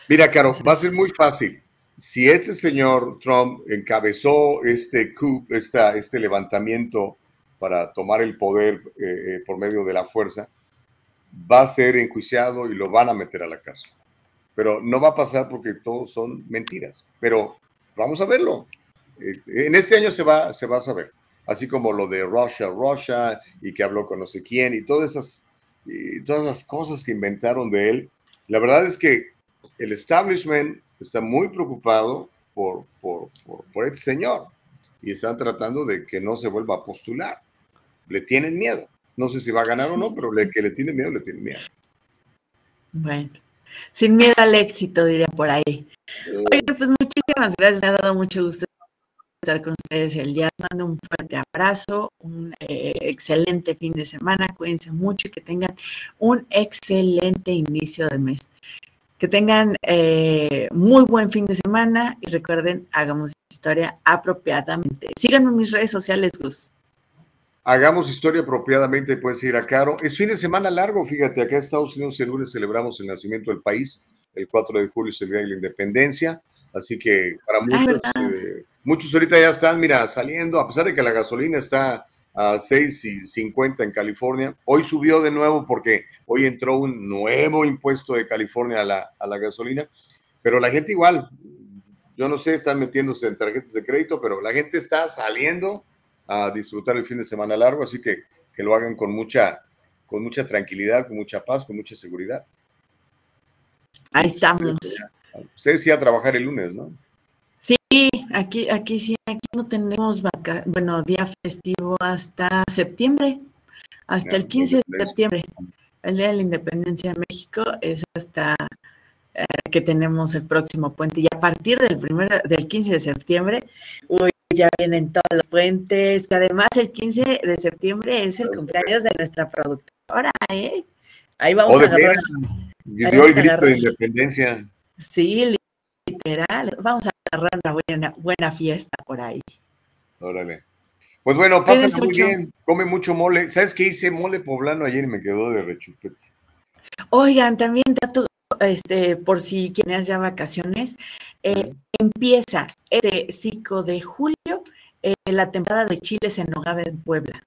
Mira, Caro, va a ser muy fácil. Si este señor Trump encabezó este coup, esta, este levantamiento para tomar el poder eh, eh, por medio de la fuerza, va a ser enjuiciado y lo van a meter a la cárcel. Pero no va a pasar porque todos son mentiras. Pero vamos a verlo. Eh, en este año se va, se va a saber. Así como lo de Russia, Russia, y que habló con no sé quién, y todas esas, y todas las cosas que inventaron de él. La verdad es que el establishment está muy preocupado por, por, por, por este señor y están tratando de que no se vuelva a postular le tienen miedo. No sé si va a ganar o no, pero le, que le tiene miedo, le tiene miedo. Bueno, sin miedo al éxito, diría por ahí. Oye, pues muchísimas gracias, me ha dado mucho gusto estar con ustedes el día. Mando un fuerte abrazo, un eh, excelente fin de semana. Cuídense mucho y que tengan un excelente inicio de mes. Que tengan eh, muy buen fin de semana y recuerden, hagamos historia apropiadamente. Síganme en mis redes sociales, Gus. Hagamos historia apropiadamente, puedes ir a Caro. Es fin de semana largo, fíjate, acá en Estados Unidos el lunes celebramos el nacimiento del país, el 4 de julio es el día de la independencia, así que para muchos, eh, muchos ahorita ya están, mira, saliendo, a pesar de que la gasolina está a 6.50 en California, hoy subió de nuevo porque hoy entró un nuevo impuesto de California a la, a la gasolina, pero la gente igual, yo no sé, están metiéndose en tarjetas de crédito, pero la gente está saliendo a disfrutar el fin de semana largo, así que que lo hagan con mucha, con mucha tranquilidad, con mucha paz, con mucha seguridad. Ahí estamos. Ustedes sí a trabajar el lunes, ¿no? Sí, aquí, aquí sí, aquí no tenemos vaca bueno, día festivo hasta septiembre, hasta el 15 de septiembre. El Día de la Independencia de México es hasta que tenemos el próximo puente. Y a partir del primero, del 15 de septiembre, uy, ya vienen todos los puentes. Además, el 15 de septiembre es el cumpleaños de nuestra productora, ¿eh? Ahí vamos Oh, a de agarrar. Vivió el grito de independencia. Sí, literal. Vamos a agarrar una buena, buena fiesta por ahí. Órale. Pues bueno, pásala muy mucho. bien. Come mucho mole. ¿Sabes qué hice? Mole poblano ayer y me quedó de rechupete. Oigan, también este, por si quieren ya vacaciones, eh, empieza este 5 de julio eh, la temporada de chiles en nogada en Puebla.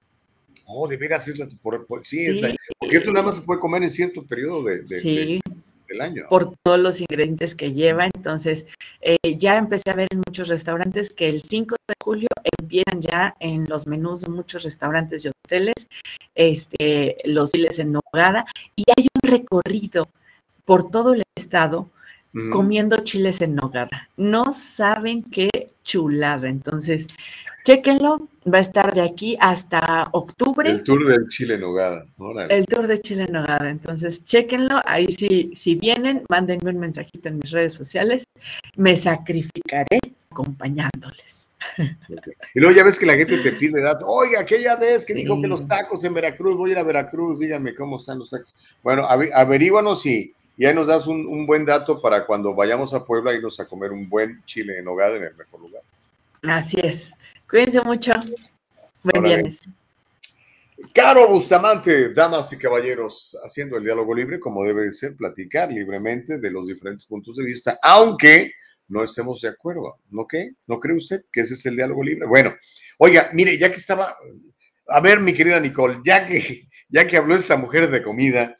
Oh, de veras es la por, por- sí, es Sí. la- porque esto nada más se puede comer en cierto periodo de, de- Sí. de- del año. por todos los ingredientes que lleva. Entonces, eh, ya empecé a ver en muchos restaurantes que el 5 de julio empiezan ya en los menús de muchos restaurantes y hoteles este, los chiles en nogada y hay un recorrido por todo el estado comiendo chiles en nogada. No saben qué chulada. Entonces, chéquenlo. Va a estar de aquí hasta octubre. El tour del chile en nogada. Órale. El tour de Chile en Nogada. Entonces, chéquenlo. Ahí si, si vienen, mándenme un mensajito en mis redes sociales. Me sacrificaré acompañándoles. Y luego ya ves que la gente te pide datos. Oiga, aquella vez que dijo que los tacos en Veracruz, voy a ir a Veracruz, díganme cómo están los tacos. Bueno, ave- averíguanos y, y ahí nos das un, un buen dato para cuando vayamos a Puebla irnos a comer un buen chile en nogada en el mejor lugar. Así es. Cuídense mucho. Buen viernes. Caro Bustamante, damas y caballeros, haciendo el diálogo libre como debe de ser, platicar libremente de los diferentes puntos de vista, aunque no estemos de acuerdo, ¿no qué? ¿No cree usted que ese es el diálogo libre? Bueno, oiga, mire, ya que estaba, a ver, mi querida Nicole, ya que, ya que habló esta mujer de comida,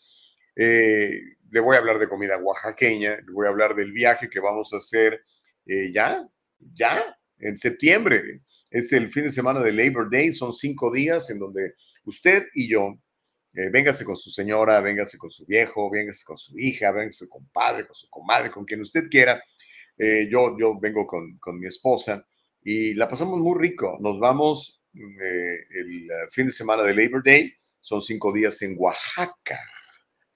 eh, le voy a hablar de comida oaxaqueña, le voy a hablar del viaje que vamos a hacer eh, ya, ya, en septiembre. Es el fin de semana de Labor Day, son cinco días en donde usted y yo, eh, véngase con su señora, véngase con su viejo, véngase con su hija, véngase con padre, con su comadre, con quien usted quiera. Eh, yo, yo vengo con, con mi esposa y la pasamos muy rico. Nos vamos eh, el fin de semana de Labor Day, son cinco días en Oaxaca.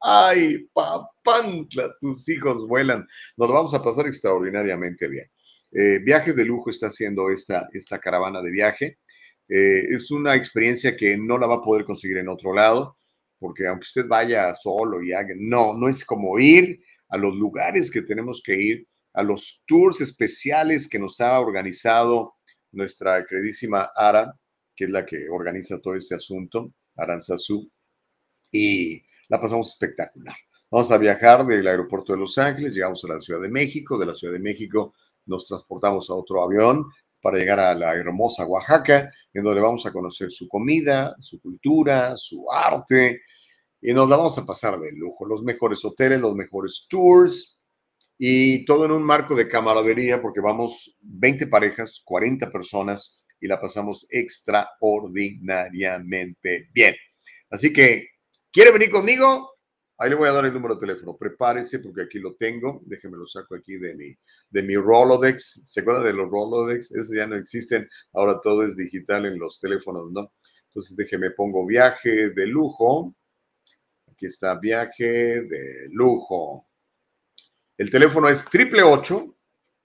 Ay, papantla, tus hijos vuelan. Nos vamos a pasar extraordinariamente bien. Eh, viaje de lujo está haciendo esta, esta caravana de viaje. Eh, es una experiencia que no la va a poder conseguir en otro lado, porque aunque usted vaya solo y haga, no, no es como ir a los lugares que tenemos que ir, a los tours especiales que nos ha organizado nuestra queridísima Ara, que es la que organiza todo este asunto, Aranzazú, y la pasamos espectacular. Vamos a viajar del aeropuerto de Los Ángeles, llegamos a la Ciudad de México, de la Ciudad de México nos transportamos a otro avión para llegar a la hermosa Oaxaca, en donde vamos a conocer su comida, su cultura, su arte, y nos la vamos a pasar de lujo. Los mejores hoteles, los mejores tours, y todo en un marco de camaradería, porque vamos 20 parejas, 40 personas, y la pasamos extraordinariamente bien. Así que, ¿quiere venir conmigo? Ahí le voy a dar el número de teléfono. Prepárese porque aquí lo tengo. Déjeme lo saco aquí de mi, de mi Rolodex. ¿Se acuerda de los Rolodex? Esos ya no existen. Ahora todo es digital en los teléfonos, ¿no? Entonces déjeme pongo viaje de lujo. Aquí está viaje de lujo. El teléfono es triple 8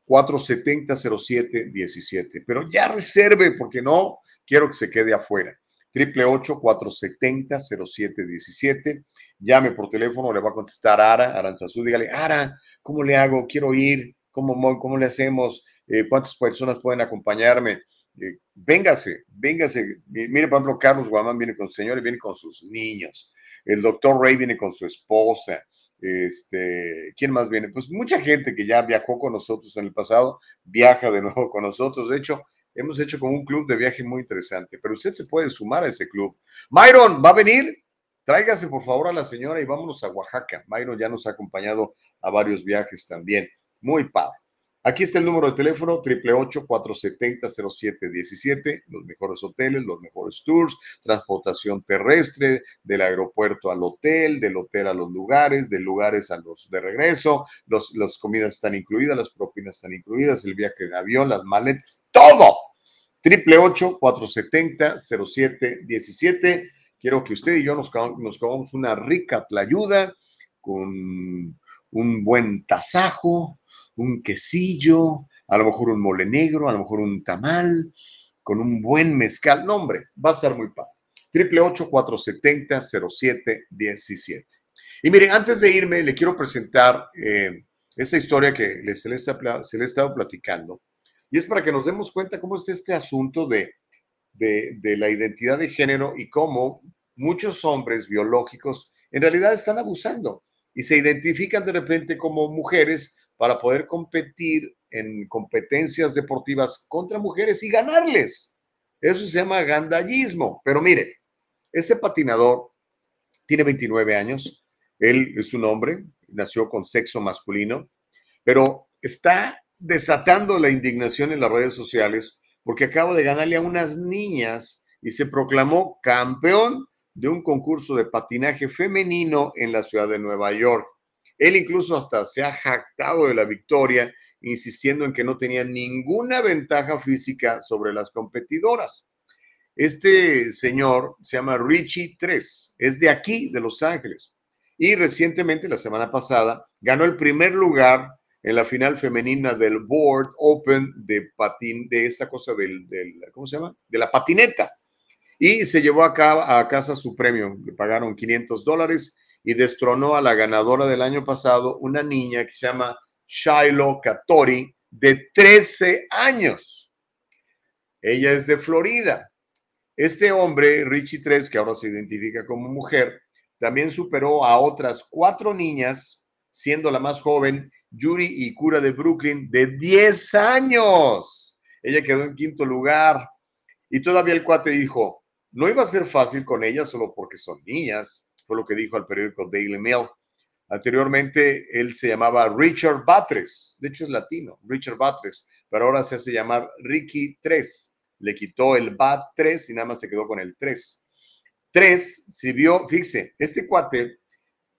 470-0717. Pero ya reserve porque no quiero que se quede afuera. 888-470-0717. Llame por teléfono, le va a contestar Ara, Aranzazú. Dígale, Ara, ¿cómo le hago? Quiero ir. ¿Cómo, cómo le hacemos? Eh, ¿Cuántas personas pueden acompañarme? Eh, véngase, véngase. Mire, por ejemplo, Carlos Guamán viene con su señor y viene con sus niños. El doctor Rey viene con su esposa. Este, ¿quién más viene? Pues mucha gente que ya viajó con nosotros en el pasado, viaja de nuevo con nosotros. De hecho, hemos hecho con un club de viaje muy interesante, pero usted se puede sumar a ese club. Myron, ¿va a venir? Tráigase por favor a la señora y vámonos a Oaxaca. Myron ya nos ha acompañado a varios viajes también. Muy padre. Aquí está el número de teléfono, 888-470-0717, los mejores hoteles, los mejores tours, transportación terrestre, del aeropuerto al hotel, del hotel a los lugares, de lugares a los de regreso, los, las comidas están incluidas, las propinas están incluidas, el viaje de avión, las maletas, todo. 888-470-0717. Quiero que usted y yo nos, nos comamos una rica tlayuda con un buen tasajo, un quesillo, a lo mejor un mole negro, a lo mejor un tamal, con un buen mezcal. No, hombre, va a ser muy padre. 888-470-0717. Y miren, antes de irme, le quiero presentar eh, esa historia que se le, está, se le he estado platicando. Y es para que nos demos cuenta cómo es este asunto de, de la identidad de género y cómo muchos hombres biológicos en realidad están abusando y se identifican de repente como mujeres para poder competir en competencias deportivas contra mujeres y ganarles. Eso se llama gandallismo. Pero mire, ese patinador tiene 29 años, él es un hombre, nació con sexo masculino, pero está desatando la indignación en las redes sociales porque acaba de ganarle a unas niñas y se proclamó campeón de un concurso de patinaje femenino en la ciudad de Nueva York. Él incluso hasta se ha jactado de la victoria, insistiendo en que no tenía ninguna ventaja física sobre las competidoras. Este señor se llama Richie 3, es de aquí, de Los Ángeles. Y recientemente, la semana pasada, ganó el primer lugar en la final femenina del Board Open de patín, de esta cosa del, ¿cómo se llama? De la patineta. Y se llevó a, a casa su premio. Le pagaron 500 dólares y destronó a la ganadora del año pasado, una niña que se llama Shiloh Katori, de 13 años. Ella es de Florida. Este hombre, Richie 3, que ahora se identifica como mujer, también superó a otras cuatro niñas, siendo la más joven, Yuri Ikura de Brooklyn, de 10 años. Ella quedó en quinto lugar. Y todavía el cuate dijo, no iba a ser fácil con ella solo porque son niñas fue lo que dijo al periódico Daily Mail. Anteriormente él se llamaba Richard Batres, de hecho es latino, Richard Batres, pero ahora se hace llamar Ricky 3. Le quitó el Bat 3 y nada más se quedó con el 3. 3 sirvió, fíjese, este cuate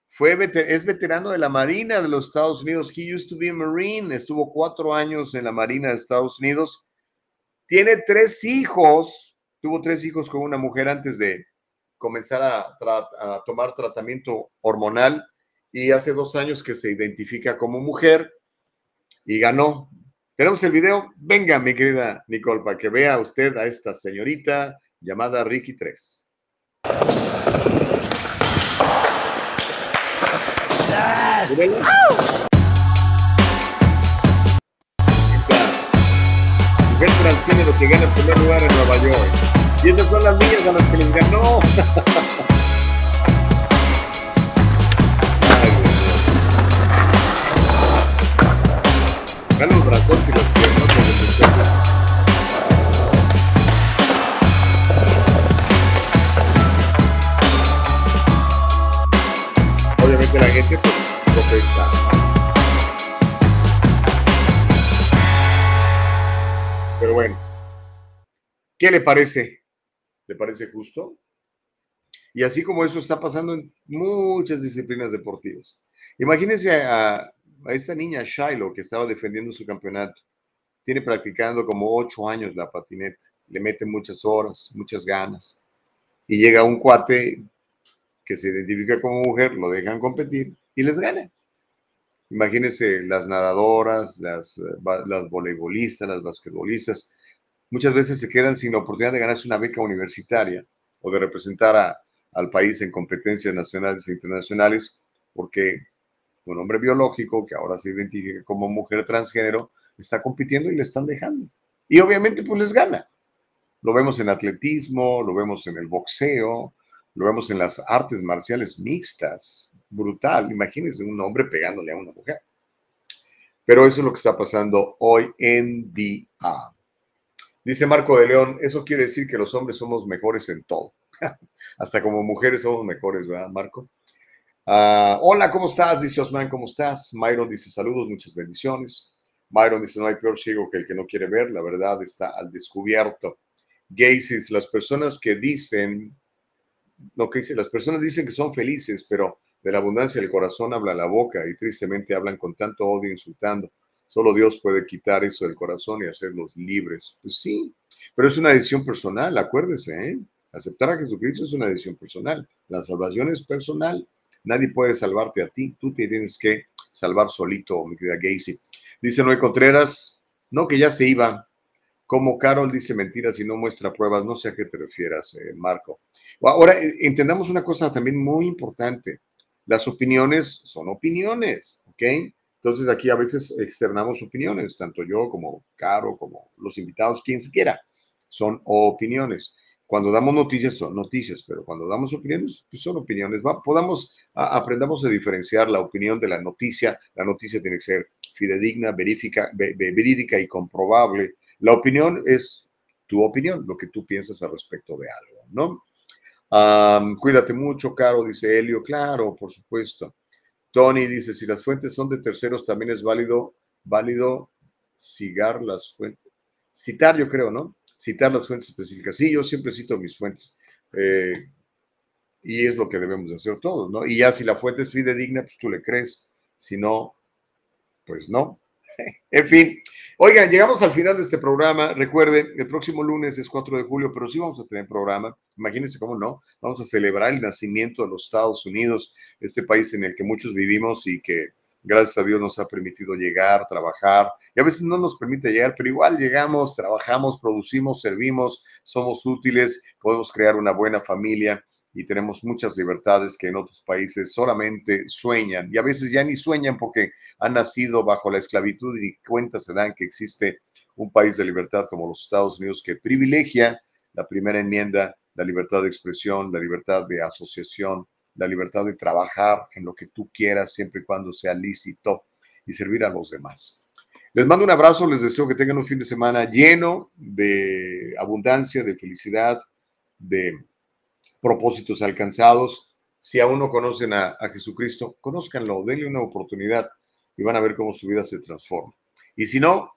fue es veterano de la Marina de los Estados Unidos. He used to be a Marine, estuvo cuatro años en la Marina de Estados Unidos. Tiene tres hijos, tuvo tres hijos con una mujer antes de, comenzar a, tomar tratamiento hormonal y hace dos años que se identifica como mujer y ganó. Tenemos el video. Venga, mi querida Nicole, para que vea usted a esta señorita llamada Ricky 3. Mujer lo que gana primer lugar en Nueva York. Y esas son las niñas a las que les ganó. Gana los brazos y los piernas Obviamente la gente pues. Pero bueno, ¿qué le parece? ¿Le parece justo? Y así como eso está pasando en muchas disciplinas deportivas. Imagínense a, esta niña Shiloh que estaba defendiendo su campeonato. Tiene practicando como ocho años la patineta. Le mete muchas horas, muchas ganas. Y llega un cuate que se identifica como mujer, lo dejan competir y les gana. Imagínense las nadadoras, las, eh, las voleibolistas, las basquetbolistas, muchas veces se quedan sin oportunidad de ganarse una beca universitaria o de representar al país en competencias nacionales e internacionales, porque un hombre biológico que ahora se identifica como mujer transgénero está compitiendo y le están dejando. Y obviamente pues les gana. Lo vemos en atletismo, lo vemos en el boxeo, lo vemos en las artes marciales mixtas. Brutal. Imagínense un hombre pegándole a una mujer. Pero eso es lo que está pasando hoy en día. Dice Marco de León, eso quiere decir que los hombres somos mejores en todo. Hasta como mujeres somos mejores, ¿verdad, Marco? Ah, hola, ¿cómo estás? Dice Osman, ¿cómo estás? Myron dice saludos, muchas bendiciones. Myron dice, no hay peor ciego que el que no quiere ver, la verdad está al descubierto. Gacy's, las personas que dicen, lo que dice, las personas dicen que son felices, pero de la abundancia del corazón habla la boca y tristemente hablan con tanto odio insultando. Solo Dios puede quitar eso del corazón y hacerlos libres. Pues sí, pero es una decisión personal, acuérdese, ¿eh? Aceptar a Jesucristo es una decisión personal. La salvación es personal. Nadie puede salvarte a ti. Tú te tienes que salvar solito, mi querida Gacy. Dice Noé Contreras, no que ya se iba. Como Carol dice mentiras y no muestra pruebas, no sé a qué te refieras, eh, Marco. Ahora, eh, entendamos una cosa también muy importante. Las opiniones son opiniones, ¿ok? Entonces aquí a veces externamos opiniones, tanto yo como Caro, como los invitados, quien se quiera. Son opiniones. Cuando damos noticias son noticias, pero cuando damos opiniones, pues son opiniones. podamos, aprendamos a diferenciar la opinión de la noticia. La noticia tiene que ser fidedigna, verifica, verídica y comprobable. La opinión es tu opinión, lo que tú piensas al respecto de algo, ¿no? cuídate mucho, Caro, dice Helio. Claro, por supuesto. Tony dice, si las fuentes son de terceros, también es válido, válido citar las fuentes. Citar, yo creo, ¿no? Citar las fuentes específicas. Sí, yo siempre cito mis fuentes. Eh, y es lo que debemos de hacer todos, ¿no? Y ya si la fuente es fidedigna, pues tú le crees. Si no, pues no. En fin, oigan, llegamos al final de este programa. Recuerden, el próximo lunes es 4 de julio, pero sí vamos a tener programa. Imagínense cómo no. Vamos a celebrar el nacimiento de los Estados Unidos, este país en el que muchos vivimos y que gracias a Dios nos ha permitido llegar, trabajar. Y a veces no nos permite llegar, pero igual llegamos, trabajamos, producimos, servimos, somos útiles, podemos crear una buena familia y tenemos muchas libertades que en otros países solamente sueñan y a veces ya ni sueñan porque han nacido bajo la esclavitud y cuenta se dan que existe un país de libertad como los Estados Unidos que privilegia la primera enmienda, la libertad de expresión, la libertad de asociación, la libertad de trabajar en lo que tú quieras siempre y cuando sea lícito y servir a los demás. Les mando un abrazo, les deseo que tengan un fin de semana lleno de abundancia, de felicidad, de propósitos alcanzados. Si aún no conocen a, Jesucristo, conózcanlo, denle una oportunidad y van a ver cómo su vida se transforma. Y si no,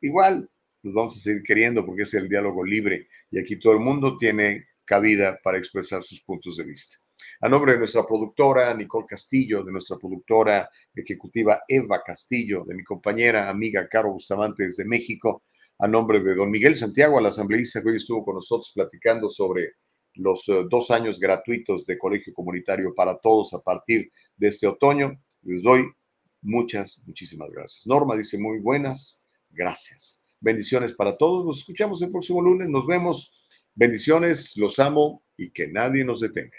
igual nos vamos a seguir queriendo porque es el diálogo libre y aquí todo el mundo tiene cabida para expresar sus puntos de vista. A nombre de nuestra productora Nicole Castillo, de nuestra productora ejecutiva Eva Castillo, de mi compañera amiga Caro Bustamante desde México, a nombre de don Miguel Santiago, al asambleísta que hoy estuvo con nosotros platicando sobre los eh, dos años gratuitos de colegio comunitario para todos a partir de este otoño. Les doy muchas, muchísimas gracias. Norma dice muy buenas, gracias. Bendiciones para todos. Nos escuchamos el próximo lunes. Nos vemos. Bendiciones, los amo y que nadie nos detenga.